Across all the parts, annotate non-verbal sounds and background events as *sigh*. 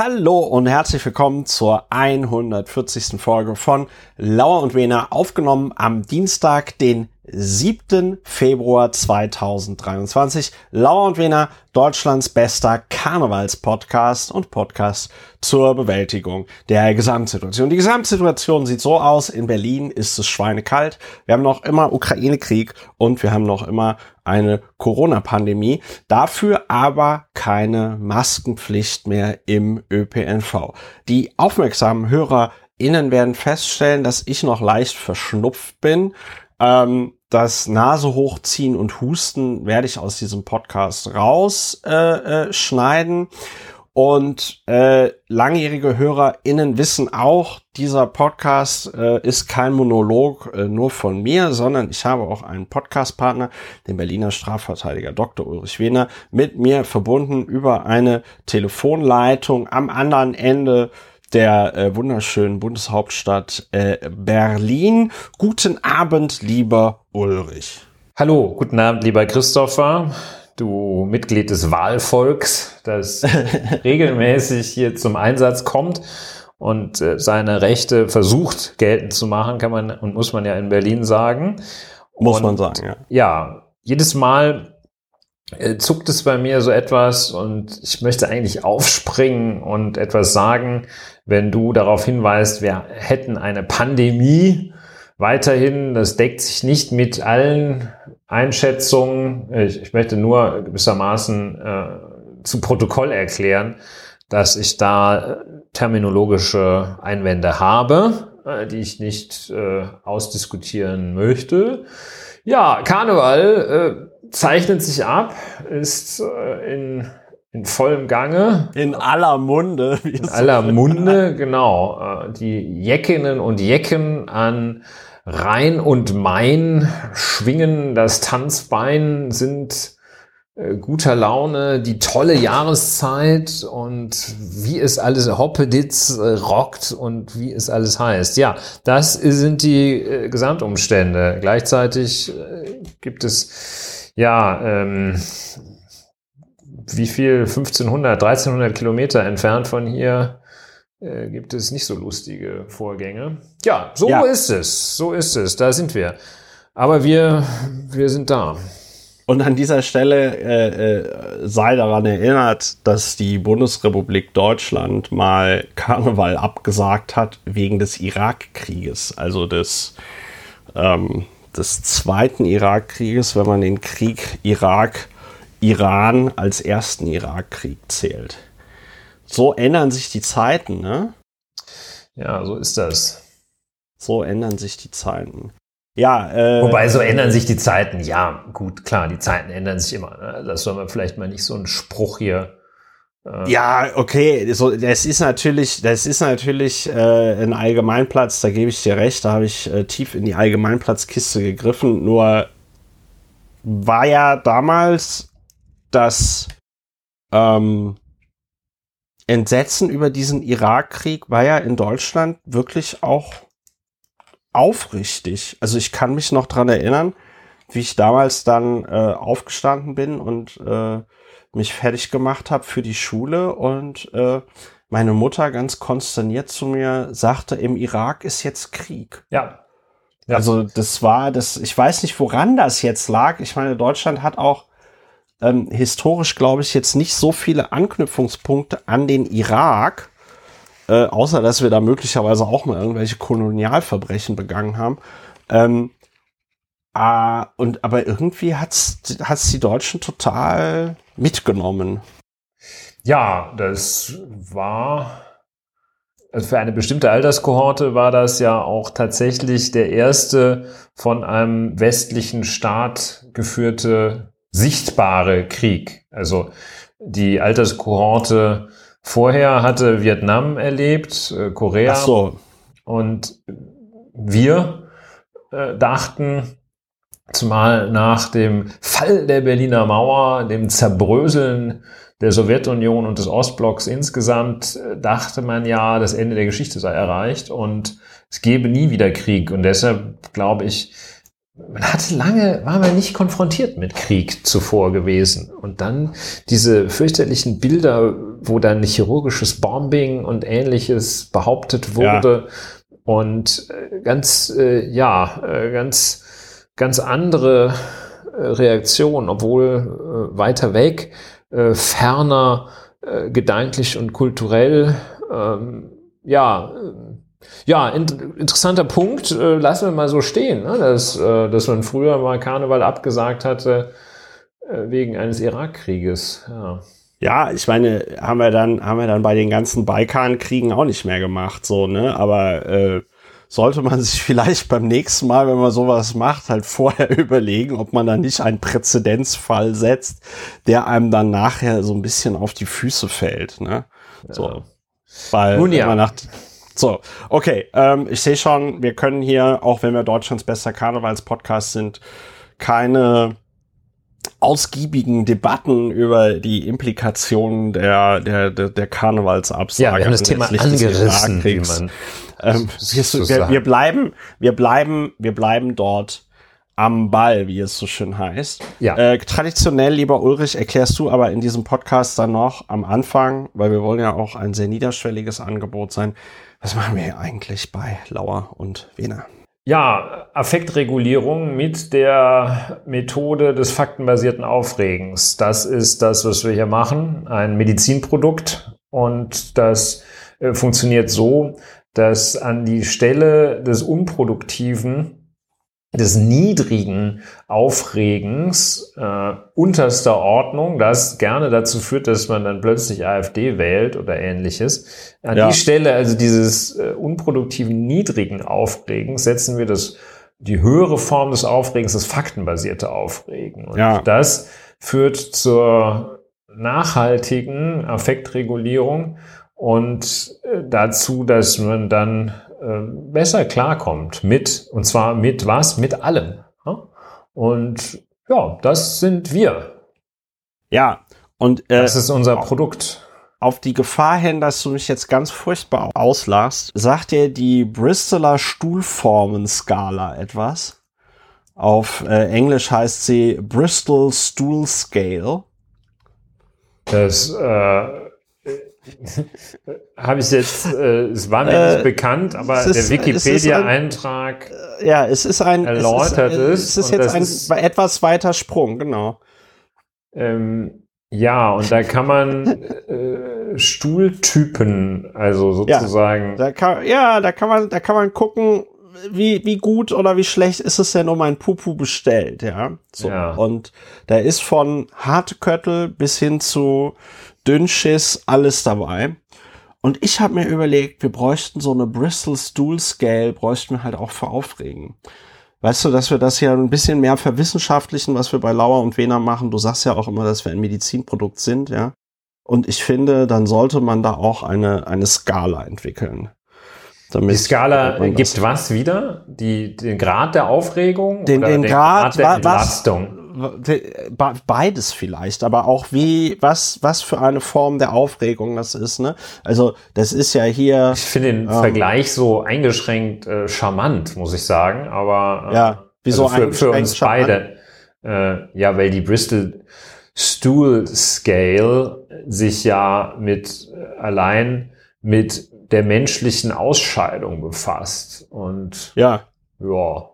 Hallo und herzlich willkommen zur 140. Folge von Lauer und Wena, aufgenommen am Dienstag, den 7. Februar 2023. Lauer und Wena, Deutschlands bester Karnevalspodcast und Podcast zur Bewältigung der Gesamtsituation. Die Gesamtsituation sieht so aus. In Berlin ist es schweinekalt. Wir haben noch immer Ukraine-Krieg und wir haben noch immer eine Corona-Pandemie. Dafür aber keine Maskenpflicht mehr im ÖPNV. Die aufmerksamen HörerInnen werden feststellen, dass ich noch leicht verschnupft bin. Ähm, das Nase hochziehen und Husten werde ich aus diesem Podcast rausschneiden. Äh, äh, und äh, langjährige HörerInnen wissen auch, dieser Podcast äh, ist kein Monolog äh, nur von mir, sondern ich habe auch einen Podcastpartner, den Berliner Strafverteidiger Dr. Ulrich Wehner, mit mir verbunden über eine Telefonleitung am anderen Ende der äh, wunderschönen Bundeshauptstadt äh, Berlin. Guten Abend, lieber Ulrich. Hallo, guten Abend, lieber Christopher, du Mitglied des Wahlvolks, das *laughs* regelmäßig hier zum Einsatz kommt und äh, seine Rechte versucht geltend zu machen, kann man und muss man ja in Berlin sagen. Muss und, man sagen, ja. Ja, jedes Mal zuckt es bei mir so etwas und ich möchte eigentlich aufspringen und etwas sagen, wenn du darauf hinweist, wir hätten eine Pandemie. Weiterhin, das deckt sich nicht mit allen Einschätzungen. Ich, ich möchte nur gewissermaßen äh, zu Protokoll erklären, dass ich da äh, terminologische Einwände habe, äh, die ich nicht äh, ausdiskutieren möchte. Ja, Karneval äh, zeichnet sich ab, ist äh, in, in vollem Gange. In aller Munde. In aller Munde, genau. Äh, die Jeckinnen und Jecken an Rhein und Main schwingen das Tanzbein, sind guter Laune, die tolle Jahreszeit und wie es alles Hoppeditz äh, rockt und wie es alles heißt. Ja, das sind die äh, Gesamtumstände. Gleichzeitig äh, gibt es ja ähm, wie viel 1500, 1300 Kilometer entfernt von hier äh, gibt es nicht so lustige Vorgänge. Ja, so ja. ist es, so ist es. Da sind wir. Aber wir, wir sind da. Und an dieser Stelle äh, äh, sei daran erinnert, dass die Bundesrepublik Deutschland mal Karneval abgesagt hat wegen des Irakkrieges, also des, ähm, des zweiten Irakkrieges, wenn man den Krieg Irak-Iran als ersten Irakkrieg zählt. So ändern sich die Zeiten, ne? Ja, so ist das. So ändern sich die Zeiten. Ja, äh, Wobei so ändern sich die Zeiten. Ja, gut, klar, die Zeiten ändern sich immer. Ne? Das soll man vielleicht mal nicht so einen Spruch hier. Äh ja, okay, so, das ist natürlich, das ist natürlich äh, ein Allgemeinplatz, da gebe ich dir recht, da habe ich äh, tief in die Allgemeinplatzkiste gegriffen. Nur war ja damals das ähm, Entsetzen über diesen Irakkrieg war ja in Deutschland wirklich auch aufrichtig. Also ich kann mich noch dran erinnern, wie ich damals dann äh, aufgestanden bin und äh, mich fertig gemacht habe für die Schule und äh, meine Mutter ganz konsterniert zu mir sagte, im Irak ist jetzt Krieg. Ja. ja. Also das war das, ich weiß nicht, woran das jetzt lag. Ich meine, Deutschland hat auch ähm, historisch, glaube ich, jetzt nicht so viele Anknüpfungspunkte an den Irak äh, außer dass wir da möglicherweise auch mal irgendwelche Kolonialverbrechen begangen haben. Ähm, äh, und aber irgendwie hat's hat's die Deutschen total mitgenommen. Ja, das war also für eine bestimmte Alterskohorte war das ja auch tatsächlich der erste von einem westlichen Staat geführte sichtbare Krieg. Also die Alterskohorte Vorher hatte Vietnam erlebt, äh, Korea. Ach so. Und wir äh, dachten, zumal nach dem Fall der Berliner Mauer, dem Zerbröseln der Sowjetunion und des Ostblocks insgesamt, äh, dachte man ja, das Ende der Geschichte sei erreicht und es gebe nie wieder Krieg. Und deshalb glaube ich, man hatte lange, war man nicht konfrontiert mit Krieg zuvor gewesen. Und dann diese fürchterlichen Bilder, wo dann chirurgisches Bombing und ähnliches behauptet wurde ja. und äh, ganz, äh, ja, äh, ganz, ganz andere äh, Reaktionen, obwohl äh, weiter weg, äh, ferner, gedanklich und kulturell, ähm, ja, ja, in, interessanter Punkt. Äh, lassen wir mal so stehen, ne? dass, äh, dass man früher mal Karneval abgesagt hatte äh, wegen eines Irakkrieges. Ja. Ja, ich meine, haben wir dann, haben wir dann bei den ganzen Balkankriegen auch nicht mehr gemacht, so, ne? Aber äh, sollte man *laughs* sich vielleicht beim nächsten Mal, wenn man sowas macht, halt vorher *laughs* überlegen, ob man da nicht einen Präzedenzfall setzt, der einem dann nachher so ein bisschen auf die Füße fällt, ne? So. Ja. Weil Nun ja. man nach, so, okay. Ähm, ich sehe schon, wir können hier, auch wenn wir Deutschlands bester Karnevalspodcast sind, keine ausgiebigen Debatten über die Implikationen der, der, der, der Karnevalsabsage. Ja, wir haben das Thema angerissen, wie man ähm, so wir, wir, bleiben, wir bleiben, wir bleiben dort am Ball, wie es so schön heißt. Ja. Äh, traditionell, lieber Ulrich, erklärst du aber in diesem Podcast dann noch am Anfang, weil wir wollen ja auch ein sehr niederschwelliges Angebot sein, was machen wir eigentlich bei Lauer und Wiener? Ja, Affektregulierung mit der Methode des faktenbasierten Aufregens. Das ist das, was wir hier machen. Ein Medizinprodukt. Und das äh, funktioniert so, dass an die Stelle des Unproduktiven des niedrigen Aufregens äh, unterster Ordnung, das gerne dazu führt, dass man dann plötzlich AfD wählt oder ähnliches. An ja. die Stelle, also dieses äh, unproduktiven niedrigen Aufregens, setzen wir das die höhere Form des Aufregens, das faktenbasierte Aufregen. Und ja. das führt zur nachhaltigen Affektregulierung und äh, dazu, dass man dann besser klarkommt mit, und zwar mit was? Mit allem. Und ja, das sind wir. Ja, und äh, das ist unser Produkt. Auf die Gefahr hin, dass du mich jetzt ganz furchtbar auslachst, sagt dir die Bristoler Stuhlformenskala etwas? Auf äh, Englisch heißt sie Bristol Stool Scale. Das äh, *laughs* Habe ich jetzt, äh, es war mir äh, nicht bekannt, aber ist, der Wikipedia-Eintrag äh, ja, es ist ein, erläutert es. Ist, es ist jetzt ein ist, etwas weiter Sprung, genau. Ähm, ja, und da kann man äh, Stuhltypen, also sozusagen. Ja, da kann, ja, da kann man, da kann man gucken, wie, wie gut oder wie schlecht ist es denn um ein Pupu bestellt, ja. So. Ja. Und da ist von Hartköttel bis hin zu Dünnschiss, alles dabei. Und ich habe mir überlegt, wir bräuchten so eine Bristol Stool Scale, bräuchten wir halt auch für Aufregen. Weißt du, dass wir das ja ein bisschen mehr verwissenschaftlichen, was wir bei Lauer und Wena machen. Du sagst ja auch immer, dass wir ein Medizinprodukt sind, ja. Und ich finde, dann sollte man da auch eine, eine Skala entwickeln. Damit, die Skala gibt was wieder? Die, den Grad der Aufregung? Den, den, den Grad, Grad der Entlastung? Beides vielleicht, aber auch wie, was, was für eine Form der Aufregung das ist, ne? Also, das ist ja hier. Ich finde den ähm, Vergleich so eingeschränkt äh, charmant, muss ich sagen, aber äh, ja, wieso also für, für uns beide. Äh, ja, weil die Bristol Stool Scale sich ja mit äh, allein mit der menschlichen Ausscheidung befasst und ja, ja,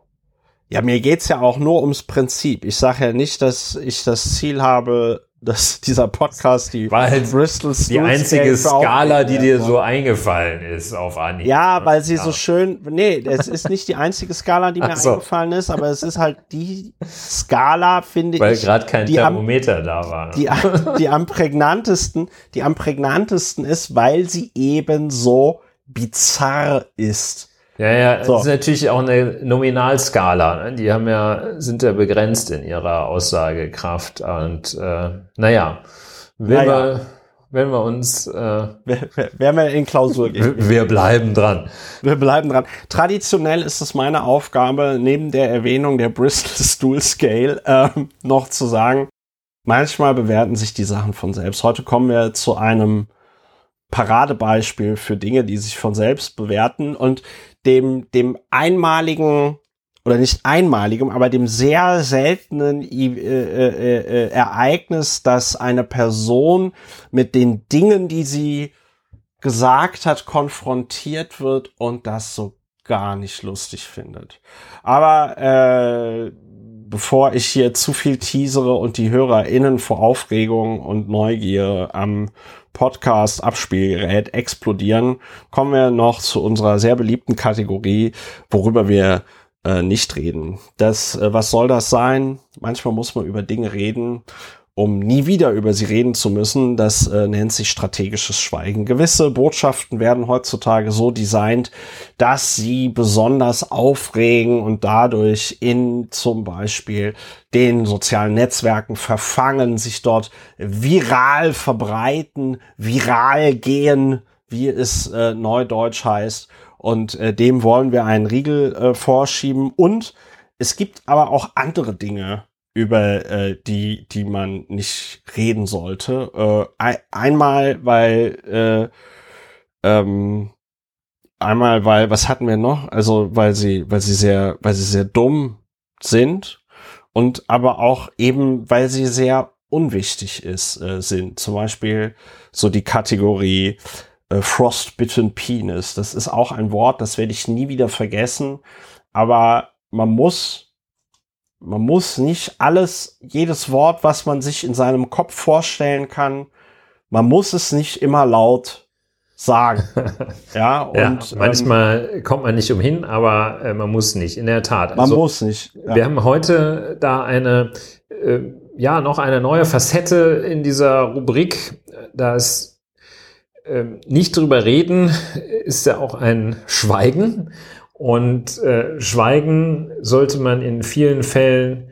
ja, mir geht's ja auch nur ums Prinzip. Ich sage ja nicht, dass ich das Ziel habe, dass dieser Podcast die weil halt Bristol die einzige Skala, die dir so eingefallen ist auf Anhieb. Ja, weil sie ja. so schön, nee, es ist nicht die einzige Skala, die mir so. eingefallen ist, aber es ist halt die Skala, finde weil ich. Weil gerade kein Thermometer am, da war. Die, die am prägnantesten, die am prägnantesten ist, weil sie eben so bizarr ist. Ja, ja, so. das ist natürlich auch eine Nominalskala. Ne? Die haben ja, sind ja begrenzt in ihrer Aussagekraft. Und äh, naja, wenn, naja. Wir, wenn wir uns. Äh, werden wir in Klausur gehen. Wir bleiben dran. Wir bleiben dran. Traditionell ist es meine Aufgabe, neben der Erwähnung der Bristol Stool Scale äh, noch zu sagen, manchmal bewerten sich die Sachen von selbst. Heute kommen wir zu einem Paradebeispiel für Dinge, die sich von selbst bewerten. Und dem, dem einmaligen oder nicht einmaligem, aber dem sehr seltenen äh, äh, äh, Ereignis, dass eine Person mit den Dingen, die sie gesagt hat, konfrontiert wird und das so gar nicht lustig findet. Aber äh, bevor ich hier zu viel teasere und die HörerInnen vor Aufregung und Neugier am Podcast-Abspielgerät explodieren, kommen wir noch zu unserer sehr beliebten Kategorie, worüber wir äh, nicht reden. Das, äh, was soll das sein? Manchmal muss man über Dinge reden, um nie wieder über sie reden zu müssen. Das äh, nennt sich strategisches Schweigen. Gewisse Botschaften werden heutzutage so designt, dass sie besonders aufregen und dadurch in zum Beispiel den sozialen Netzwerken verfangen, sich dort viral verbreiten, viral gehen, wie es äh, neudeutsch heißt. Und äh, dem wollen wir einen Riegel äh, vorschieben. Und es gibt aber auch andere Dinge, über äh, die, die man nicht reden sollte. Äh, einmal, weil äh, ähm, einmal, weil was hatten wir noch? Also weil sie, weil sie sehr, weil sie sehr dumm sind und aber auch eben, weil sie sehr unwichtig ist, äh, sind. Zum Beispiel so die Kategorie äh, Frostbitten Penis. Das ist auch ein Wort, das werde ich nie wieder vergessen. Aber man muss, man muss nicht alles, jedes Wort, was man sich in seinem Kopf vorstellen kann, man muss es nicht immer laut sagen. *laughs* ja, und ja, manchmal ähm, kommt man nicht umhin, aber äh, man muss nicht, in der Tat. Also, man muss nicht. Ja. Wir haben heute da eine, äh, ja, noch eine neue Facette in dieser Rubrik, dass ähm, nicht drüber reden ist ja auch ein Schweigen. Und äh, Schweigen sollte man in vielen Fällen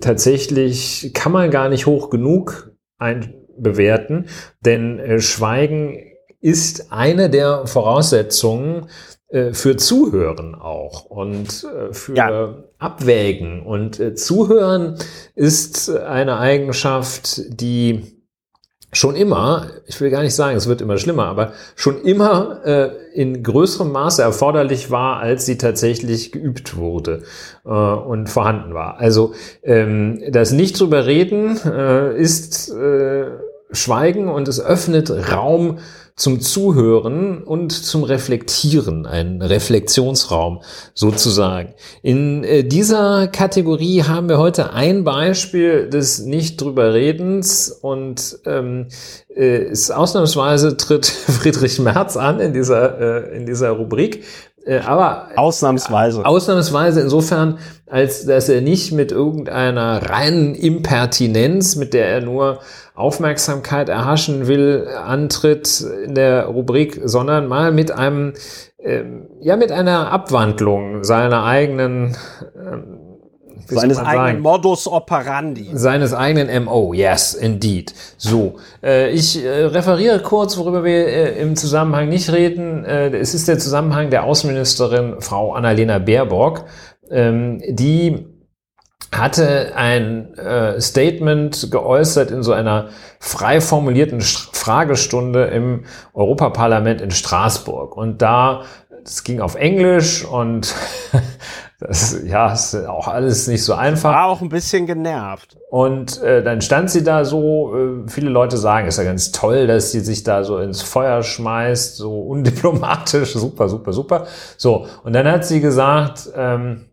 tatsächlich, kann man gar nicht hoch genug einbewerten, denn äh, Schweigen ist eine der Voraussetzungen äh, für Zuhören auch und äh, für ja. Abwägen. Und äh, Zuhören ist eine Eigenschaft, die schon immer, ich will gar nicht sagen, es wird immer schlimmer, aber schon immer äh, in größerem Maße erforderlich war, als sie tatsächlich geübt wurde äh, und vorhanden war. Also ähm, das nicht drüber reden äh, ist äh, Schweigen und es öffnet Raum zum Zuhören und zum Reflektieren, ein Reflexionsraum sozusagen. In äh, dieser Kategorie haben wir heute ein Beispiel des nicht drüber Redens und ähm, äh, ist ausnahmsweise tritt *laughs* Friedrich Merz an in dieser, äh, in dieser Rubrik. Äh, aber ausnahmsweise. Ausnahmsweise insofern, als dass er nicht mit irgendeiner reinen Impertinenz, mit der er nur Aufmerksamkeit erhaschen will, antritt in der Rubrik, sondern mal mit einem, ähm, ja, mit einer Abwandlung seiner eigenen, ähm, seines eigenen Modus operandi. Seines eigenen MO, yes, indeed. So, äh, ich äh, referiere kurz, worüber wir äh, im Zusammenhang nicht reden. Äh, es ist der Zusammenhang der Außenministerin Frau Annalena Baerbock, ähm, die hatte ein äh, Statement geäußert in so einer frei formulierten Fragestunde im Europaparlament in Straßburg. Und da, das ging auf Englisch und *laughs* das ja, ist auch alles nicht so einfach. War auch ein bisschen genervt. Und äh, dann stand sie da so, äh, viele Leute sagen, ist ja ganz toll, dass sie sich da so ins Feuer schmeißt, so undiplomatisch, super, super, super. So, und dann hat sie gesagt, ähm,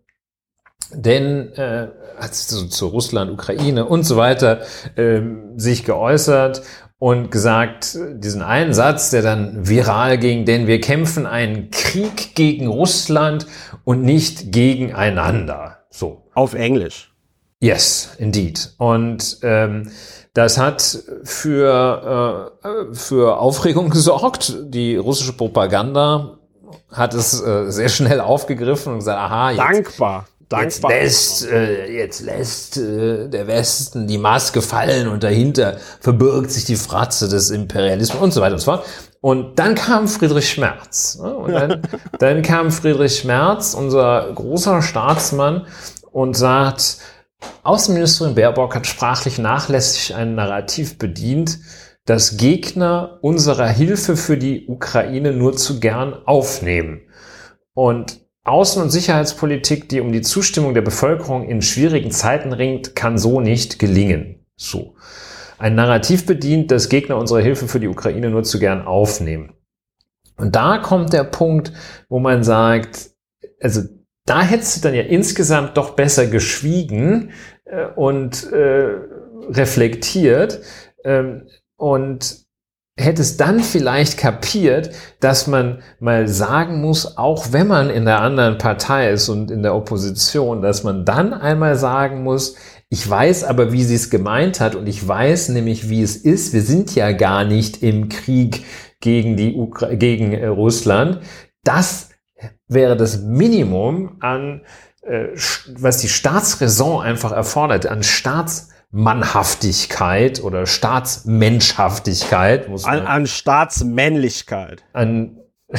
denn äh, hat so zu Russland, Ukraine und so weiter äh, sich geäußert und gesagt, diesen einen Satz, der dann viral ging, denn wir kämpfen einen Krieg gegen Russland und nicht gegeneinander. So. Auf Englisch. Yes, indeed. Und ähm, das hat für, äh, für Aufregung *laughs* gesorgt. Die russische Propaganda hat es äh, sehr schnell aufgegriffen und gesagt, aha, jetzt, Dankbar dankbar. Jetzt lässt, äh, jetzt lässt äh, der Westen die Maske fallen und dahinter verbirgt sich die Fratze des Imperialismus und so weiter und so fort. Und dann kam Friedrich Schmerz. Ne? Und dann, *laughs* dann kam Friedrich Schmerz, unser großer Staatsmann, und sagt, Außenministerin Baerbock hat sprachlich nachlässig ein Narrativ bedient, das Gegner unserer Hilfe für die Ukraine nur zu gern aufnehmen. Und Außen- und Sicherheitspolitik, die um die Zustimmung der Bevölkerung in schwierigen Zeiten ringt, kann so nicht gelingen. So. Ein Narrativ bedient, das Gegner unsere Hilfe für die Ukraine nur zu gern aufnehmen. Und da kommt der Punkt, wo man sagt, also da hättest du dann ja insgesamt doch besser geschwiegen äh, und äh, reflektiert ähm, und hättest dann vielleicht kapiert, dass man mal sagen muss, auch wenn man in der anderen Partei ist und in der Opposition, dass man dann einmal sagen muss, ich weiß aber, wie sie es gemeint hat und ich weiß nämlich, wie es ist. Wir sind ja gar nicht im Krieg gegen die Ukra gegen äh, Russland. Das wäre das Minimum an, äh, was die Staatsräson einfach erfordert, an Staatsmannhaftigkeit oder Staatsmenschhaftigkeit. Muss man, an, an Staatsmännlichkeit. An *laughs*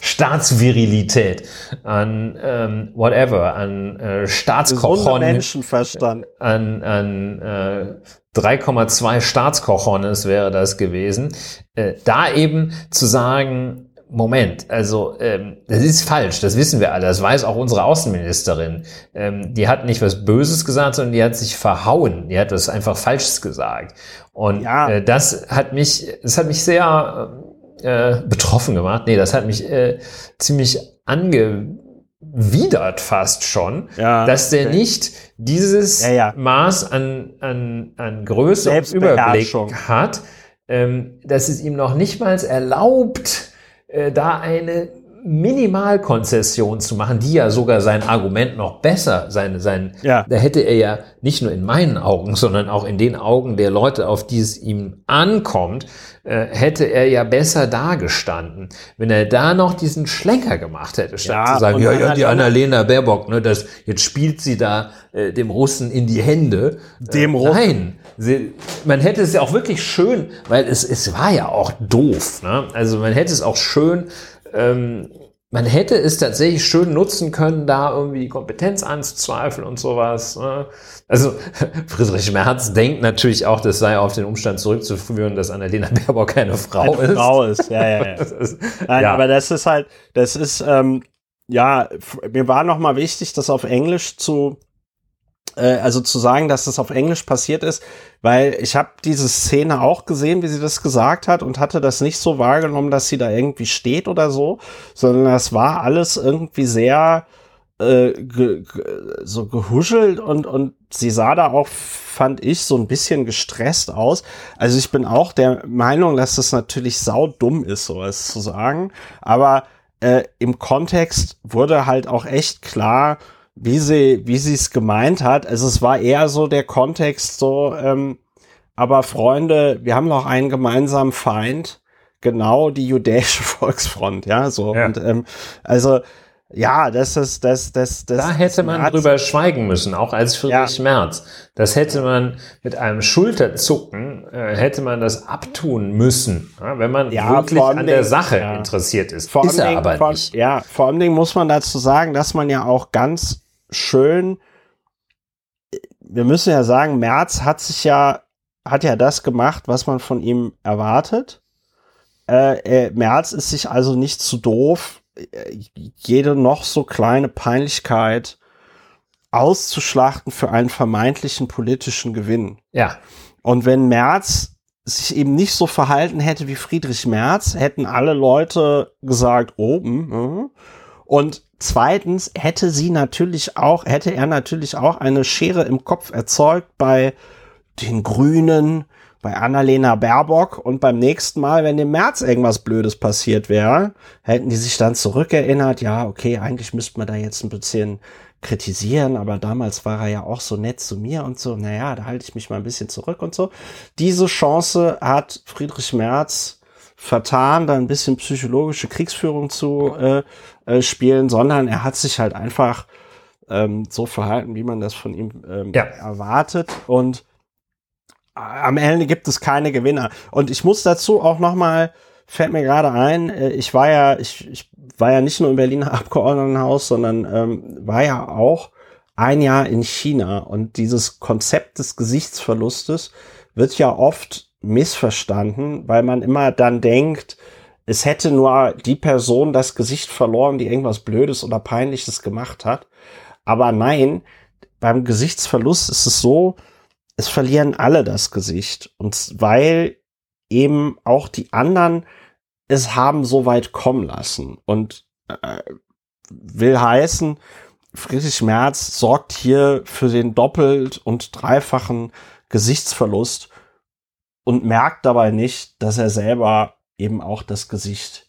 Staatsvirilität, an ähm, whatever, an äh, Staatskochon, Menschenverstand, an, an äh, 3,2 Staatskochones wäre das gewesen, äh, da eben zu sagen, Moment, also ähm, das ist falsch, das wissen wir alle, das weiß auch unsere Außenministerin. Ähm, die hat nicht was Böses gesagt, sondern die hat sich verhauen, die hat was einfach Falsches gesagt. Und ja. äh, das hat mich, das hat mich sehr äh, betroffen gemacht. Nee, das hat mich äh, ziemlich angewidert fast schon, ja, dass der okay. nicht dieses ja. Maß an, an, an Größe und Überblick hat, ähm, dass es ihm noch nicht mal erlaubt, äh, da eine Minimalkonzession zu machen, die ja sogar sein Argument noch besser, sein, sein, ja. da hätte er ja nicht nur in meinen Augen, sondern auch in den Augen der Leute, auf die es ihm ankommt, äh, hätte er ja besser dagestanden, wenn er da noch diesen Schlenker gemacht hätte, statt ja, zu sagen, ja, ja, die Annalena Baerbock, ne, das, jetzt spielt sie da äh, dem Russen in die Hände. Dem äh, Russen? Nein, sie, man hätte es ja auch wirklich schön, weil es, es war ja auch doof, ne? also man hätte es auch schön ähm, man hätte es tatsächlich schön nutzen können, da irgendwie die Kompetenz anzuzweifeln und sowas. Ne? Also *laughs* Friedrich Merz denkt natürlich auch, das sei auf den Umstand zurückzuführen, dass Annalena Baerbock keine Frau eine ist. Frau ist, ja, ja. ja. *laughs* ist, Nein, ja. aber das ist halt, das ist, ähm, ja, mir war nochmal wichtig, das auf Englisch zu also zu sagen, dass das auf Englisch passiert ist, weil ich habe diese Szene auch gesehen, wie sie das gesagt hat und hatte das nicht so wahrgenommen, dass sie da irgendwie steht oder so, sondern das war alles irgendwie sehr äh, ge, ge, so gehuschelt und und sie sah da auch fand ich so ein bisschen gestresst aus. Also ich bin auch der Meinung, dass das natürlich saudumm ist, sowas zu sagen, aber äh, im Kontext wurde halt auch echt klar, wie sie, wie sie es gemeint hat. Also es war eher so der Kontext so, ähm, aber Freunde, wir haben noch einen gemeinsamen Feind, genau die jüdische *laughs* Volksfront, ja, so. Ja. Und ähm, also ja, das ist das, das, das. Da hätte man Merz. drüber schweigen müssen, auch als Friedrich ja. Merz. Das hätte man mit einem Schulterzucken äh, hätte man das abtun müssen, ja, wenn man ja, wirklich an der Sache interessiert ist. Vor ist er aber vor, nicht. Ja, vor allem Dingen muss man dazu sagen, dass man ja auch ganz schön, wir müssen ja sagen, Merz hat sich ja, hat ja das gemacht, was man von ihm erwartet. Äh, äh, Merz ist sich also nicht zu doof, äh, jede noch so kleine Peinlichkeit auszuschlachten für einen vermeintlichen politischen Gewinn. Ja. Und wenn Merz sich eben nicht so verhalten hätte wie Friedrich Merz, hätten alle Leute gesagt, oben. Oh, und Zweitens hätte sie natürlich auch, hätte er natürlich auch eine Schere im Kopf erzeugt bei den Grünen, bei Annalena Baerbock und beim nächsten Mal, wenn im März irgendwas Blödes passiert wäre, hätten die sich dann zurückerinnert, ja, okay, eigentlich müsste man da jetzt ein bisschen kritisieren, aber damals war er ja auch so nett zu mir und so, naja, da halte ich mich mal ein bisschen zurück und so. Diese Chance hat Friedrich Merz vertan, da ein bisschen psychologische Kriegsführung zu äh, äh, spielen, sondern er hat sich halt einfach ähm, so verhalten, wie man das von ihm ähm, ja. erwartet. Und äh, am Ende gibt es keine Gewinner. Und ich muss dazu auch noch mal fällt mir gerade ein, äh, ich war ja, ich, ich war ja nicht nur im Berliner *laughs* Abgeordnetenhaus, sondern ähm, war ja auch ein Jahr in China. Und dieses Konzept des Gesichtsverlustes wird ja oft missverstanden, weil man immer dann denkt, es hätte nur die Person das Gesicht verloren, die irgendwas Blödes oder Peinliches gemacht hat. Aber nein, beim Gesichtsverlust ist es so, es verlieren alle das Gesicht. Und weil eben auch die anderen es haben so weit kommen lassen. Und äh, will heißen, Friedrich Merz sorgt hier für den doppelt und dreifachen Gesichtsverlust und merkt dabei nicht, dass er selber eben auch das Gesicht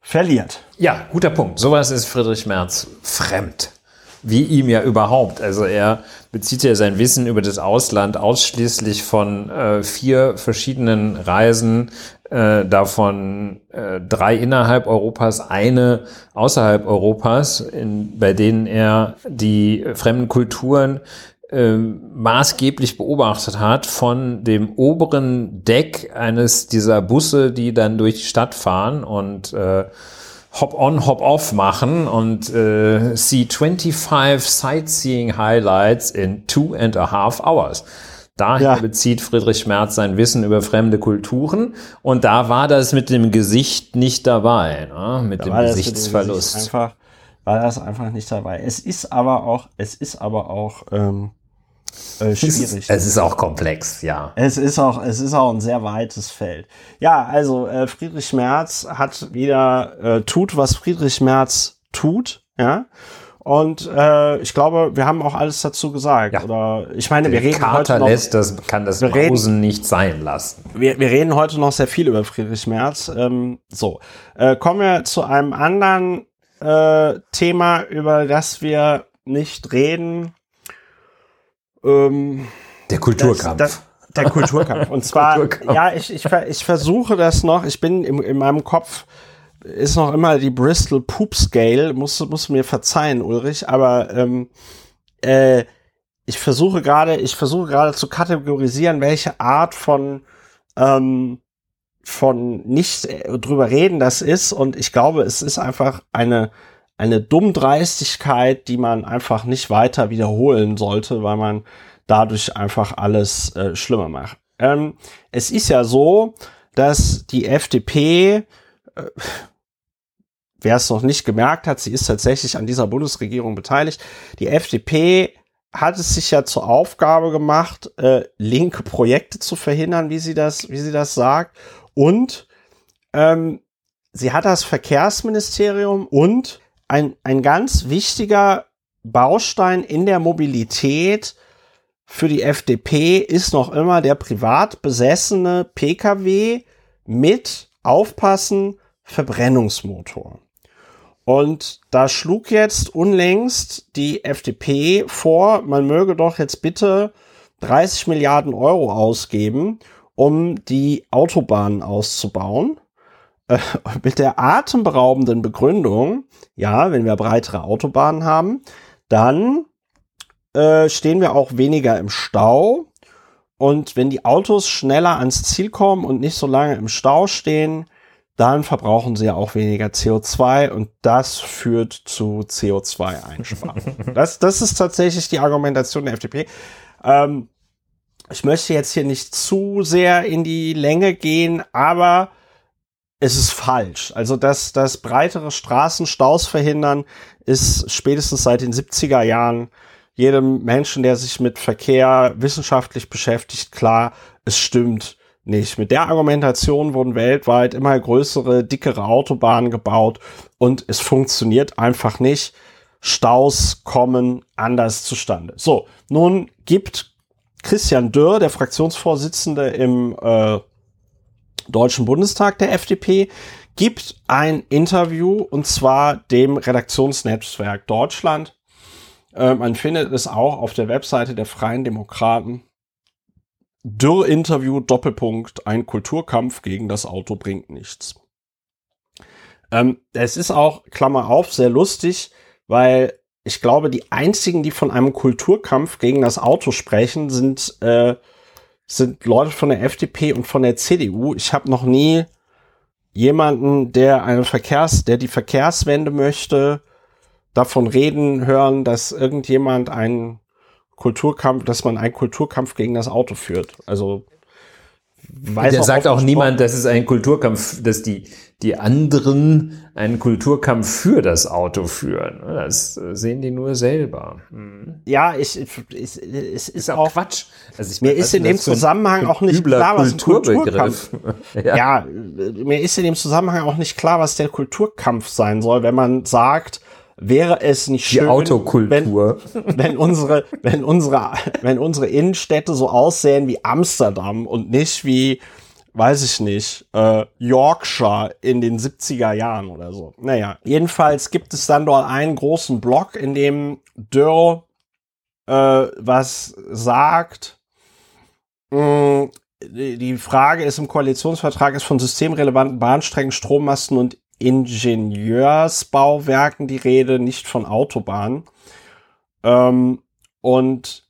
verliert. Ja, guter Punkt. Sowas ist Friedrich Merz fremd wie ihm ja überhaupt. Also er bezieht ja sein Wissen über das Ausland ausschließlich von äh, vier verschiedenen Reisen, äh, davon äh, drei innerhalb Europas, eine außerhalb Europas, in, bei denen er die fremden Kulturen äh, maßgeblich beobachtet hat von dem oberen Deck eines dieser Busse, die dann durch die Stadt fahren und äh, Hop-on, Hop-off machen und äh, see 25 Sightseeing Highlights in two and a half hours. Daher ja. bezieht Friedrich Merz sein Wissen über fremde Kulturen und da war das mit dem Gesicht nicht dabei, ne? mit da dem Gesichtsverlust. Gesicht einfach, war das einfach nicht dabei. Es ist aber auch, es ist aber auch ähm, äh, schwierig. Es ist auch komplex, ja. Es ist auch, es ist auch ein sehr weites Feld. Ja, also äh, Friedrich Merz hat wieder äh, tut, was Friedrich Merz tut, ja. Und äh, ich glaube, wir haben auch alles dazu gesagt. Ja. Oder ich meine, Der wir reden Kater heute noch, lässt das, kann das Pausen nicht sein lassen. Wir, wir reden heute noch sehr viel über Friedrich Merz. Ähm, so, äh, kommen wir zu einem anderen äh, Thema, über das wir nicht reden ähm, der Kulturkampf. Das, das, der Kulturkampf. Und *laughs* zwar, Kulturkampf. ja, ich, ich, ich versuche das noch, ich bin im, in meinem Kopf, ist noch immer die Bristol Poop Scale, muss, muss mir verzeihen, Ulrich, aber ähm, äh, ich versuche gerade, ich versuche gerade zu kategorisieren, welche Art von ähm, von nicht äh, drüber reden das ist und ich glaube, es ist einfach eine eine Dummdreistigkeit, die man einfach nicht weiter wiederholen sollte, weil man dadurch einfach alles äh, schlimmer macht. Ähm, es ist ja so, dass die FDP, äh, wer es noch nicht gemerkt hat, sie ist tatsächlich an dieser Bundesregierung beteiligt. Die FDP hat es sich ja zur Aufgabe gemacht, äh, linke Projekte zu verhindern, wie sie das, wie sie das sagt. Und ähm, sie hat das Verkehrsministerium und ein, ein ganz wichtiger Baustein in der Mobilität für die FDP ist noch immer der privat besessene Pkw mit Aufpassen Verbrennungsmotor. Und da schlug jetzt unlängst die FDP vor, man möge doch jetzt bitte 30 Milliarden Euro ausgeben, um die Autobahnen auszubauen äh, mit der atemberaubenden Begründung, ja, wenn wir breitere Autobahnen haben, dann äh, stehen wir auch weniger im Stau. Und wenn die Autos schneller ans Ziel kommen und nicht so lange im Stau stehen, dann verbrauchen sie ja auch weniger CO2 und das führt zu CO2-Einsparungen. *laughs* das, das ist tatsächlich die Argumentation der FDP. Ähm, ich möchte jetzt hier nicht zu sehr in die Länge gehen, aber es ist falsch. Also dass das breitere Straßenstaus verhindern ist spätestens seit den 70er Jahren jedem Menschen, der sich mit Verkehr wissenschaftlich beschäftigt, klar, es stimmt nicht. Mit der Argumentation wurden weltweit immer größere, dickere Autobahnen gebaut und es funktioniert einfach nicht. Staus kommen anders zustande. So, nun gibt Christian Dürr, der Fraktionsvorsitzende im äh, Deutschen Bundestag der FDP gibt ein Interview und zwar dem Redaktionsnetzwerk Deutschland. Äh, man findet es auch auf der Webseite der Freien Demokraten. Dürr-Interview, Doppelpunkt, ein Kulturkampf gegen das Auto bringt nichts. Ähm, es ist auch, Klammer auf, sehr lustig, weil ich glaube, die einzigen, die von einem Kulturkampf gegen das Auto sprechen, sind äh, sind Leute von der FDP und von der CDU. Ich habe noch nie jemanden, der eine Verkehrs, der die Verkehrswende möchte, davon reden hören, dass irgendjemand einen Kulturkampf, dass man einen Kulturkampf gegen das Auto führt. Also weiß Der sagt auch niemand, dass es ein Kulturkampf, dass die, die anderen einen Kulturkampf für das Auto führen. Das sehen die nur selber. Hm. Ja, ich, ich, es ist auch Quatsch. Also ich mir ist in dem Zusammenhang auch nicht klar, was ein Kulturkampf. *laughs* ja. ja, mir ist in dem Zusammenhang auch nicht klar, was der Kulturkampf sein soll, wenn man sagt, wäre es nicht schön, die Autokultur. Wenn, wenn unsere, wenn unsere, wenn unsere Innenstädte so aussehen wie Amsterdam und nicht wie, weiß ich nicht, äh, Yorkshire in den 70er Jahren oder so. Naja, jedenfalls gibt es dann dort einen großen Block, in dem Dürr äh, was sagt. Mh, mm, die Frage ist im Koalitionsvertrag ist von systemrelevanten Bahnstrecken, Strommasten und Ingenieursbauwerken die Rede, nicht von Autobahnen. Ähm, und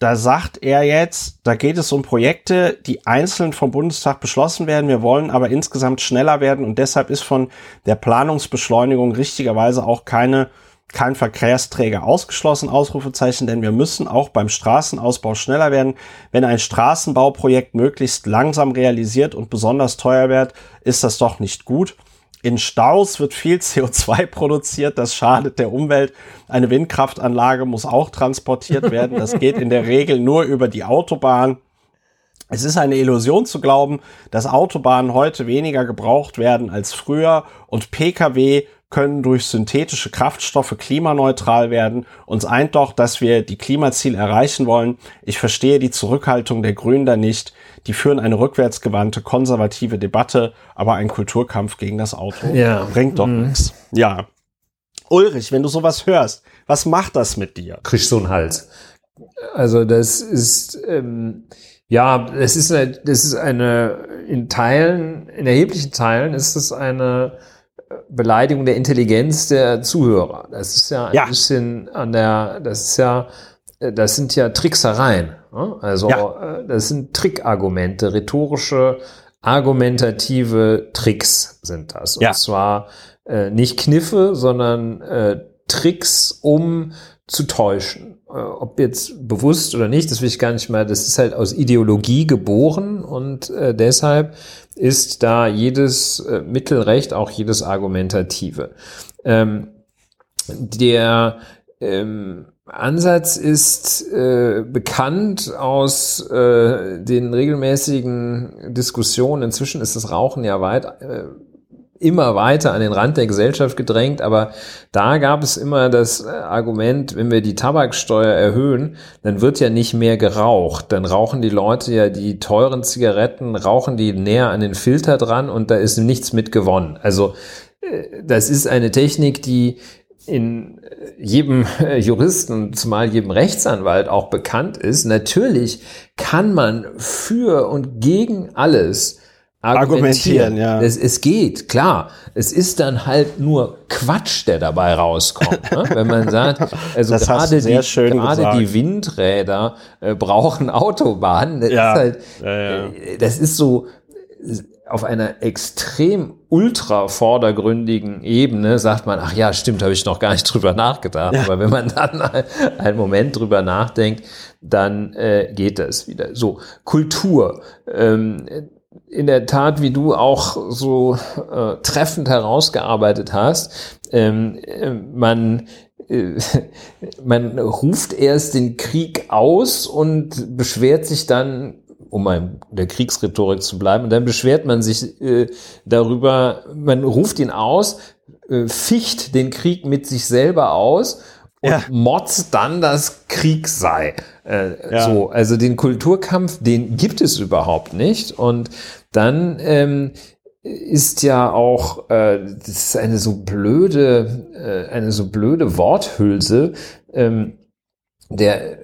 da sagt er jetzt, da geht es um Projekte, die einzeln vom Bundestag beschlossen werden. Wir wollen aber insgesamt schneller werden und deshalb ist von der Planungsbeschleunigung richtigerweise auch keine kein Verkehrsträger ausgeschlossen, Ausrufezeichen, denn wir müssen auch beim Straßenausbau schneller werden. Wenn ein Straßenbauprojekt möglichst langsam realisiert und besonders teuer wird, ist das doch nicht gut. In Staus wird viel CO2 *laughs* produziert, das schadet der Umwelt. Eine Windkraftanlage muss auch transportiert werden. Das geht in der *laughs* Regel nur über die Autobahn. Es ist eine Illusion zu glauben, dass Autobahnen heute weniger gebraucht werden als früher und Pkw können durch synthetische Kraftstoffe klimaneutral werden. Uns eint doch, dass wir die Klimaziele erreichen wollen. Ich verstehe die Zurückhaltung der Grünen da nicht. Die führen eine rückwärtsgewandte, konservative Debatte, aber ein Kulturkampf gegen das Auto ja. bringt doch mhm. nichts. Ja. Ulrich, wenn du sowas hörst, was macht das mit dir? Kriegst so einen Hals. Also das ist ähm, ja, es ist eine, das ist eine in Teilen, in erheblichen Teilen ist es eine Beleidigung der Intelligenz der Zuhörer. Das ist ja ein ja. bisschen an der, das ist ja, das sind ja Tricksereien. Ne? Also ja. Äh, das sind Trickargumente, rhetorische, argumentative Tricks sind das. Und ja. zwar äh, nicht Kniffe, sondern äh, Tricks, um zu täuschen. Äh, ob jetzt bewusst oder nicht, das will ich gar nicht mal, das ist halt aus Ideologie geboren und äh, deshalb ist da jedes äh, Mittelrecht, auch jedes Argumentative. Ähm, der ähm, Ansatz ist äh, bekannt aus äh, den regelmäßigen Diskussionen. Inzwischen ist das Rauchen ja weit äh, immer weiter an den Rand der Gesellschaft gedrängt, aber da gab es immer das äh, Argument, wenn wir die Tabaksteuer erhöhen, dann wird ja nicht mehr geraucht. Dann rauchen die Leute ja die teuren Zigaretten, rauchen die näher an den Filter dran und da ist nichts mit gewonnen. Also äh, das ist eine Technik, die in jedem Juristen, zumal jedem Rechtsanwalt auch bekannt ist. Natürlich kann man für und gegen alles argumentieren. ja. Es, es geht, klar. Es ist dann halt nur Quatsch, der dabei rauskommt. Ne? *laughs* Wenn man sagt, also gerade, die, gerade die Windräder äh, brauchen Autobahnen. Das, ja. ist halt, ja. Äh, das ist so auf einer extrem ultra vordergründigen Ebene sagt man, ach ja, stimmt, habe ich noch gar nicht drüber nachgedacht. Ja. Aber wenn man dann einen Moment drüber nachdenkt, dann äh, geht das wieder. So, Kultur. Ähm, in der Tat, wie du auch so äh, treffend herausgearbeitet hast, ähm, äh, man äh, *laughs* man ruft erst den Krieg aus und beschwert sich dann, um in der Kriegsrhetorik zu bleiben, und dann beschwert man sich äh, darüber, man ruft ihn aus, äh, ficht den Krieg mit sich selber aus und ja. motzt dann, dass Krieg sei. Äh, ja. So, also den Kulturkampf, den gibt es überhaupt nicht. Und dann ähm, ist ja auch, äh, das ist eine so blöde, äh, eine so blöde Worthülse, ähm, der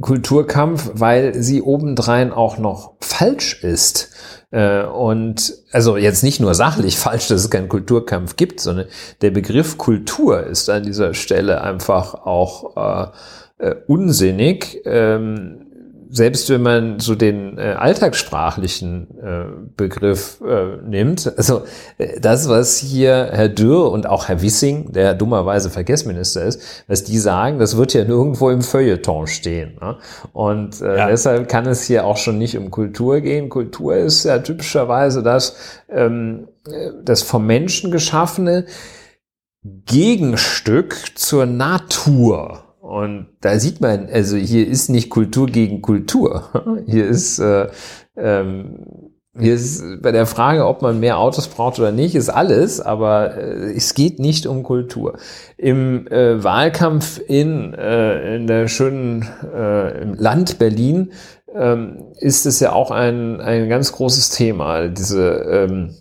Kulturkampf, weil sie obendrein auch noch falsch ist. Äh, und also jetzt nicht nur sachlich *laughs* falsch, dass es keinen Kulturkampf gibt, sondern der Begriff Kultur ist an dieser Stelle einfach auch äh, äh, unsinnig. Ähm, selbst wenn man so den äh, alltagssprachlichen äh, Begriff äh, nimmt, also äh, das, was hier Herr Dürr und auch Herr Wissing, der dummerweise Verkehrsminister ist, was die sagen, das wird ja nirgendwo im Feuilleton stehen. Ne? Und äh, ja. deshalb kann es hier auch schon nicht um Kultur gehen. Kultur ist ja typischerweise das, ähm, das vom Menschen geschaffene Gegenstück zur Natur. Und da sieht man, also hier ist nicht Kultur gegen Kultur. *laughs* Hier ist, äh, ähm, hier ist bei der Frage, ob man mehr Autos braucht oder nicht, ist alles, aber äh, es geht nicht um Kultur. Im äh, Wahlkampf in, äh, in der schönen äh, im Land Berlin ähm, ist es ja auch ein, ein ganz großes Thema, diese, ähm,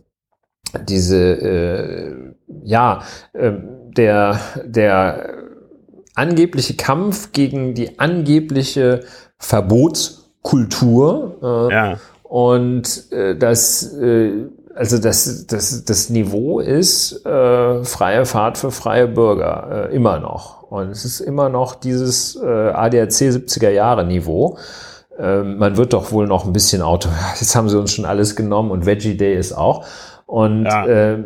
diese äh, ja, äh, der, der angebliche Kampf gegen die angebliche Verbotskultur. Äh, ja. Und äh, das, äh, also das, das, das Niveau ist äh, freie Fahrt für freie Bürger, äh, immer noch. Und es ist immer noch dieses äh, ADAC 70er Jahre Niveau. Äh, man wird doch wohl noch ein bisschen Auto, *laughs* jetzt haben sie uns schon alles genommen und Veggie Day ist auch. Und ja. äh,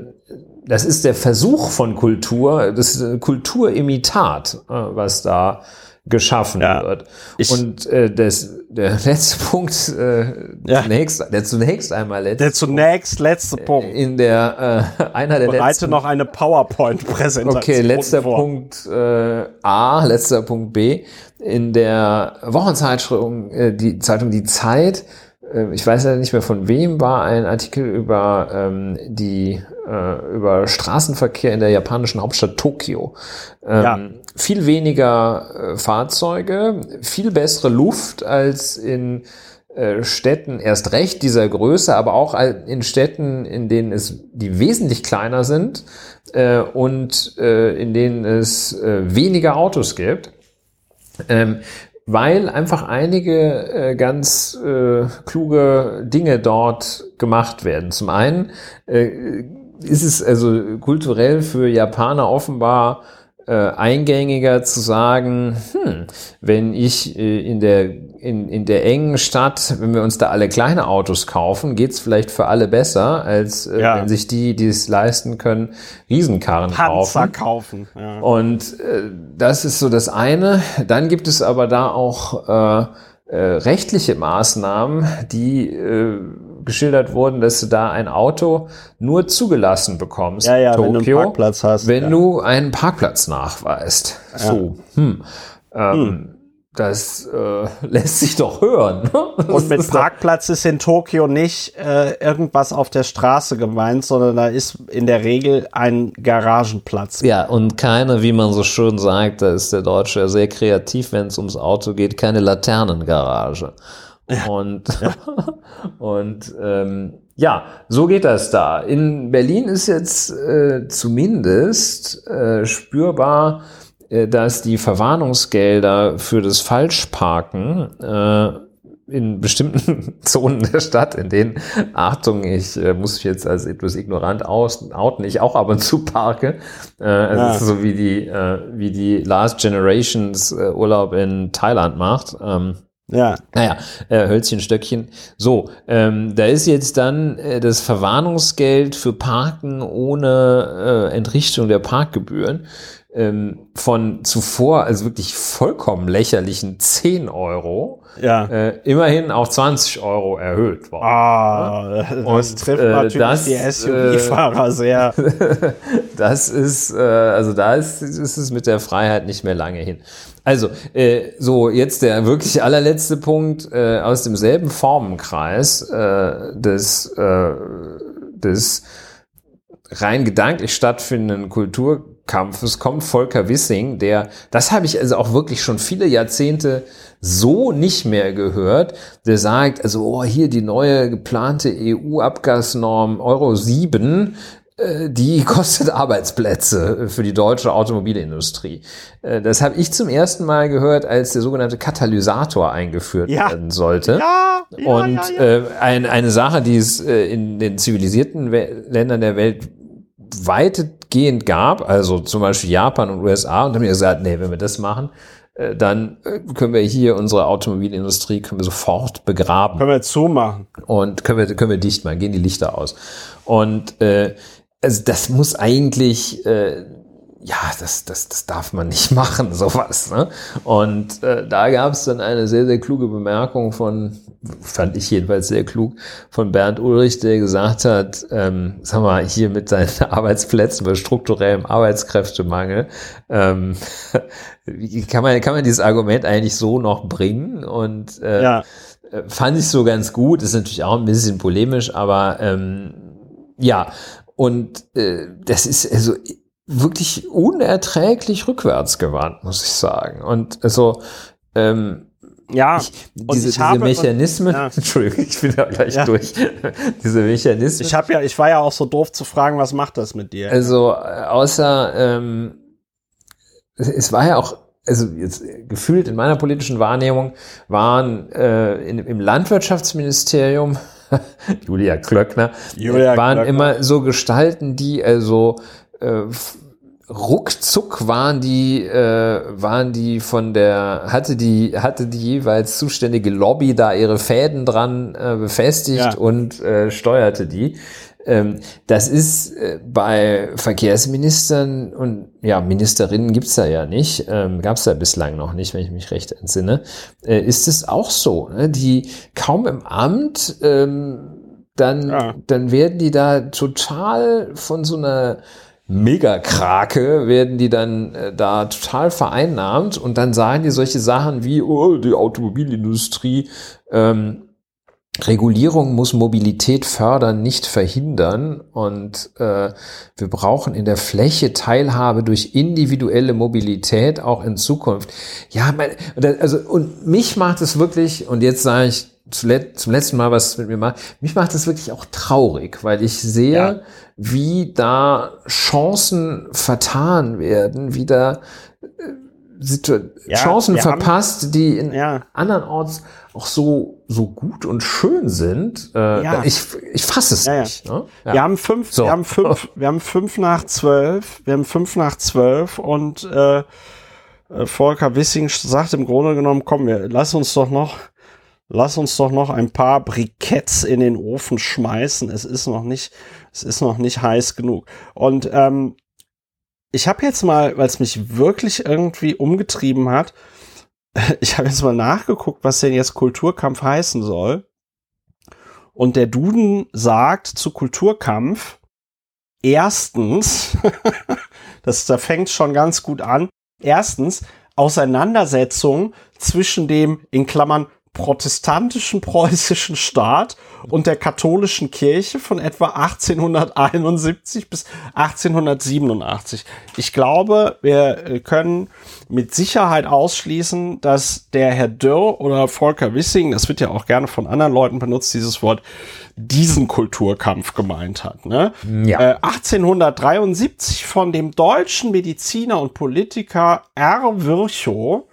das ist der Versuch von Kultur, das ist ein Kulturimitat, äh, was da geschaffen ja, wird. Und äh, das, der *laughs* letzte Punkt, äh, ja. zunächst, der zunächst einmal letzte Der zunächst letzte äh, Punkt. In der äh, *laughs* einer der Bereite letzten, noch eine PowerPoint-Präsentation. Okay, letzter vor. Punkt äh, A, letzter Punkt B. In der Wochenzeitung, äh, die Zeitung Die Zeit ich weiß ja nicht mehr von wem, war ein Artikel über ähm, die äh, über Straßenverkehr in der japanischen Hauptstadt Tokio. Ähm, ja. Viel weniger äh, Fahrzeuge, viel bessere Luft als in äh, Städten erst recht dieser Größe, aber auch in Städten, in denen es die wesentlich kleiner sind äh, und äh, in denen es weniger Autos gibt. Ähm, weil einfach einige äh, ganz äh, kluge Dinge dort gemacht werden. Zum einen äh, ist es also kulturell für Japaner offenbar äh, eingängiger zu sagen, hm, wenn ich äh, in der in, in der engen Stadt, wenn wir uns da alle kleine Autos kaufen, geht's vielleicht für alle besser, als äh, ja. wenn sich die, die es leisten können, Riesenkarren Panzer kaufen. kaufen. Ja. Und äh, das ist so das eine. Dann gibt es aber da auch äh, äh, rechtliche Maßnahmen, die äh, geschildert wurden, dass du da ein Auto nur zugelassen bekommst, ja, ja, Tokio, wenn du einen Parkplatz hast, wenn ja. du einen Parkplatz nachweist. So, hm. Ähm, hm. Das äh, *laughs* lässt sich doch hören. Ne? Und mit Parkplatz ist in Tokio nicht äh, irgendwas auf der Straße gemeint, sondern da ist in der Regel ein Garagenplatz. Ja, und keine, wie man so schön sagt, da ist der Deutsche ja sehr kreativ, wenn es ums Auto geht, keine Laternengarage. Ja. Und, ja. *laughs* und ähm, ja, so geht das da. In Berlin ist jetzt äh, zumindest äh, spürbar, dass die Verwarnungsgelder für das Falschparken äh, in bestimmten *laughs* Zonen der Stadt, in denen, Achtung, ich äh, muss mich jetzt als etwas ignorant aus, outen, ich auch ab und zu parke. Äh, ja. Es ist so wie die, äh, wie die Last Generations äh, Urlaub in Thailand macht. Ähm, ja. Naja, äh, Hölzchen, Stöckchen. So, ähm, da ist jetzt dann äh, das Verwarnungsgeld für Parken ohne äh, Entrichtung der Parkgebühren ähm, von zuvor, also wirklich vollkommen lächerlichen 10 Euro, ja. äh, immerhin auf 20 Euro erhöht worden. Ah, das Und, trifft äh, natürlich das, die SUV-Fahrer äh, sehr. *laughs* das ist, äh, also da ist, ist es mit der Freiheit nicht mehr lange hin. Also, äh, so jetzt der wirklich allerletzte Punkt äh, aus demselben Formenkreis äh, des, äh, des rein gedanklich stattfindenden Kulturkampfes kommt Volker Wissing, der, das habe ich also auch wirklich schon viele Jahrzehnte so nicht mehr gehört, der sagt, also oh, hier die neue geplante EU-Abgasnorm Euro 7, äh, die *laughs* kostet Arbeitsplätze für die deutsche Automobilindustrie. Äh, das habe ich zum ersten Mal gehört, als der sogenannte Katalysator eingeführt ja. werden sollte. Ja, ja, Und ja. Äh, ein, eine Sache, die es in den zivilisierten Ländern der Welt weitgehend gab, also zum Beispiel Japan und USA, und haben mir gesagt, nee, wenn wir das machen, äh, dann äh, können wir hier unsere Automobilindustrie können wir sofort begraben. Können wir zumachen. Und können wir, können wir dicht machen, gehen die Lichter aus. Und äh, also das muss eigentlich äh, ja, das, das, das darf man nicht *laughs* machen, sowas. Ne? Und äh, da gab es dann eine sehr, sehr kluge Bemerkung von, fand ich jedenfalls sehr klug, von Bernd Ulrich, der gesagt hat, ähm, sag mal, hier mit seinen *laughs* Arbeitsplätzen bei strukturellem Arbeitskräftemangel, ähm, *laughs* wie kann man, kann man dieses Argument eigentlich so noch bringen? Und äh, ja. Äh, fand ich so ganz gut, ist natürlich auch ein bisschen polemisch, aber ähm, ja, und äh, das ist also wirklich unerträglich rückwärts gewandt, muss ich sagen. Und also ähm, ja, ich, diese, ich diese Mechanismen, und, ja. *laughs* Entschuldigung, ich bin da gleich ja. durch. *laughs* diese Mechanismen. Ich habe ja, ich war ja auch so doof zu fragen, was macht das mit dir? Also außer ähm, es war ja auch also jetzt gefühlt in meiner politischen Wahrnehmung waren äh, in, im Landwirtschaftsministerium *laughs* Julia Klöckner Julia waren Klöckner. immer so Gestalten, die also äh, ruckzuck waren die, äh, waren die von der, hatte die, hatte die jeweils zuständige Lobby da ihre Fäden dran äh, befestigt ja. und äh, steuerte die. Ähm, das ist äh, bei Verkehrsministern und ja, Ministerinnen gibt's da ja nicht, ähm, gab's da bislang noch nicht, wenn ich mich recht entsinne, äh, ist es auch so, ne? die kaum im Amt ähm, dann, ja. dann werden die da total von so einer Megakrake werden die dann äh, da total vereinnahmt und dann sagen die solche Sachen wie, oh, die Automobilindustrie, ähm, Regulierung muss Mobilität fördern, nicht verhindern. Und äh, wir brauchen in der Fläche Teilhabe durch individuelle Mobilität auch in Zukunft. Ja, mein, also und mich macht es wirklich, und jetzt sage ich zum letzten Mal was mit mir macht, mich macht es wirklich auch traurig, weil ich sehe, ja. Wie da Chancen vertan werden, wie da äh, ja, Chancen verpasst, haben, die in ja. andernorts auch so so gut und schön sind. Äh, ja. Ich ich fasse es nicht. Ne? Wir haben fünf, so. wir haben fünf, *laughs* wir haben fünf nach zwölf, wir haben fünf nach zwölf und äh, äh Volker Wissing sagt im Grunde genommen, komm, wir lass uns doch noch lass uns doch noch ein paar Briketts in den Ofen schmeißen. Es ist noch nicht, es ist noch nicht heiß genug. Und ähm, ich habe jetzt mal, weil es mich wirklich irgendwie umgetrieben hat, *laughs* ich habe jetzt mal nachgeguckt, was denn jetzt Kulturkampf heißen soll. Und der Duden sagt zu Kulturkampf erstens, *laughs* das da fängt schon ganz gut an. Erstens Auseinandersetzung zwischen dem in Klammern protestantischen *laughs* preußischen Staat und der katholischen Kirche von etwa 1871 bis 1887. Ich glaube, wir können mit Sicherheit ausschließen, dass der Herr Dürr oder Volker Wissing, das wird ja auch gerne von anderen Leuten benutzt, dieses Wort, diesen Kulturkampf gemeint hat. Ne? Ja. Äh, 1873 von dem deutschen Mediziner und Politiker R. Virchow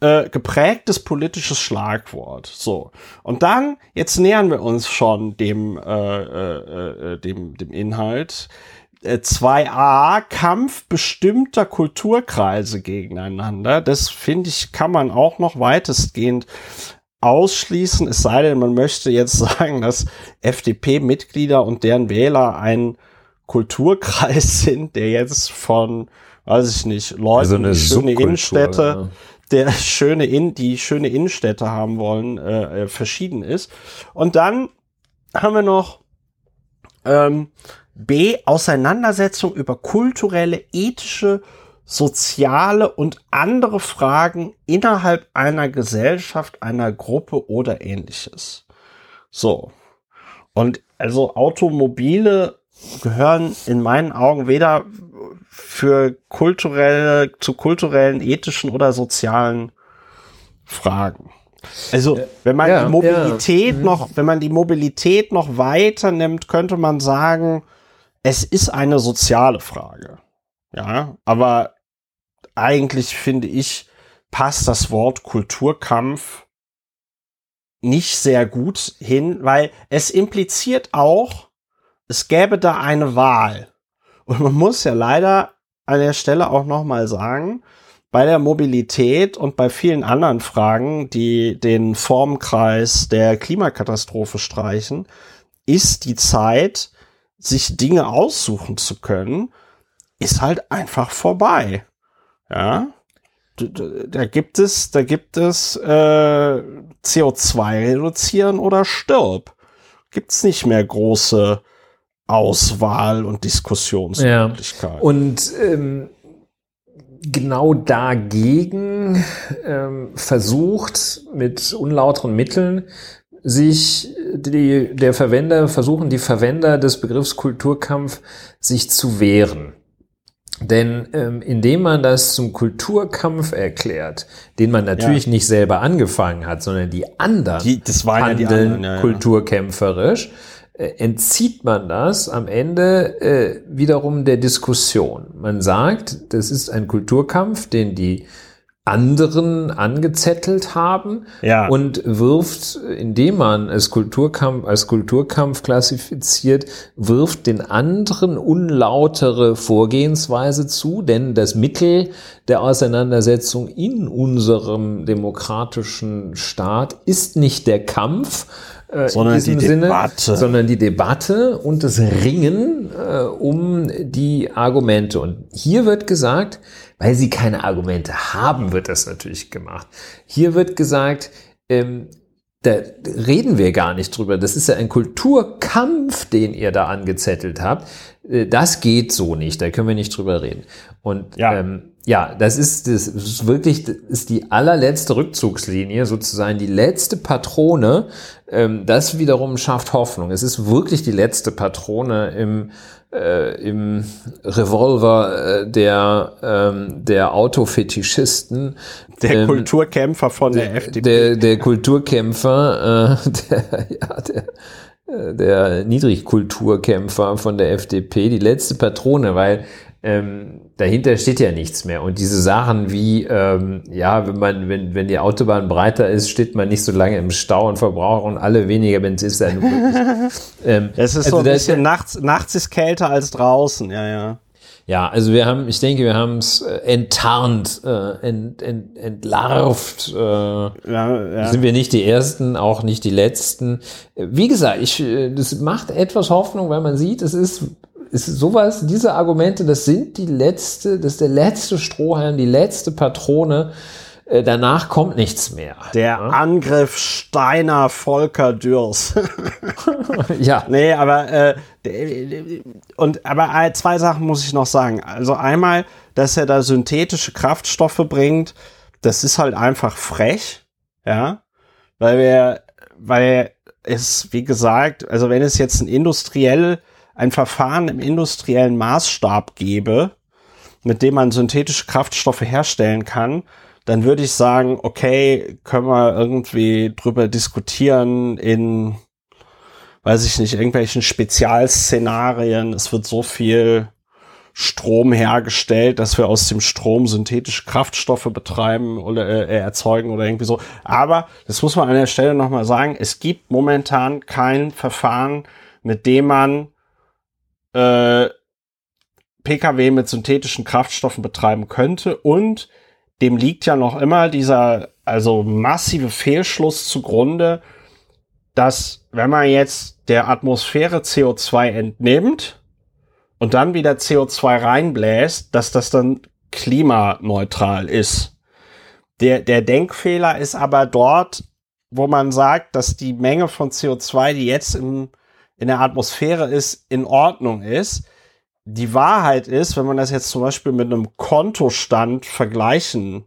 äh, geprägtes politisches Schlagwort. So. Und dann, jetzt nähern wir uns schon dem, äh, äh, äh dem, dem Inhalt. 2a äh, Kampf bestimmter Kulturkreise gegeneinander. Das finde ich, kann man auch noch weitestgehend ausschließen, es sei denn, man möchte jetzt *laughs* sagen, dass FDP-Mitglieder und deren Wähler ein Kulturkreis *laughs* sind, der jetzt von, weiß ich nicht, Leuten, also schöne Innenstädte, ja der schöne in die schöne Innenstädte haben wollen, äh, äh, verschieden ist. Und dann haben wir noch ähm, B Auseinandersetzung über kulturelle, ethische, soziale und andere Fragen innerhalb einer Gesellschaft, einer Gruppe oder ähnliches. So. Und also Automobile gehören in meinen Augen weder für kulturelle, zu kulturellen, ethischen oder sozialen Fragen. Also, wenn man ja, die Mobilität ja. Mhm. noch, wenn man die Mobilität noch weiter nimmt, könnte man sagen, es ist eine soziale Frage. Ja, aber eigentlich finde ich, passt das Wort Kulturkampf nicht sehr gut hin, weil es impliziert auch, es gäbe da eine Wahl. Und man muss ja leider an der Stelle auch noch mal sagen, bei der Mobilität und bei vielen anderen Fragen, die den Formkreis der Klimakatastrophe streichen, ist die Zeit, sich Dinge aussuchen zu können, ist halt einfach vorbei. Ja, da gibt es, da gibt es äh, CO2 reduzieren oder stirb. Gibt's nicht mehr große Auswahl und Diskussionsmöglichkeiten. Ja. Und ähm, genau dagegen ähm, versucht mit unlauteren Mitteln sich die, der Verwender, versuchen die Verwender des Begriffs Kulturkampf sich zu wehren. Denn ähm, indem man das zum Kulturkampf erklärt, den man natürlich ja. nicht selber angefangen hat, sondern die anderen die, das waren handeln ja die anderen, ja, kulturkämpferisch, entzieht man das am Ende äh, wiederum der Diskussion. Man sagt, das ist ein Kulturkampf, den die anderen angezettelt haben ja. und wirft, indem man es Kulturkampf als Kulturkampf klassifiziert, wirft den anderen unlautere Vorgehensweise zu, denn das Mittel der Auseinandersetzung in unserem demokratischen Staat ist nicht der Kampf, äh, sondern die Sinne, Debatte. sondern die Debatte und das Ringen äh, um die Argumente. Und hier wird gesagt, weil sie keine Argumente haben, wird das natürlich gemacht. Hier wird gesagt, ähm, da reden wir gar nicht drüber. Das ist ja ein Kulturkampf, den ihr da angezettelt habt. Äh, das geht so nicht. Da können wir nicht drüber reden. Und ja, ähm, ja das, ist, das ist wirklich das ist die allerletzte Rückzugslinie, sozusagen die letzte Patrone. Ähm, das wiederum schafft Hoffnung. Es ist wirklich die letzte Patrone im äh, im Revolver äh, der, ähm, der Autofetischisten. Der ähm, Kulturkämpfer von der, der FDP. Der, der Kulturkämpfer, äh, *laughs* der, ja, der, der Niedrigkulturkämpfer von der FDP, die letzte Patrone, weil ähm, dahinter steht ja nichts mehr. Und diese Sachen wie, ähm, ja, wenn man, wenn, wenn die Autobahn breiter ist, steht man nicht so lange im Stau und verbraucht und alle weniger Benzin ist dann *laughs* ähm, Es ist also so ein bisschen, nachts, nachts ist kälter als draußen, ja, ja. Ja, also wir haben, ich denke, wir haben es äh, enttarnt, äh, ent, ent, entlarvt. Äh, ja, ja. Sind wir nicht die Ersten, auch nicht die Letzten. Wie gesagt, ich, äh, das macht etwas Hoffnung, weil man sieht, es ist ist sowas, diese Argumente, das sind die letzte, das ist der letzte Strohhalm, die letzte Patrone. Äh, danach kommt nichts mehr. Der ja? Angriff Steiner Volker Dürs. *laughs* ja. Nee, aber äh, und aber zwei Sachen muss ich noch sagen. Also einmal, dass er da synthetische Kraftstoffe bringt, das ist halt einfach frech, ja, weil wir, weil es, wie gesagt, also wenn es jetzt ein industriell ein Verfahren im industriellen Maßstab gebe, mit dem man synthetische Kraftstoffe herstellen kann, dann würde ich sagen, okay, können wir irgendwie drüber diskutieren in, weiß ich nicht, irgendwelchen Spezialszenarien. Es wird so viel Strom hergestellt, dass wir aus dem Strom synthetische Kraftstoffe betreiben oder äh, erzeugen oder irgendwie so. Aber das muss man an der Stelle nochmal sagen, es gibt momentan kein Verfahren, mit dem man äh, Pkw mit synthetischen Kraftstoffen betreiben könnte und dem liegt ja noch immer dieser also massive Fehlschluss zugrunde, dass wenn man jetzt der Atmosphäre CO2 entnimmt und dann wieder CO2 reinbläst, dass das dann klimaneutral ist. Der, der Denkfehler ist aber dort, wo man sagt, dass die Menge von CO2, die jetzt im in der Atmosphäre ist, in Ordnung ist. Die Wahrheit ist, wenn man das jetzt zum Beispiel mit einem Kontostand vergleichen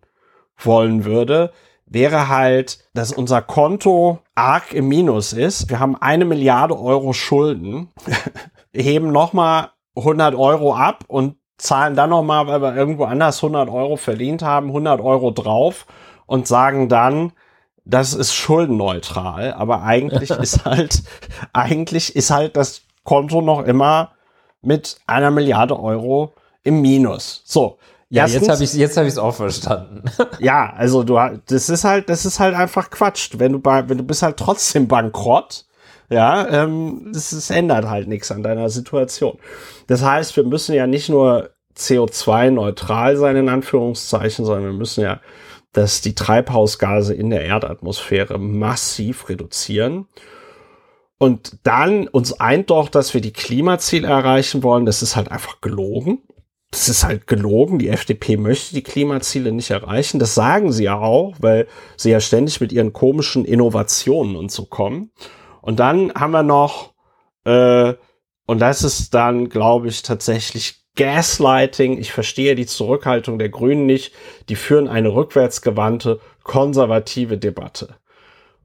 wollen würde, wäre halt, dass unser Konto arg im Minus ist. Wir haben eine Milliarde Euro Schulden, *laughs* heben nochmal 100 Euro ab und zahlen dann nochmal, weil wir irgendwo anders 100 Euro verdient haben, 100 Euro drauf und sagen dann, das ist schuldenneutral, aber eigentlich *laughs* ist halt, eigentlich ist halt das Konto noch immer mit einer Milliarde Euro im Minus. So. Ja, Erstens, jetzt habe ich jetzt habe ich es auch verstanden. *laughs* ja, also du das ist halt das ist halt einfach Quatsch, wenn du bei wenn du bist halt trotzdem bankrott. Ja, ähm, das, das ändert halt nichts an deiner Situation. Das heißt, wir müssen ja nicht nur CO2-neutral sein, in Anführungszeichen, sondern wir müssen ja dass die Treibhausgase in der Erdatmosphäre massiv reduzieren. Und dann uns doch, dass wir die Klimaziele erreichen wollen. Das ist halt einfach gelogen. Das ist halt gelogen. Die FDP möchte die Klimaziele nicht erreichen. Das sagen sie ja auch, weil sie ja ständig mit ihren komischen Innovationen und so kommen. Und dann haben wir noch, äh, und das ist dann, glaube ich, tatsächlich Gaslighting. Ich verstehe die Zurückhaltung der Grünen nicht. Die führen eine rückwärtsgewandte, konservative Debatte.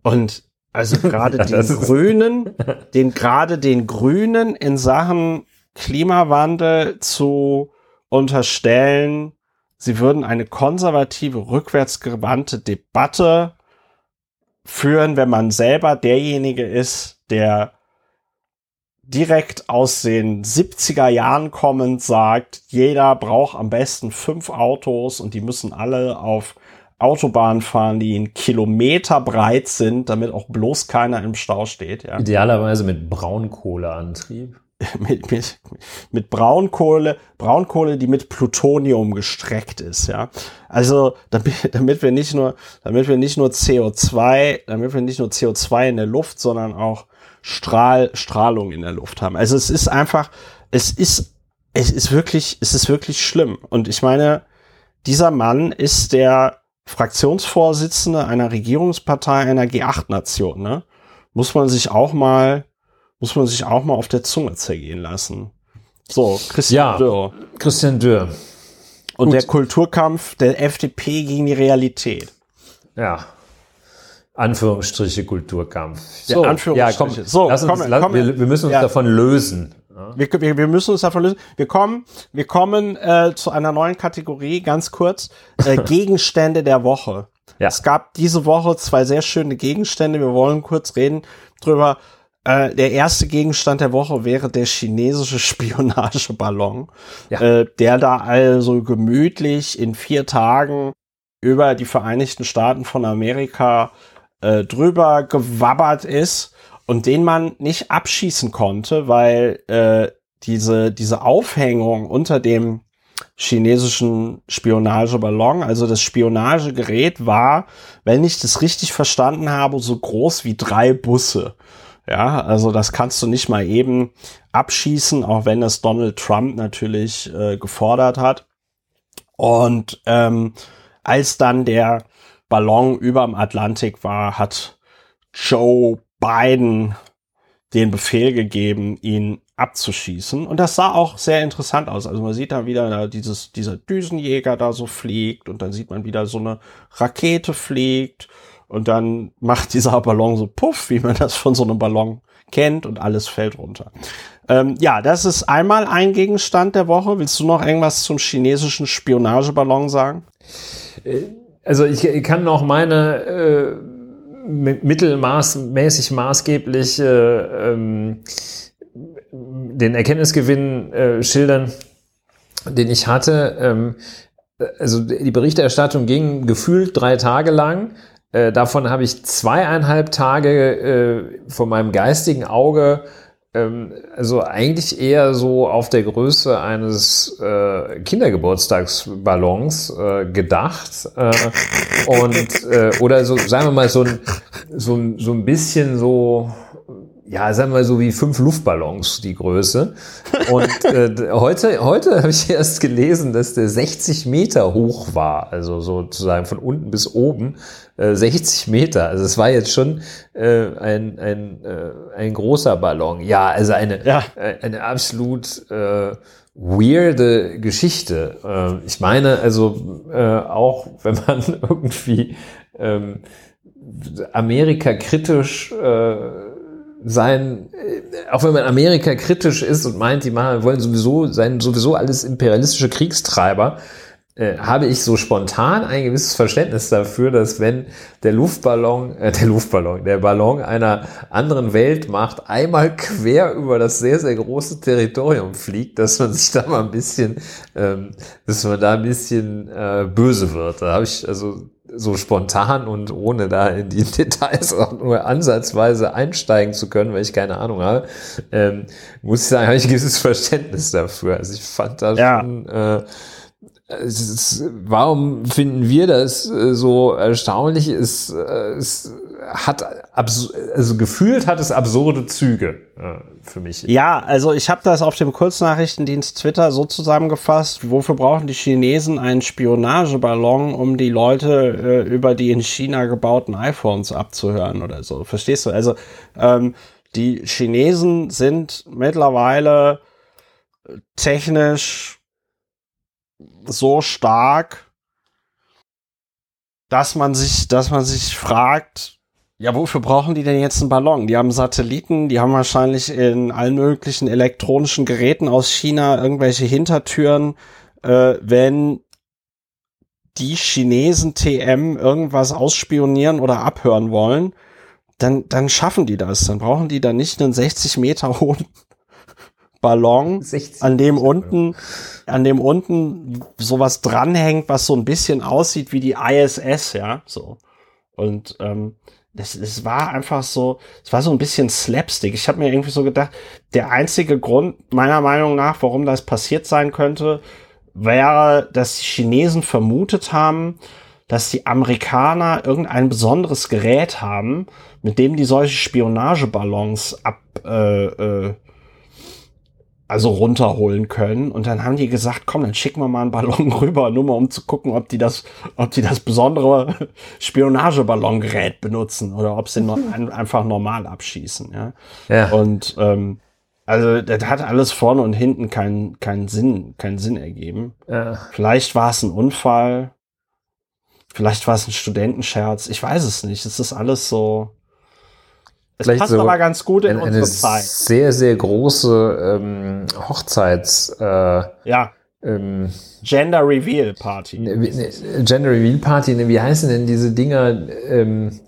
Und also gerade *laughs* ja, den Grünen, den gerade den Grünen in Sachen Klimawandel zu unterstellen, sie würden eine konservative, rückwärtsgewandte Debatte führen, wenn man selber derjenige ist, der direkt aus den 70er Jahren kommend sagt, jeder braucht am besten fünf Autos und die müssen alle auf Autobahnen fahren, die einen Kilometer breit sind, damit auch bloß keiner im Stau steht. Ja. Idealerweise mit Braunkohleantrieb. *laughs* mit, mit, mit Braunkohle, Braunkohle, die mit Plutonium gestreckt ist, ja. Also, damit, damit wir nicht nur, damit wir nicht nur CO2, damit wir nicht nur CO2 in der Luft, sondern auch Strahl, Strahlung in der Luft haben. Also es ist einfach, es ist, es ist wirklich, es ist wirklich schlimm. Und ich meine, dieser Mann ist der Fraktionsvorsitzende einer Regierungspartei einer G8-Nation, ne? Muss man sich auch mal, muss man sich auch mal auf der Zunge zergehen lassen. So, Christian ja, Dürr. Christian Dürr. Und Gut. der Kulturkampf der FDP gegen die Realität. Ja. Anführungsstriche Kulturkampf. So, ja, Anführungsstriche. Ja, komm, so, lass uns, komm, lass, komm, wir, wir, müssen uns ja. davon lösen. Wir, wir, wir, müssen uns davon lösen. Wir kommen, wir kommen äh, zu einer neuen Kategorie, ganz kurz. Äh, *laughs* Gegenstände der Woche. Ja. Es gab diese Woche zwei sehr schöne Gegenstände. Wir wollen kurz reden drüber. Äh, der erste Gegenstand der Woche wäre der chinesische *laughs* Spionageballon, ja. äh, der da also gemütlich in vier Tagen über die Vereinigten Staaten von Amerika äh, drüber gewabbert ist und den man nicht abschießen konnte, weil äh, diese, diese Aufhängung unter dem chinesischen Spionageballon, also das Spionagegerät war, wenn ich das richtig verstanden habe, so groß wie drei Busse. Ja, also das kannst du nicht mal eben abschießen, auch wenn es Donald Trump natürlich äh, gefordert hat. Und ähm, als dann der Ballon über dem Atlantik war, hat Joe Biden den Befehl gegeben, ihn abzuschießen. Und das sah auch sehr interessant aus. Also man sieht da wieder dieses, dieser Düsenjäger da so fliegt und dann sieht man wieder so eine Rakete fliegt und dann *laughs* macht dieser Ballon so puff, wie man das von so einem Ballon kennt und alles fällt runter. Ähm, ja, das ist einmal ein Gegenstand der Woche. Willst du noch irgendwas zum chinesischen Spionageballon sagen? Äh also ich, ich kann noch meine äh, mittelmaßmäßig maßgeblich äh, ähm, den Erkenntnisgewinn äh, schildern, den ich hatte. Ähm, also die Berichterstattung ging gefühlt drei Tage lang. Äh, davon habe ich zweieinhalb Tage äh, von meinem geistigen Auge also eigentlich eher so auf der Größe eines äh, Kindergeburtstagsballons äh, gedacht äh, und äh, oder so sagen wir mal so ein so, so ein bisschen so ja, sagen wir so wie fünf Luftballons die Größe. Und *laughs* äh, heute, heute habe ich erst gelesen, dass der 60 Meter hoch war, also sozusagen von unten bis oben äh, 60 Meter. Also es war jetzt schon äh, ein, ein, äh, ein großer Ballon. Ja, also eine, ja. Äh, eine absolut äh, weirde Geschichte. Äh, ich meine, also äh, auch wenn man *laughs* irgendwie ähm, Amerika kritisch äh, sein, äh, auch wenn man Amerika kritisch ist und meint, die machen, wollen sowieso sein, sowieso alles imperialistische Kriegstreiber, äh, habe ich so spontan ein gewisses Verständnis dafür, dass wenn der Luftballon, äh, der Luftballon, der Ballon einer anderen Weltmacht einmal quer über das sehr, sehr große Territorium fliegt, dass man sich da mal ein bisschen, ähm, dass man da ein bisschen äh, böse wird. Da habe ich, also so spontan und ohne da in die *laughs* Details auch nur ansatzweise einsteigen zu können, weil ich keine Ahnung habe, ähm, muss ich sagen, habe ich ein gewisses Verständnis dafür. Also ich fand das ja. schon, äh, ist, warum finden wir das äh, so erstaunlich? Es, äh, es hat also gefühlt hat es absurde Züge äh, für mich. Ja, also ich habe das auf dem Kurznachrichtendienst Twitter so zusammengefasst. Wofür brauchen die Chinesen einen Spionageballon, um die Leute äh, über die in China gebauten iPhones abzuhören oder so? Verstehst du? Also ähm, die Chinesen sind mittlerweile technisch so stark, dass man sich, dass man sich fragt, ja, wofür brauchen die denn jetzt einen Ballon? Die haben Satelliten, die haben wahrscheinlich in allen möglichen elektronischen Geräten aus China irgendwelche Hintertüren. Äh, wenn die Chinesen TM irgendwas ausspionieren oder abhören wollen, dann, dann schaffen die das. Dann brauchen die da nicht einen 60 Meter hohen *laughs* Ballon, an dem unten, an dem unten sowas dranhängt, was so ein bisschen aussieht wie die ISS, ja, so. Und ähm, das, das war einfach so, es war so ein bisschen Slapstick. Ich habe mir irgendwie so gedacht, der einzige Grund meiner Meinung nach, warum das passiert sein könnte, wäre, dass die Chinesen vermutet haben, dass die Amerikaner irgendein besonderes Gerät haben, mit dem die solche Spionageballons ab äh, äh, also runterholen können. Und dann haben die gesagt, komm, dann schicken wir mal einen Ballon *laughs* rüber, nur mal um zu gucken, ob die das, ob die das besondere *laughs* Spionageballongerät benutzen oder ob sie noch ein, einfach normal abschießen. Ja. ja. Und ähm, also das hat alles vorne und hinten keinen keinen Sinn, keinen Sinn ergeben. Ja. Vielleicht war es ein Unfall, vielleicht war es ein Studentenscherz, ich weiß es nicht. Es ist alles so. Es passt so aber ganz gut in eine, unsere Zeit. Sehr, sehr große ähm, Hochzeits. Äh, ja. Ähm, Gender Reveal Party. Ne, ne, Gender Reveal Party, ne, wie heißen denn diese Dinger? Ähm,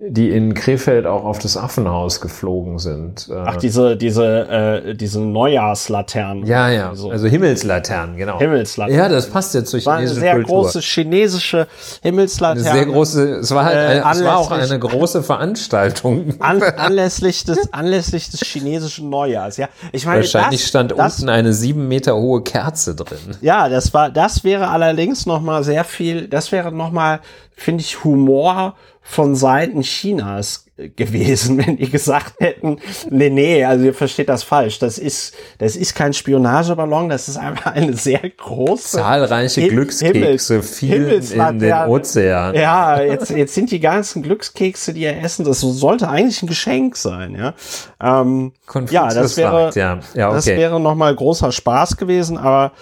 die in Krefeld auch auf das Affenhaus geflogen sind. Äh, Ach, diese, diese, äh, diese Neujahrslaternen. Ja, ja, so. also Himmelslaternen, genau. Himmelslaternen. Ja, das passt ja zur chinesischen Kultur. Eine sehr Kultur. große chinesische Himmelslaternen. Eine sehr große, es war halt, äh, es war auch eine große Veranstaltung. An, *laughs* anlässlich des, anlässlich des chinesischen Neujahrs, ja. Ich meine, Wahrscheinlich das, stand das, unten eine sieben Meter hohe Kerze drin. Ja, das war, das wäre allerdings noch mal sehr viel, das wäre noch mal, finde ich, Humor von Seiten Chinas gewesen, *laughs* wenn die gesagt hätten, nee, nee, also ihr versteht das falsch. Das ist, das ist kein Spionageballon, das ist einfach eine sehr große. Zahlreiche Him Glückskekse fielen in den Ozean. Ja, jetzt, jetzt sind die ganzen Glückskekse, die ihr essen, das sollte eigentlich ein Geschenk sein, ja. Ähm, ja, das wäre, ja. Ja, okay. das wäre nochmal großer Spaß gewesen, aber,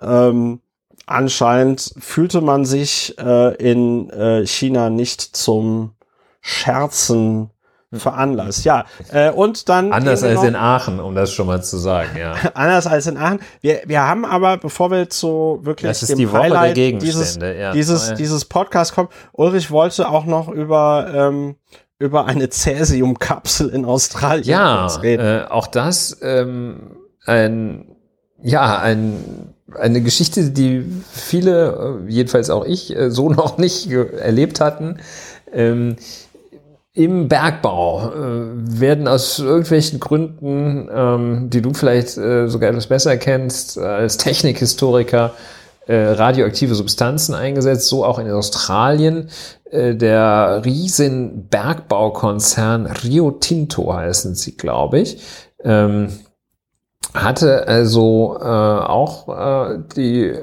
ähm, anscheinend fühlte man sich äh, in äh, China nicht zum Scherzen veranlasst. Ja, äh, und dann anders als in Aachen, um das schon mal zu sagen, ja. *laughs* anders als in Aachen. Wir, wir haben aber, bevor wir zu wirklich das ist dem die Woche Highlight der dieses ja. dieses dieses Podcast kommen, Ulrich wollte auch noch über ähm, über eine Cäsiumkapsel in Australien ja, reden. Äh, auch das ähm, ein ja ein eine Geschichte, die viele, äh, jedenfalls auch ich, äh, so *laughs* noch nicht erlebt hatten. Ähm, Im Bergbau äh, werden aus irgendwelchen Gründen, ähm, die du vielleicht äh, sogar etwas besser kennst, äh, als Technikhistoriker, äh, radioaktive Substanzen eingesetzt, so auch in Australien. der riesen Bergbaukonzern Rio Tinto heißen sie, glaube ich. Ähm, hatte also äh, auch äh, die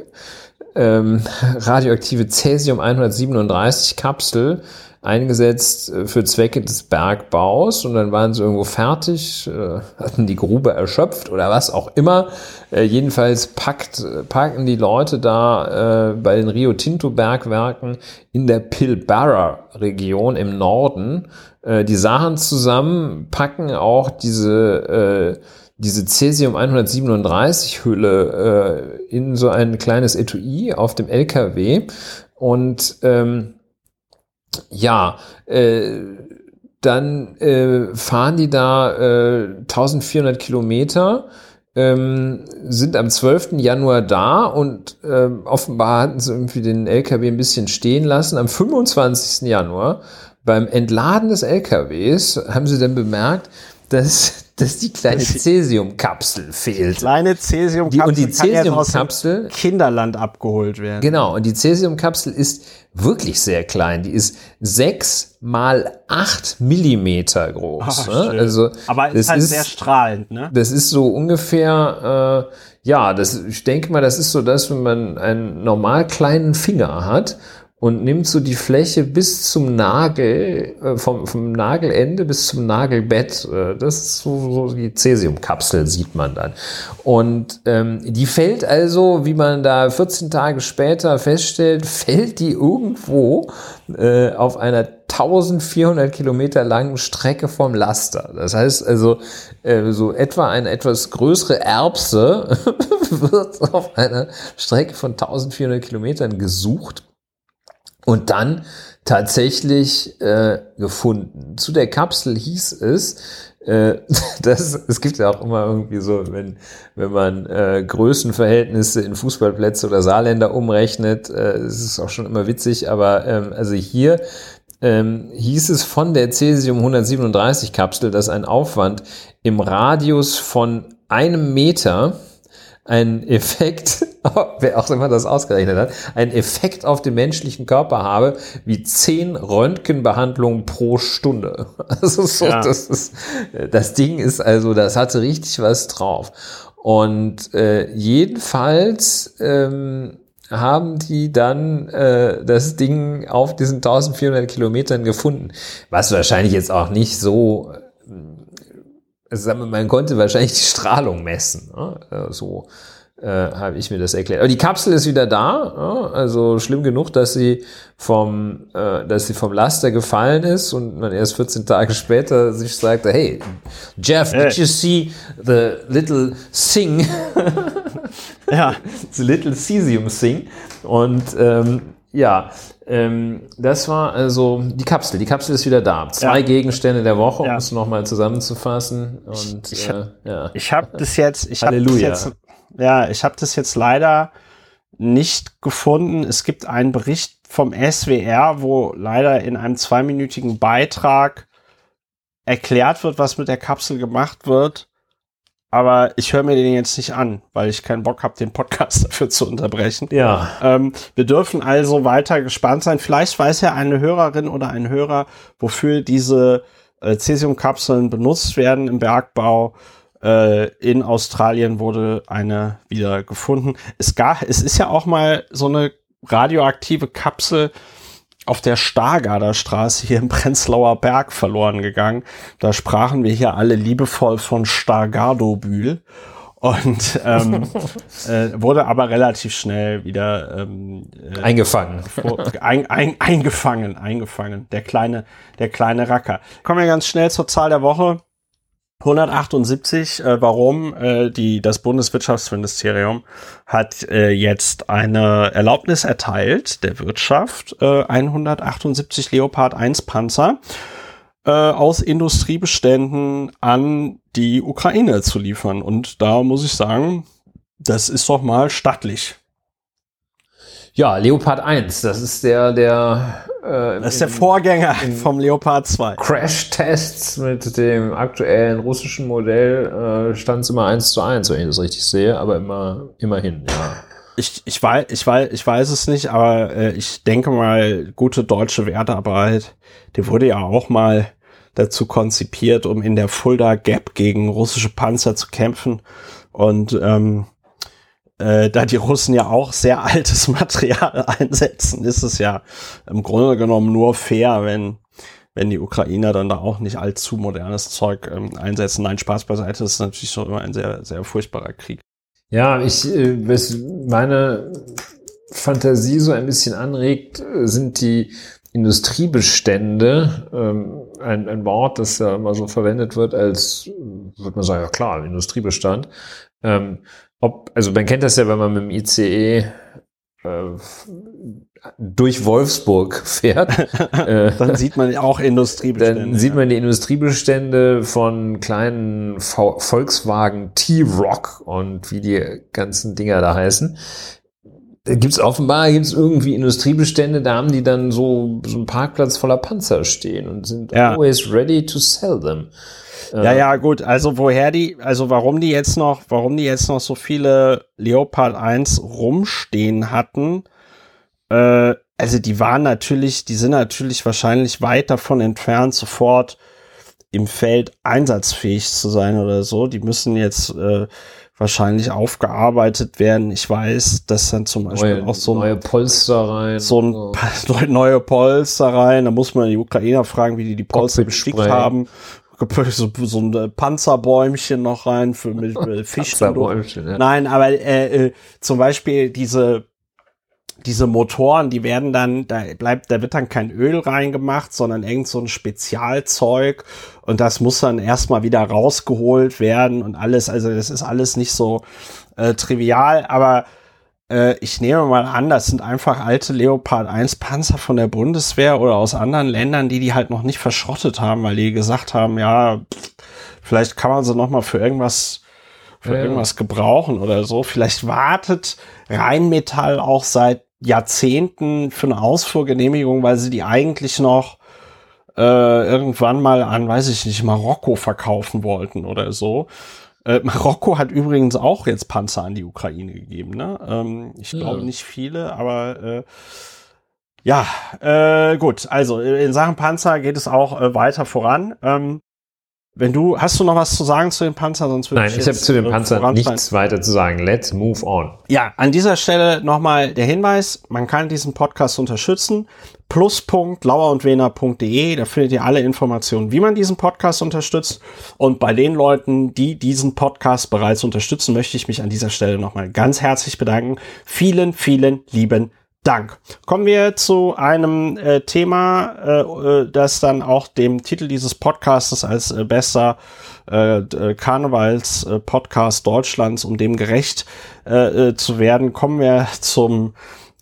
ähm, radioaktive Cäsium 137 Kapsel eingesetzt äh, für Zwecke des Bergbaus und dann waren sie irgendwo fertig, äh, hatten die Grube erschöpft oder was auch immer. Äh, jedenfalls packt, packen die Leute da bei den Rio Tinto Bergwerken in der Pilbara Region im Norden die Sachen zusammen, packen auch diese äh, diese Cesium 137 Hülle äh, in so ein kleines Etui auf dem LKW und ähm, ja, äh, dann äh, fahren die da äh, 1400 Kilometer ähm, sind am 12. Januar da und ähm, offenbar hatten sie irgendwie den LKW ein bisschen stehen lassen. Am 25. Januar beim Entladen des LKWs haben sie dann bemerkt, dass, dass die kleine Cäsiumkapsel fehlt. Kleine Cäsiumkapsel. Die, und die Cäsiumkapsel. Kinderland abgeholt werden. Genau. Und die Cäsiumkapsel ist wirklich sehr klein. Die ist sechs mal acht Millimeter groß. Oh, ne? Also, Aber ist halt ist, sehr strahlend, ne? das ist so ungefähr, äh, ja, das, ich denke mal, das ist so das, wenn man einen normal kleinen Finger hat und nimmt so die Fläche bis zum Nagel, äh, vom, vom Nagelende bis zum Nagelbett. Äh, das ist so, so die Cäsiumkapsel, sieht man dann. Und ähm, die fällt also, wie man da 14 Tage später feststellt, *laughs* fällt die irgendwo äh, auf einer 1400 Kilometer langen Strecke vom Laster. Das heißt also, äh, so etwa eine etwas größere Erbse *laughs* wird auf einer Strecke von 1400 Kilometern gesucht und dann tatsächlich äh, gefunden. Zu der Kapsel hieß es, äh, *laughs* das, es gibt ja auch immer irgendwie so, wenn, wenn man äh, Größenverhältnisse in Fußballplätze oder Saarländer umrechnet, äh, es ist auch schon immer witzig, aber ähm, also hier ähm, hieß es von der Cäsium 137 Kapsel, dass ein Aufwand im Radius von einem Meter ein Effekt, *laughs* wer auch immer das ausgerechnet hat, ein Effekt auf den menschlichen Körper habe, wie zehn Röntgenbehandlungen pro Stunde. *laughs* Also so, ja. das ist, das Ding ist also, das hatte richtig was drauf. Und äh, jedenfalls ähm, haben die dann äh, das Ding auf diesen 1400 Kilometern gefunden, was wahrscheinlich jetzt auch nicht so also man konnte wahrscheinlich die Strahlung messen. Ne? Äh, so äh, habe ich mir das erklärt. Aber die Kapsel ist wieder da. Ne? Also schlimm genug, dass sie vom, äh, dass sie vom Laster gefallen ist und man erst 14 Tage später sich sagte, hey, Jeff, did you see the little thing? ja, *laughs* the little cesium thing. Und ähm, ja, ähm, das war also die Kapsel. Die Kapsel ist wieder da. Zwei ja. Gegenstände der Woche, um ja. es nochmal zusammenzufassen. Und, ich, äh, ja. ich habe das jetzt, ich habe das jetzt, ja, ich habe das jetzt leider nicht gefunden. Es gibt einen Bericht vom SWR, wo leider in einem zweiminütigen Beitrag erklärt wird, was mit der Kapsel gemacht wird aber ich höre mir den jetzt nicht an, weil ich keinen Bock habe, den Podcast *laughs* dafür zu unterbrechen. Ja. Ähm, wir dürfen also weiter gespannt sein. Vielleicht weiß ja eine Hörerin oder ein Hörer, wofür diese äh, Cäsiumkapseln benutzt werden im Bergbau. Äh, in Australien wurde eine wieder gefunden. Es, gab, es ist ja auch mal so eine radioaktive Kapsel auf der Stargarder Straße hier im Prenzlauer Berg verloren gegangen. Da sprachen wir hier alle liebevoll von Stargardobühl und ähm, *laughs* äh, wurde aber relativ schnell wieder ähm, äh, eingefangen. ein, ein, eingefangen, eingefangen. Der kleine, der kleine Racker. Kommen wir ganz schnell zur Zahl der Woche. 178, äh, warum äh, die, das Bundeswirtschaftsministerium hat äh, jetzt eine Erlaubnis erteilt der Wirtschaft, äh, 178 Leopard 1 Panzer äh, aus Industriebeständen an die Ukraine zu liefern. Und da muss ich sagen, das ist doch mal stattlich. Ja, Leopard 1, das ist der, der äh, das ist der Vorgänger vom Leopard 2. Crash-Tests mit dem aktuellen russischen Modell äh, stand es immer 1 zu 1, wenn ich das richtig sehe, aber immer, immerhin, ja. Ich, ich, weiß, ich, weiß, ich weiß es nicht, aber äh, ich denke mal, gute deutsche Wertarbeit, die wurde ja auch mal dazu konzipiert, um in der Fulda Gap gegen russische Panzer zu kämpfen. Und ähm, äh, da die Russen ja auch sehr altes *laughs* Material einsetzen, ist es ja im Grunde genommen nur fair, wenn wenn die Ukrainer dann da auch nicht allzu modernes Zeug ähm, einsetzen. Nein, Spaß beiseite, das ist natürlich schon immer ein sehr, sehr furchtbarer Krieg. Ja, ich, äh, was meine Fantasie so ein bisschen anregt, sind die Industriebestände, ähm, ein, ein Wort, das ja immer so verwendet wird als, würde man sagen, ja klar, Industriebestand. Ähm, ob, also man kennt das ja, wenn man mit dem ICE äh, durch Wolfsburg *laughs* fährt, *laughs* äh, dann sieht man auch Industriebestände. Dann sieht man die Industriebestände von kleinen v Volkswagen T-Rock und wie die ganzen Dinger da heißen. Da gibt's offenbar gibt's irgendwie Industriebestände, da haben die dann so, so einen Parkplatz voller Panzer stehen und sind ja. always ready to sell them. Ja, ja, gut. Also woher die, also warum die jetzt noch, warum die jetzt noch so viele Leopard 1 rumstehen hatten, äh, also die waren natürlich, die sind natürlich wahrscheinlich weit davon entfernt, sofort im Feld einsatzfähig zu sein oder so. Die müssen jetzt äh, wahrscheinlich aufgearbeitet werden. Ich weiß, dass dann zum Beispiel neue, auch so neue Polster rein. So ein so. *laughs* neue Polster rein. Da muss man die Ukrainer fragen, wie die die Polster bestickt haben. So, so ein Panzerbäumchen noch rein für mit, *laughs* mit Fisch. Panzerbäumchen, ja. Nein, aber äh, äh, zum Beispiel diese diese Motoren, die werden dann, da bleibt, da wird dann kein Öl reingemacht, sondern irgend so ein Spezialzeug und das muss dann erstmal wieder rausgeholt werden und alles. Also das ist alles nicht so äh, trivial, aber äh, ich nehme mal an, das sind einfach alte Leopard 1 Panzer von der Bundeswehr oder aus anderen Ländern, die die halt noch nicht verschrottet haben, weil die gesagt haben, ja, vielleicht kann man sie noch mal für irgendwas für ja. irgendwas gebrauchen oder so. Vielleicht wartet Rheinmetall auch seit Jahrzehnten für eine Ausfuhrgenehmigung, weil sie die eigentlich noch äh, irgendwann mal an, weiß ich nicht, Marokko verkaufen wollten oder so. Äh, Marokko hat übrigens auch jetzt Panzer an die Ukraine gegeben. Ne? Ähm, ich ja. glaube nicht viele, aber äh, ja, äh, gut. Also in Sachen Panzer geht es auch äh, weiter voran. Ähm, wenn du, hast du noch was zu sagen zu den Panzern? Sonst Nein, ich, ich habe zu den Panzern nichts weiter zu sagen. Let's move on. Ja, an dieser Stelle nochmal der Hinweis, man kann diesen Podcast unterstützen. Plus.lauerundwener.de, da findet ihr alle Informationen, wie man diesen Podcast unterstützt. Und bei den Leuten, die diesen Podcast bereits unterstützen, möchte ich mich an dieser Stelle nochmal ganz herzlich bedanken. Vielen, vielen lieben Dank. Kommen wir zu einem äh, Thema, äh, äh, das dann auch dem Titel dieses Podcasts als äh, bester äh, äh Karnevals-Podcast Deutschlands, um dem gerecht äh, zu werden, kommen wir zum,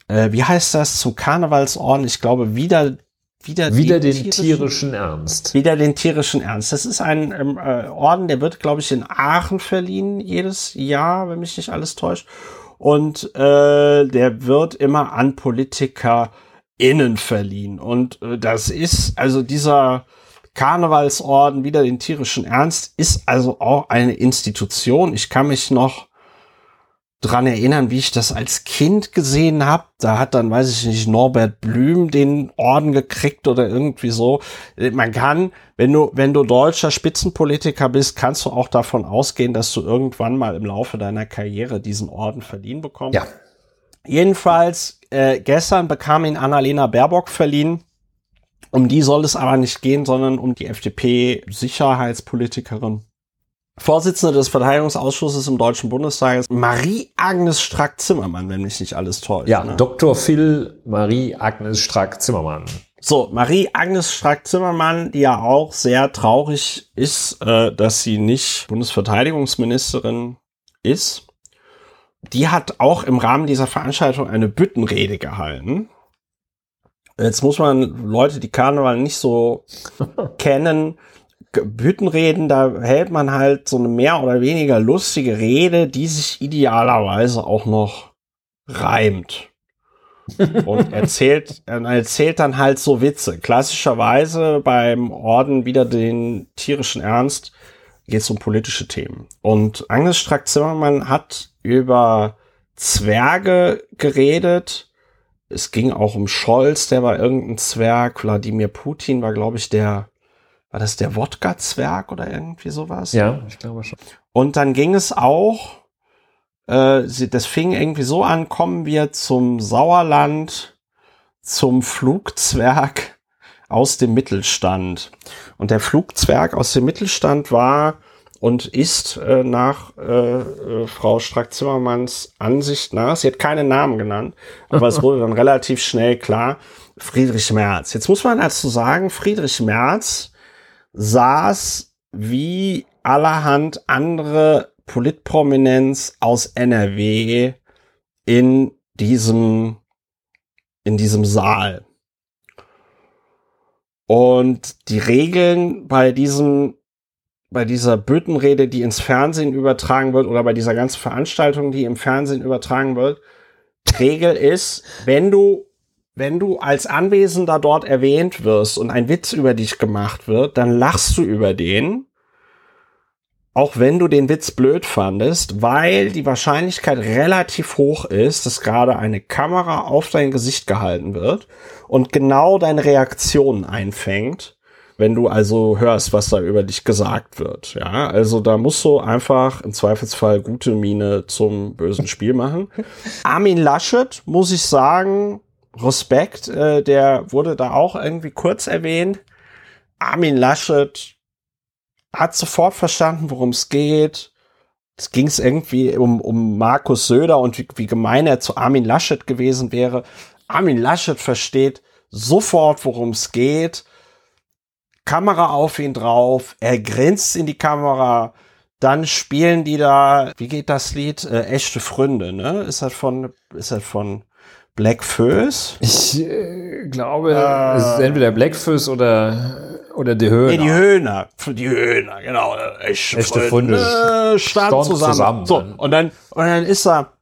äh, wie heißt das, zum Karnevalsorden? Ich glaube, wieder wieder, wieder den tierischen, tierischen, Ernst. Wieder den tierischen Ernst. Das ist ein ähm, äh, Orden, der wird, glaube ich, in Aachen verliehen jedes Jahr, wenn mich nicht alles täuscht und äh, der wird immer an Politiker innen verliehen. Und äh, das ist also dieser Karnevalsorden, wieder den tierischen Ernst, ist also auch eine Institution. Ich kann mich noch dran erinnern, wie ich das als Kind gesehen habe. Da hat dann, weiß ich nicht, Norbert Blüm den Orden gekriegt oder irgendwie so. Man kann, wenn du, wenn du deutscher Spitzenpolitiker bist, kannst du auch davon ausgehen, dass du irgendwann mal im Laufe deiner Karriere diesen Orden verliehen bekommst. Ja. Jedenfalls, äh, gestern bekam ihn Annalena Baerbock verliehen. Um die soll es aber nicht gehen, sondern um die FDP-Sicherheitspolitikerin Vorsitzende des Verteidigungsausschusses im Deutschen Bundestag ist Marie-Agnes Strack-Zimmermann, wenn mich nicht alles täuscht. Ja, ne? Dr. Phil Marie-Agnes Strack-Zimmermann. So, Marie-Agnes Strack-Zimmermann, die ja auch sehr traurig ist, äh, dass sie nicht Bundesverteidigungsministerin ist, die hat auch im Rahmen dieser Veranstaltung eine Büttenrede gehalten. Jetzt muss man Leute, die Karneval nicht so *laughs* kennen, Büttenreden, da hält man halt so eine mehr oder weniger lustige Rede, die sich idealerweise auch noch reimt. *laughs* und erzählt, erzählt dann halt so Witze. Klassischerweise beim Orden wieder den tierischen Ernst geht es um politische Themen. Und Agnes Strack-Zimmermann hat über Zwerge geredet. Es ging auch um Scholz, der war irgendein Zwerg. Wladimir Putin war, glaube ich, der war das der Wodka-Zwerg oder irgendwie sowas? Ja, ich glaube schon. Und dann ging es auch, äh, das fing irgendwie so an, kommen wir zum Sauerland, zum Flugzwerg aus dem Mittelstand. Und der Flugzwerg aus dem Mittelstand war und ist äh, nach äh, äh, Frau Strack-Zimmermanns Ansicht nach, sie hat keinen Namen genannt, aber es *laughs* wurde dann relativ schnell klar, Friedrich Merz. Jetzt muss man dazu sagen, Friedrich Merz saß wie allerhand andere Politprominenz aus NRW in diesem in diesem Saal. Und die Regeln bei diesem, bei dieser Büttenrede, die ins Fernsehen übertragen wird, oder bei dieser ganzen Veranstaltung, die im Fernsehen übertragen wird, Regel ist, wenn du, wenn du als Anwesender dort erwähnt wirst und ein Witz über dich gemacht wird, dann lachst du über den auch wenn du den Witz blöd fandest, weil die Wahrscheinlichkeit relativ hoch ist, dass gerade eine Kamera auf dein Gesicht gehalten wird und genau deine Reaktion einfängt, wenn du also hörst, was da über dich gesagt wird. Ja, also da musst du einfach im Zweifelsfall gute Miene zum bösen Spiel machen. *laughs* Armin Laschet, muss ich sagen, Respekt, äh, der wurde da auch irgendwie kurz erwähnt. Armin Laschet hat sofort verstanden, worum es geht. Es ging es irgendwie um, um Markus Söder und wie, wie gemein er zu Armin Laschet gewesen wäre. Armin Laschet versteht sofort, worum es geht. Kamera auf ihn drauf, er grinst in die Kamera, dann spielen die da, wie geht das Lied? Äh, echte Freunde, ne? Ist das von, ist das von Black Föß? Ich äh, glaube, äh, es ist entweder Black Föß oder oder die Höhner. Nee, die Höhner. Die Höhner, genau. Echte, Echte Funde. Äh, stand zusammen. zusammen. So, und dann, und dann ist er,